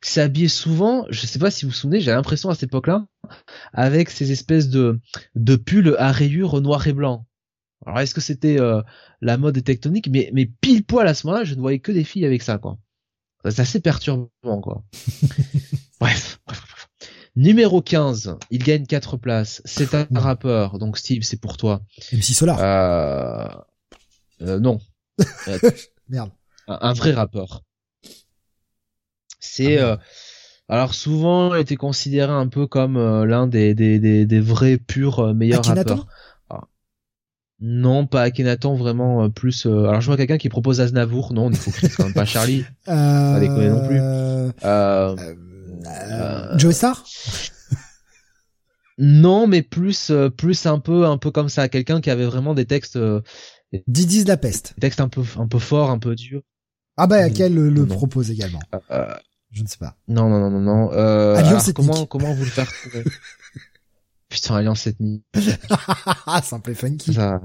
s'habillaient souvent, je sais pas si vous vous souvenez, j'ai l'impression à cette époque-là, avec ces espèces de de pulls à rayures noir et blanc. Alors, est-ce que c'était euh, la mode des tectoniques? Mais mais pile poil à ce moment-là, je ne voyais que des filles avec ça, quoi. C'est assez perturbant, quoi. bref, bref, bref. Numéro 15, il gagne 4 places. C'est un rappeur, donc Steve, c'est pour toi. MC Solar. Euh... euh, non, Merde. un, un vrai rappeur. C'est Ah euh, alors souvent il était considéré un peu comme euh, l'un des, des, des, des vrais purs euh, meilleurs Akhenaton rappeurs. Ah. Non, pas Akhenaton, vraiment euh, plus. euh, Alors je vois quelqu'un qui propose Aznavour. Non, on est hypocrite quand même pas Charlie. Euh, déconner non plus. euh, Euh, euh, Joe Star? Non, mais plus euh, plus un peu un peu comme ça. Quelqu'un qui avait vraiment des textes euh, Didi de la peste. des textes un peu un peu forts, un peu durs. Ah bah, quel le, le propose également. Euh, Je ne sais pas. Non, non, non, non, non. Euh, Alliance alors, comment, comment vous le faire trouver? Putain, Alliance ethnique. Ah, simple et funky. Ça,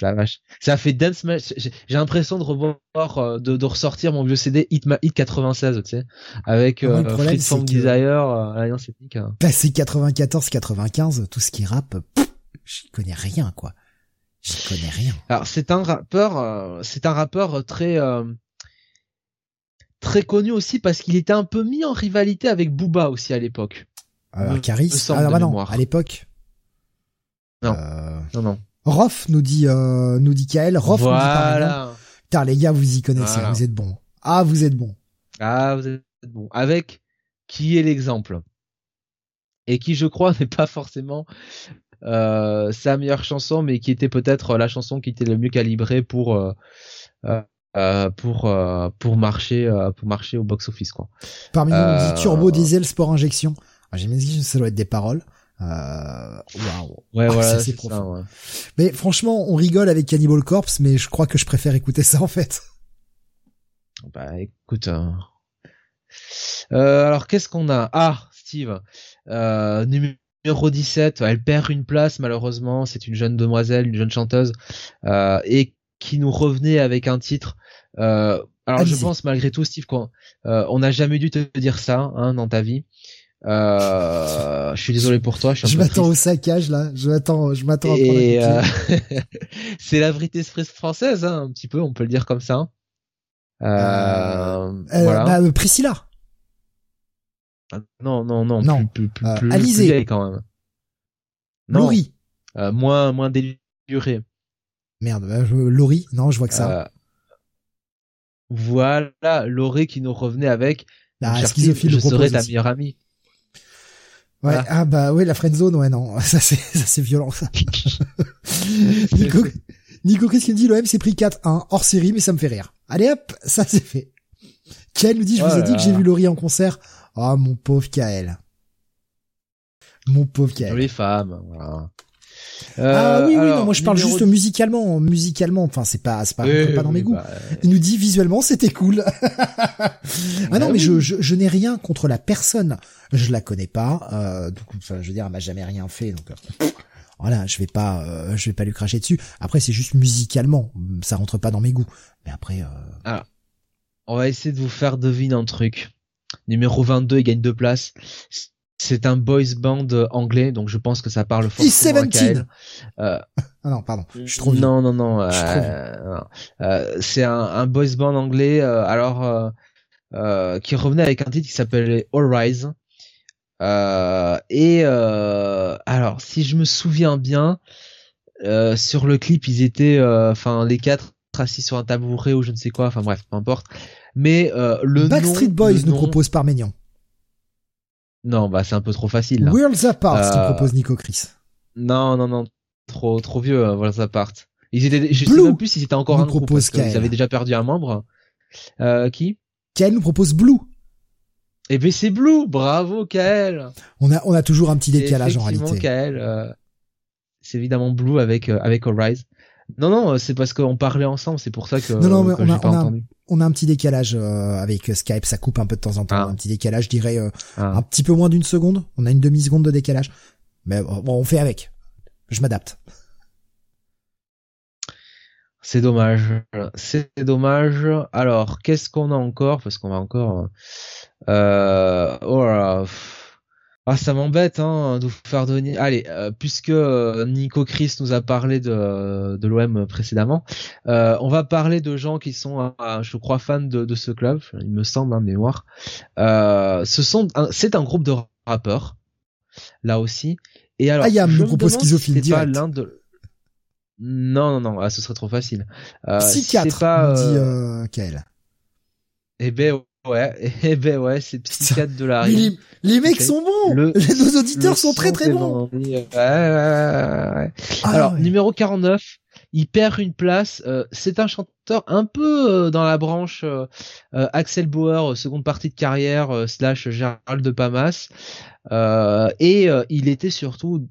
la vache. Ça a fait dance match. J'ai l'impression de revoir, euh, de, de ressortir mon vieux CD Hit, Ma- Hit 96, tu sais, avec euh, problème, que- Desire, euh, Alliance ethnique. hein. Passé 94-95, tout ce qui rappe, j'y connais rien, quoi. J'y connais rien. Alors, c'est un rappeur, euh, c'est un rappeur très, euh, très connu aussi parce qu'il était un peu mis en rivalité avec Booba aussi à l'époque. Me- Caris. Ah, bah non, à l'époque. Non. Non, non. Rof nous dit, euh, nous dit Kael. Rof nous dit. Putain, les gars, vous y connaissez, Voilà. vous êtes bons. Ah, vous êtes bons. Ah, vous êtes bon. Avec qui est l'exemple? Et qui, je crois, n'est pas forcément euh, sa meilleure chanson, mais qui était peut-être la chanson qui était le mieux calibrée pour euh, euh, pour pour marcher pour marcher au box office quoi. Parmi nous, on dit Turbo Diesel Sport Injection. Ah, J'imagine que ça doit être des paroles. Euh. Ouais, Ah, voilà, c'est ça. ouais. Mais franchement, on rigole avec Cannibal Corpse, mais je crois que je préfère écouter ça en fait. Bah écoute. euh, euh, alors qu'est-ce qu'on a? Ah, Steve. Euh, numéro 17, elle perd une place malheureusement. C'est une jeune demoiselle, une jeune chanteuse, euh, et qui nous revenait avec un titre. Euh, alors je pense malgré tout, Steve, qu'on euh, on n'a jamais dû te dire ça hein, dans ta vie. Euh, je suis désolé pour toi. Je, suis un Je m'attends au saccage là. Je m'attends, je m'attends à prendre un Et euh, c'est la vérité française, hein, un petit peu, on peut le dire comme ça. Euh, Euh, voilà. bah, euh, Priscilla. Ah, Non, non, non, Non. plus, plus, plus, Euh, plus, Alizé. plus vieille quand même. Non, Laurie. euh, moins, moins déluré. Merde, bah, je- Laurie. Non, je vois que ça. Euh, voilà, Laurie qui nous revenait avec Ah, je serai propose ta meilleure amie. Ouais, ah bah ouais, la friendzone, ouais non, ça c'est ça c'est violent ça. Nico, Nico Chris qui me dit? l'OM s'est pris 4-1 hors série mais ça me fait rire. Allez hop, ça c'est fait. Kael nous dit je vous Oh ai là dit que j'ai vu Laurie en concert. Ah mon pauvre Kael. Mon pauvre Kael. Les femmes, voilà. Ah Euh, oui oui alors, non, moi je parle juste musicalement, musicalement, enfin c'est pas c'est pas, Oui, pas dans oui, mes goûts. bah, Il nous dit visuellement c'était cool. ah non bah mais oui. je, je je n'ai rien contre la personne. Je la connais pas. Euh, donc enfin, je veux dire elle m'a jamais rien fait donc. euh, voilà, je vais pas euh, je vais pas lui cracher dessus. Après c'est juste musicalement, ça rentre pas dans mes goûts. Mais après euh, On va essayer de vous faire deviner un truc. Numéro 22, il gagne deux places. C'est un boys band anglais, donc je pense que ça parle forcément à E17. Kael. Euh, ah non pardon, je suis trop vieux. non, non, non. Euh, non. Euh, c'est un, un boys band anglais, euh, alors euh, euh, qui revenait avec un titre qui s'appelait All Rise. Euh, et euh, alors, si je me souviens bien, euh, sur le clip, ils étaient, euh, enfin, les quatre assis sur un tabouret ou je ne sais quoi. Enfin bref, peu importe. Mais euh, le Backstreet nom, Boys le nous nom- propose Parménian. Non, bah c'est un peu trop facile. Là. Worlds Apart nous Euh, propose Nico Chris. Non, non, non, trop, trop vieux. euh, Voilà, ça part. Ils étaient, je sais Blue même plus s'ils étaient encore un groupe parce qu'ils avaient déjà perdu un membre. Euh, qui? Kael nous propose Blue. Eh ben c'est Blue, bravo Kael. On a on a toujours un petit décalage en réalité. Kael. euh, c'est évidemment Blue avec euh, avec All Rise. Non, non, c'est parce qu'on parlait ensemble, c'est pour ça que, non, non, mais on, a, pas on, a, entendu. on a un petit décalage euh, avec Skype, ça coupe un peu de temps en temps, Ah. un petit décalage, je dirais euh, Ah. un petit peu moins d'une seconde. On a une demi seconde de décalage, mais bon, on fait avec. Je m'adapte. C'est dommage. C'est dommage. Alors, qu'est-ce qu'on a encore? Parce qu'on va encore. Euh... Oh là là. pff. Ah, ça m'embête hein, de vous faire donner. Allez, euh, puisque euh, Nico Chris nous a parlé de, de l'OM précédemment, euh, on va parler de gens qui sont, euh, je crois, fans de, de ce club. Il me semble, hein, mémoire. Euh, ce sont, c'est un groupe de rappeurs, là aussi. Et alors, Ah, il y a je me demande schizophile si pas direct. l'un de. Non, non, non, ah, ce serait trop facile. Euh, Psychiatre, c'est pas, dit Kael. Eh ben ouais, eh ben ouais, c'est psychiatre de la les, les mecs sont bons. Le- Nos auditeurs sont très très bons. Ouais, ouais, ouais, ouais. Ah, Alors, numéro 49, il perd une place. euh, c'est un chanteur un peu euh, dans la branche euh, euh, Axel Bauer, euh, seconde partie de carrière, slash Gérald de Pamas. Euh, et euh, il était surtout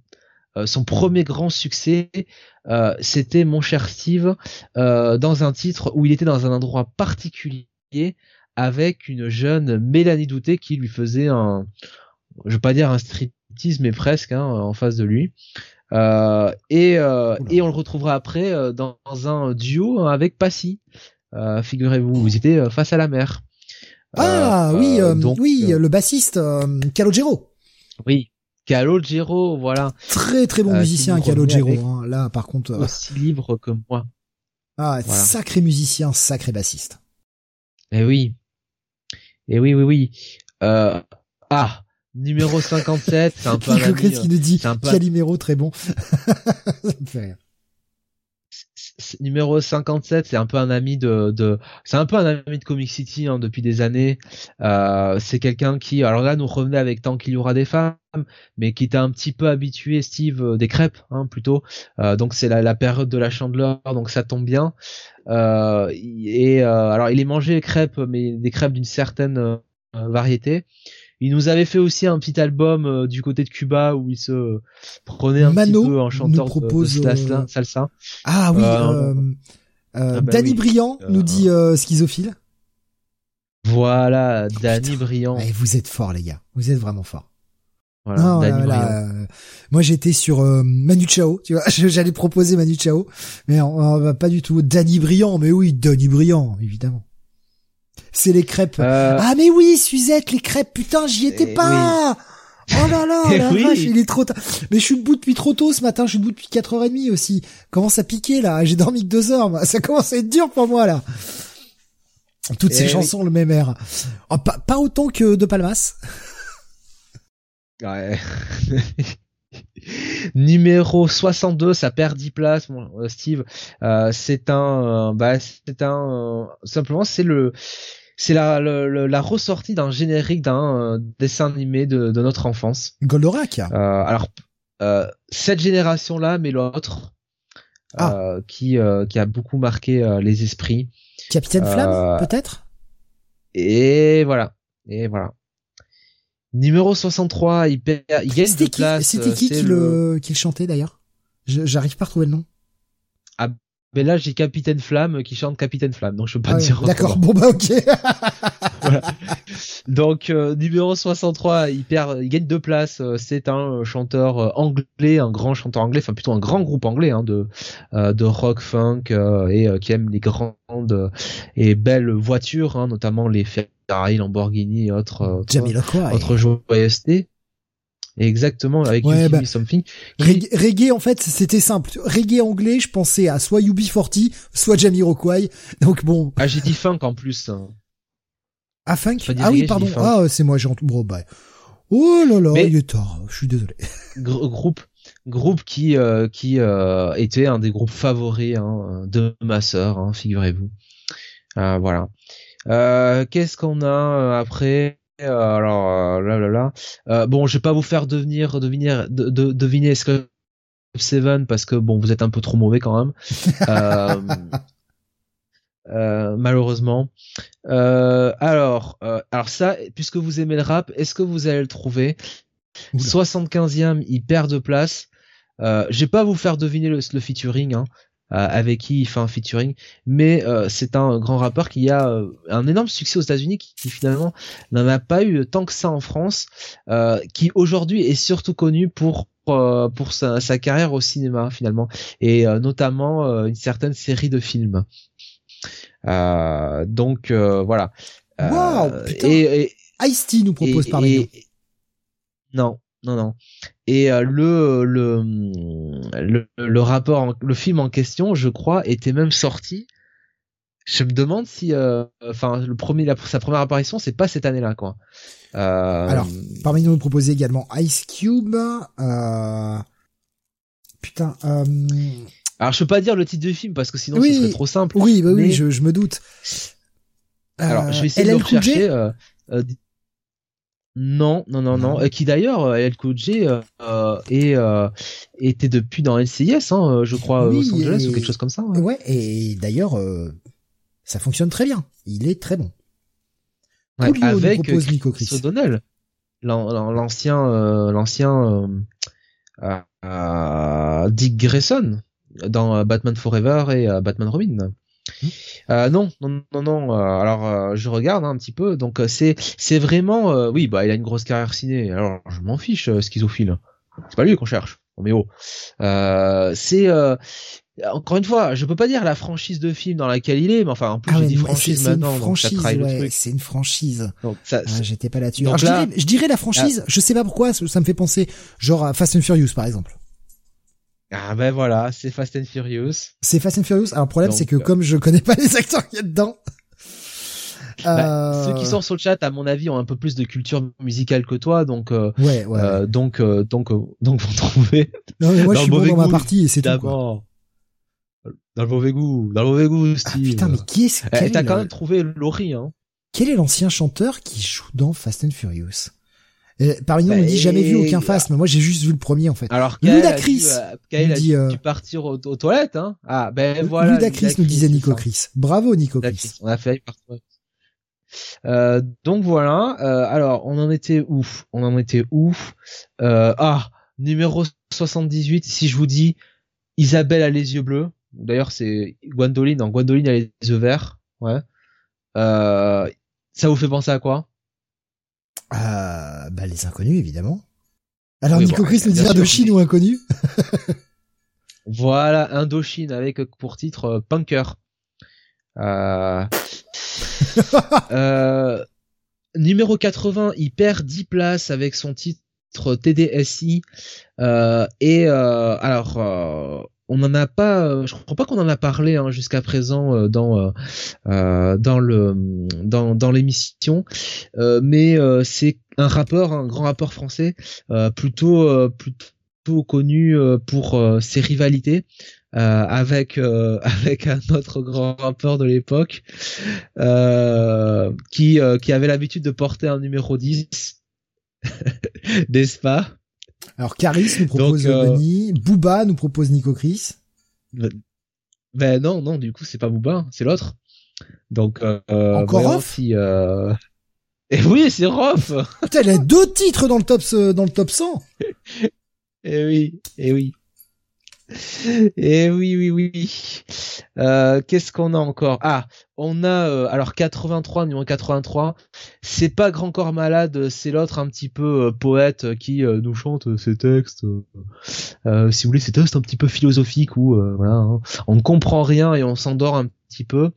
euh, son premier grand succès, euh, c'était Mon cher Steve, euh, dans un titre où il était dans un endroit particulier avec une jeune Mélanie Douté qui lui faisait un, je veux pas dire un striptease, mais presque hein, en face de lui. Euh, et, euh, et on le retrouvera après euh, dans, dans un duo avec Passy. Figurez-vous, vous étiez face à la mer. Ah oui, donc, oui, le bassiste Calogero. oui. Calogero, voilà, Très très bon musicien Calogero. Hein. Là par contre, aussi libre que moi. ah, voilà. sacré musicien, sacré bassiste. Eh oui. Eh oui, oui, oui. Euh, ah, numéro 57, c'est un peu un ami, qui nous dit un peu- Calimero très bon. Ça me fait rire. Numéro 57, c'est un peu un ami de, c'est un peu un ami de Comic City hein, depuis des années. Euh, c'est quelqu'un qui, alors là, nous revenait avec tant qu'il y aura des femmes, mais qui était un petit peu habitué, Steve, euh, des crêpes, hein, plutôt. Euh, donc c'est la, la période de la chandeleur, donc ça tombe bien. Et alors il est mangé les crêpes, mais des crêpes d'une certaine variété. Il nous avait fait aussi un petit album euh, du côté de Cuba où il se prenait un Mano petit peu en chanteur nous de- de, propose, salsa. euh, salsa. Ah oui, Euh, ah bah Danny oui. Briand nous dit euh, schizophile. Voilà, Danny Briand. Eh, vous êtes forts les gars, vous êtes vraiment forts. Voilà, Non, Danny là, là, Briand. euh, moi j'étais sur euh, Manu Chao, tu vois, j'allais proposer Manu Chao, mais on, on va pas du tout. Danny Briand, mais oui, Danny Briand, évidemment. C'est les crêpes. Euh, Ah mais oui, Suzette, les crêpes, putain, j'y étais Eh pas. Oh là là, Eh la oui. vache, il est trop tard. Mais je suis debout depuis trop tôt ce matin, je suis debout depuis 4h30 aussi. Commence à piquer là, j'ai dormi que deux heures, moi. ça commence à être dur pour moi là. Toutes ces Eh oui. chansons le même air. Oh, pas, pas autant que De Palmas. ouais. Numéro 62, ça perd 10 places, mon euh, Steve. Euh, c'est un, bah, c'est un, simplement, c'est le, c'est la, le- la ressortie d'un générique d'un euh, dessin animé de, de notre enfance. Goldorak. Euh, alors, euh, cette génération-là, mais l'autre, Ah. euh, qui, euh, qui a beaucoup marqué euh, les esprits. Capitaine Flamme, peut-être? Et voilà. Et voilà. Numéro 63, il, perd, il gagne C'était qui, place. c'était qui qui le, qui le chantait d'ailleurs? J'arrive pas à retrouver le nom. Mais là, j'ai Capitaine Flamme qui chante Capitaine Flamme, donc je peux pas Ah dire. D'accord, bon bah ok. Donc euh, numéro 63, il perd, il gagne deux places. euh, C'est un euh, chanteur anglais, un grand chanteur anglais, enfin plutôt un grand groupe anglais hein, de euh, de rock funk euh, et qui aime les grandes et belles voitures, hein, notamment les Ferrari, Lamborghini et autres Jamiroquai. autres joyeusetés. Exactement, avec Ouais, You Give bah, Me Something. qui- Reggae, en fait, c'était simple. Reggae anglais, je pensais à soit UB40, soit Jamiroquai. Donc bon, Ah, j'ai dit funk en plus. hein. à funk? Ah oui, reggae, pardon. Ah, c'est moi, j'ai entendu. Bon, bah. Oh là là, Mais- il est tard. Je suis désolé. Gr- groupe groupe qui euh, qui euh, était un des groupes favoris hein, de ma sœur, hein, figurez-vous. Euh, voilà. Euh, Qu'est-ce qu'on a euh, après? Euh, Alors euh, là là là. Euh, bon, je vais pas vous faire devenir deviner de, de- deviner ce que Seven parce que bon, vous êtes un peu trop mauvais quand même. Euh, euh, malheureusement. Euh, alors, euh, alors ça, puisque vous aimez le rap, est-ce que vous allez le trouver? Oula. 75e, il perd de place. Euh, je vais pas vous faire deviner le, le featuring, hein, avec qui il fait un featuring. Mais c'est un grand rappeur qui a un énorme succès aux États-Unis, qui, finalement n'en a pas eu tant que ça en France, qui aujourd'hui est surtout connu pour pour sa, sa, carrière au cinéma finalement et notamment une certaine série de films. donc voilà. Wow, putain. Et, Ice-T nous propose par exemple. Non, non, non. Et euh, le, le, le, le, rapport, le film en question, je crois, était même sorti. Je me demande si, euh, enfin, le premier, la, sa première apparition, c'est pas cette année-là, quoi. Euh... Alors, parmi nous, nous proposait également Ice Cube. Euh... Putain. Euh... Alors, je peux pas dire le titre du film parce que sinon, ce serait trop simple. Oui, bah oui, je, je me doute. Alors, je vais essayer de le rechercher. Euh, non, non, non, non. qui d'ailleurs, El Cool euh, et euh, était depuis dans NCIS, hein, je crois, Los Angeles ou quelque chose comme ça. Ouais, et d'ailleurs, ça fonctionne très bien. Il est très bon. Ouais, avec Chris O'Donnell, l'ancien, l'ancien Dick Grayson dans Batman Forever et Batman Robin. Euh, non, non, non, non. Euh, alors, euh, je regarde hein, un petit peu. Donc, c'est, c'est vraiment, oui, bah, il a une grosse carrière ciné. Alors, je m'en fiche, schizophile. C'est pas lui qu'on cherche. Oh, mais oh. c'est encore une fois, je peux pas dire la franchise de film dans laquelle il est, mais enfin, en plus, ah j'ai dit franchise maintenant, franchise, donc C'est une franchise. ah, J'étais pas là-dessus. Je, dirais, je, dirais, la franchise, ah. je sais pas pourquoi, ça me fait penser, genre à Fast and Furious, par exemple. Ah ben voilà, c'est Fast and Furious. C'est Fast and Furious. Alors le problème c'est que comme je connais pas les acteurs qui y a dedans. Bah, ceux qui euh, sont sur le chat, à mon avis, ont un peu plus de culture musicale que toi, donc euh, ouais, ouais. Euh, donc donc donc vont trouver. Non mais moi je suis bon dans ma partie et c'est tout. Quoi. Dans le mauvais goût, dans le mauvais goût, ah, putain, mais qui est-ce eh, T'as quand même trouvé Laurie, hein. Quel est l'ancien chanteur qui joue dans Fast and Furious? Euh, parmi nous, on dit jamais vu aucun face, mais moi j'ai juste vu le premier en fait. Alors Ludacris nous dit euh, tu partir aux, toilettes, hein Ah ben voilà. Ludacris, nous disait Nico Chris. Bravo Nico Chris. On a fait euh, donc voilà. Euh, alors on en était ouf. On en était ouf. Euh, ah numéro 78. Si je vous dis Isabelle a les yeux bleus. D'ailleurs c'est Gwendoline. En Gwendoline a les yeux verts. Ouais. Euh, ça vous fait penser à quoi? Euh, bah, les inconnus, évidemment. Alors, Nico Chris nous dit Indochine ou inconnu Voilà, Indochine avec pour titre euh, Punker. Euh... euh... numéro 80, il perd 10 places avec son titre TDSI. Euh, et alors on n'en a pas, euh, je crois pas qu'on en a parlé hein, jusqu'à présent euh, dans euh, dans le dans dans l'émission, mais c'est un rappeur, un grand rappeur français, plutôt plutôt connu pour ses rivalités. avec avec un autre grand rappeur de l'époque qui qui avait l'habitude de porter un numéro 10 n'est-ce pas? Alors Caris nous propose Donc, euh... Booba nous propose Nico Chris. Ben, non, non, du coup c'est pas Booba, c'est l'autre. Donc euh, encore Rof si, euh... Et oui, c'est Rof. Putain, il a deux titres dans le top dans le top 100. et oui, et oui. Et oui, oui, oui. Euh, Qu'est-ce qu'on a encore? Ah, on a euh, alors 83 numéro 83. C'est pas Grand Corps Malade, c'est l'autre un petit peu euh, poète qui euh, nous chante ses textes. si vous voulez, ces textes un petit peu philosophiques où hein, on ne comprend rien et on s'endort un petit peu.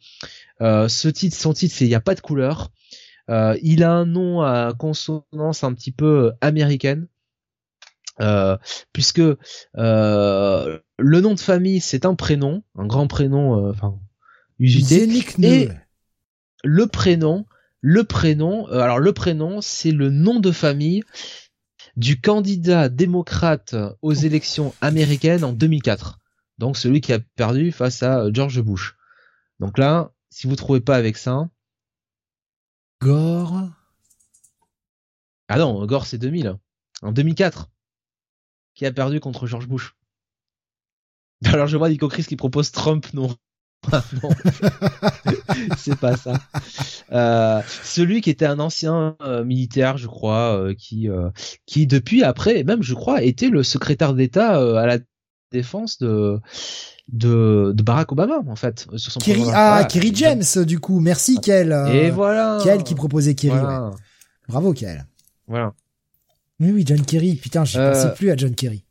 ce titre, son titre, c'est il y a pas de couleur. il a un nom à consonance un petit peu américaine. Euh, puisque euh, le nom de famille c'est un prénom, un grand prénom, euh, enfin usité, et le prénom, le prénom, alors le prénom c'est le nom de famille du candidat démocrate aux élections américaines en 2004. Donc celui qui a perdu face à George Bush. Donc là, si vous trouvez pas avec ça, Gore. Ah non, Gore c'est 2000. En 2004 qui a perdu contre George Bush. Alors je vois Nico Chris qui propose Trump, non. non, c'est pas ça. Euh, celui qui était un ancien euh, militaire, je crois, euh, qui qui depuis après, même je crois, était le secrétaire d'État à la défense de de, de Barack Obama en fait sur son ah Kerry James du coup merci Kel et voilà Kel qui proposait Kerry ouais. bravo Kel voilà oui oui John Kerry putain je ne pensais plus à John Kerry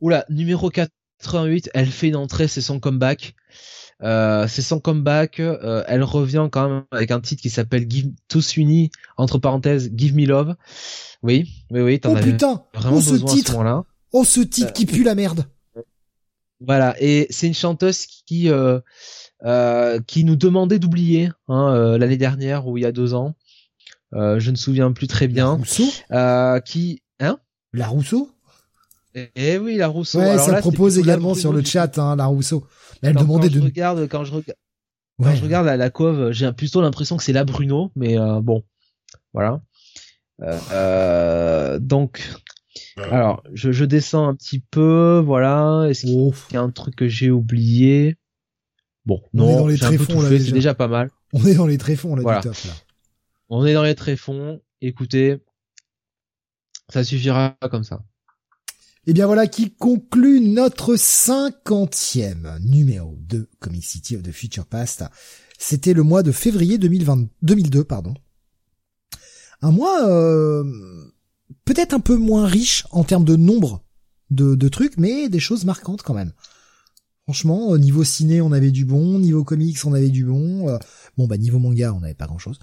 oula numéro 88 elle fait une entrée c'est son comeback euh, c'est son comeback. Euh, elle revient quand même avec un titre qui s'appelle Give Tous Unis entre parenthèses Give Me Love. Oui, oui, oui. oh putain, vraiment oh ce titre. là oh ce titre qui pue la merde. Voilà, et c'est une chanteuse qui euh, euh, qui nous demandait d'oublier hein, euh, l'année dernière ou il y a deux ans. Euh, je ne me souviens plus très bien. La Rousseau euh, Qui hein? La Rousseau? Eh, oui, la Rousseau. Ouais, ça propose également sur le chat, hein, la Rousseau. elle demandait quand de. Je regarde, quand je regarde, quand je regarde la, la cove, j'ai plutôt l'impression que c'est la Bruno, mais euh, bon, voilà. Euh, donc, alors, je, je, descends un petit peu, voilà. Est-ce qu'il y a un truc que j'ai oublié? Bon, non, j'ai un peu tout fait, c'est déjà pas mal. On est dans les tréfonds là, voilà. du top, là. On est dans les tréfonds. Écoutez, ça suffira comme ça. Et eh bien voilà qui conclut notre cinquantième numéro de Comic City of the Future Past. C'était le mois de février 2020, 2002, pardon. Un mois euh, peut-être un peu moins riche en termes de nombre de, trucs, mais des choses marquantes quand même. Franchement, au niveau ciné, on avait du bon, niveau comics, on avait du bon. Euh, bon, bah niveau manga, on n'avait pas grand-chose.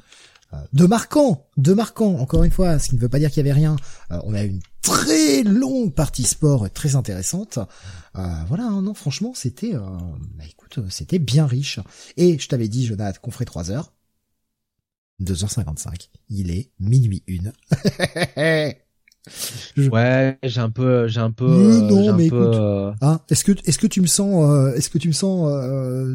Euh, de marquant, de marquant, encore une fois, ce qui ne veut pas dire qu'il y avait rien. Euh, on a une très longue partie sport très intéressante. Euh, voilà, hein, non, franchement, c'était, bah, écoute, c'était bien riche. Et je t'avais dit, Jonathan, qu'on ferait 3 heures. 2h55. Il est minuit une. Ouais, j'ai un peu, j'ai un peu. non, mais écoute. Hein, est-ce que, est-ce que tu me sens, est-ce que tu me sens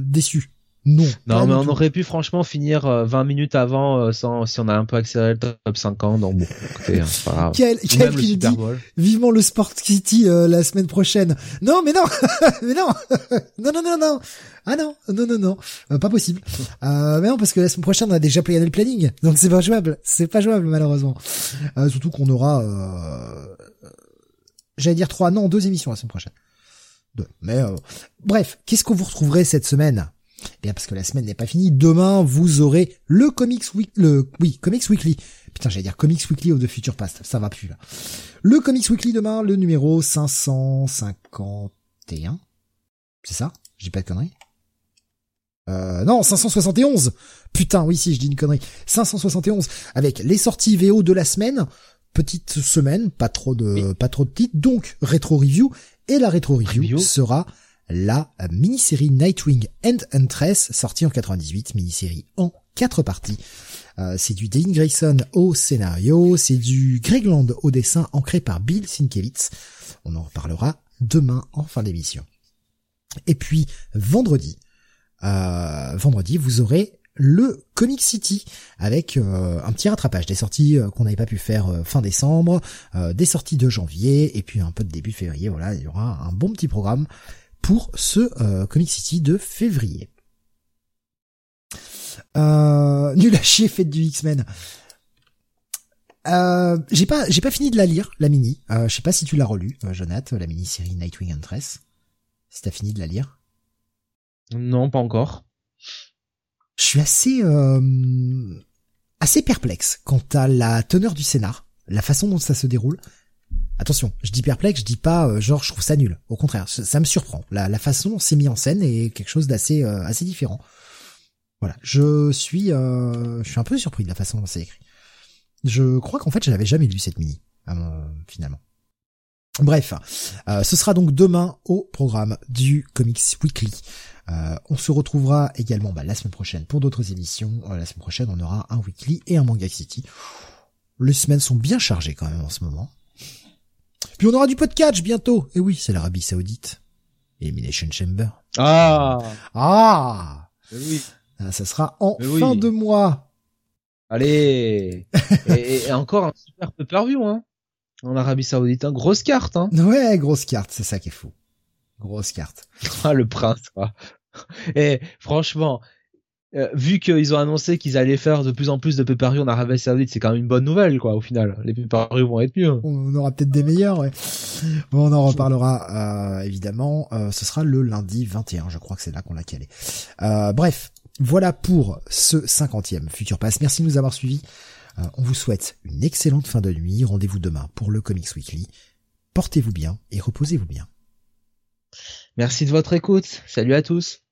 déçu? Non. Non, mais on aurait pu franchement finir 20 euh, minutes avant euh, sans si on a un peu accéléré le top 50. Donc bon, écoutez, hein, pas grave. Quel, quel qui dit vivement le Sport City euh, la semaine prochaine. Non, mais non, mais non, non, non, non, non. Ah non, non, non, non, pas possible. Euh, mais non, parce que la semaine prochaine on a déjà playé le planning, donc c'est pas jouable. C'est pas jouable malheureusement. surtout qu'on aura, j'allais dire trois, non, deux émissions la semaine prochaine. Deux. Mais bref, qu'est-ce que vous retrouverez cette semaine? Bien parce que la semaine n'est pas finie. Demain, vous aurez le Comics Week, le oui Comics Weekly. Putain, j'allais dire Comics Weekly of the Future Past. Ça va plus là. Le Comics Weekly demain, le numéro 551. C'est ça? Dis pas de conneries. Euh, non, 571. Putain, oui, si, je dis une connerie. 571 avec les sorties VO de la semaine. Petite semaine, pas trop de, pas trop de titres. Donc, rétro review. Et la rétro review. sera la mini-série Nightwing and Huntress, sortie en 98, mini-série en quatre parties. Euh, c'est du Dean Grayson au scénario, c'est du Greg Land au dessin ancré par Bill Sienkiewicz. On en reparlera demain en fin d'émission. Et puis vendredi, euh, vendredi vous aurez le Comic City avec euh, un petit rattrapage des sorties qu'on n'avait pas pu faire fin décembre, des sorties de janvier et puis un peu de début février. Voilà, il y aura un bon petit programme pour ce euh, Comic City de février. Euh, nul à chier, fête du X-Men. Euh, j'ai pas, j'ai pas fini de la lire, la mini. Euh, je sais pas si tu l'as relu, euh, Jonathan, la mini-série Nightwing Huntress. Si t'as fini de la lire. Non, pas encore. Je suis assez, euh, assez perplexe quant à la teneur du scénar, la façon dont ça se déroule. Attention, je dis perplexe, je dis pas euh, genre je trouve ça nul. Au contraire, ça, me surprend. La, façon dont c'est mis en scène est quelque chose d'assez euh, assez différent. Voilà, je suis euh, je suis un peu surpris de la façon dont c'est écrit. Je crois qu'en fait je n'avais jamais lu cette mini finalement. Bref, ce sera donc demain au programme du Comics Weekly. on se retrouvera également bah, la semaine prochaine pour d'autres émissions. la semaine prochaine, on aura un weekly et un manga city. Les semaines sont bien chargées quand même en ce moment. Puis on aura du podcast bientôt. Et oui, c'est l'Arabie Saoudite. Elimination Chamber. Ah Ah Oui. Ah, ça sera en fin de mois. Allez et, encore un super peu view hein en Arabie Saoudite, hein. grosse carte, hein. Ouais, grosse carte, c'est ça qui est fou. Grosse carte. Ah, le prince, quoi. Et franchement, euh, vu qu'ils ont annoncé qu'ils allaient faire de plus en plus de pay en Arabie Saoudite, c'est quand même une bonne nouvelle, quoi, au final. Les pay vont être mieux. On aura peut-être des meilleurs, ouais. Bon, on en reparlera, euh, évidemment. Euh, ce sera le lundi 21, je crois que c'est là qu'on l'a calé. bref, voilà pour ce cinquantième Future Pass. Merci de nous avoir suivis. on vous souhaite une excellente fin de nuit. Rendez-vous demain pour le Comics Weekly. Portez-vous bien et reposez-vous bien. Merci de votre écoute. Salut à tous.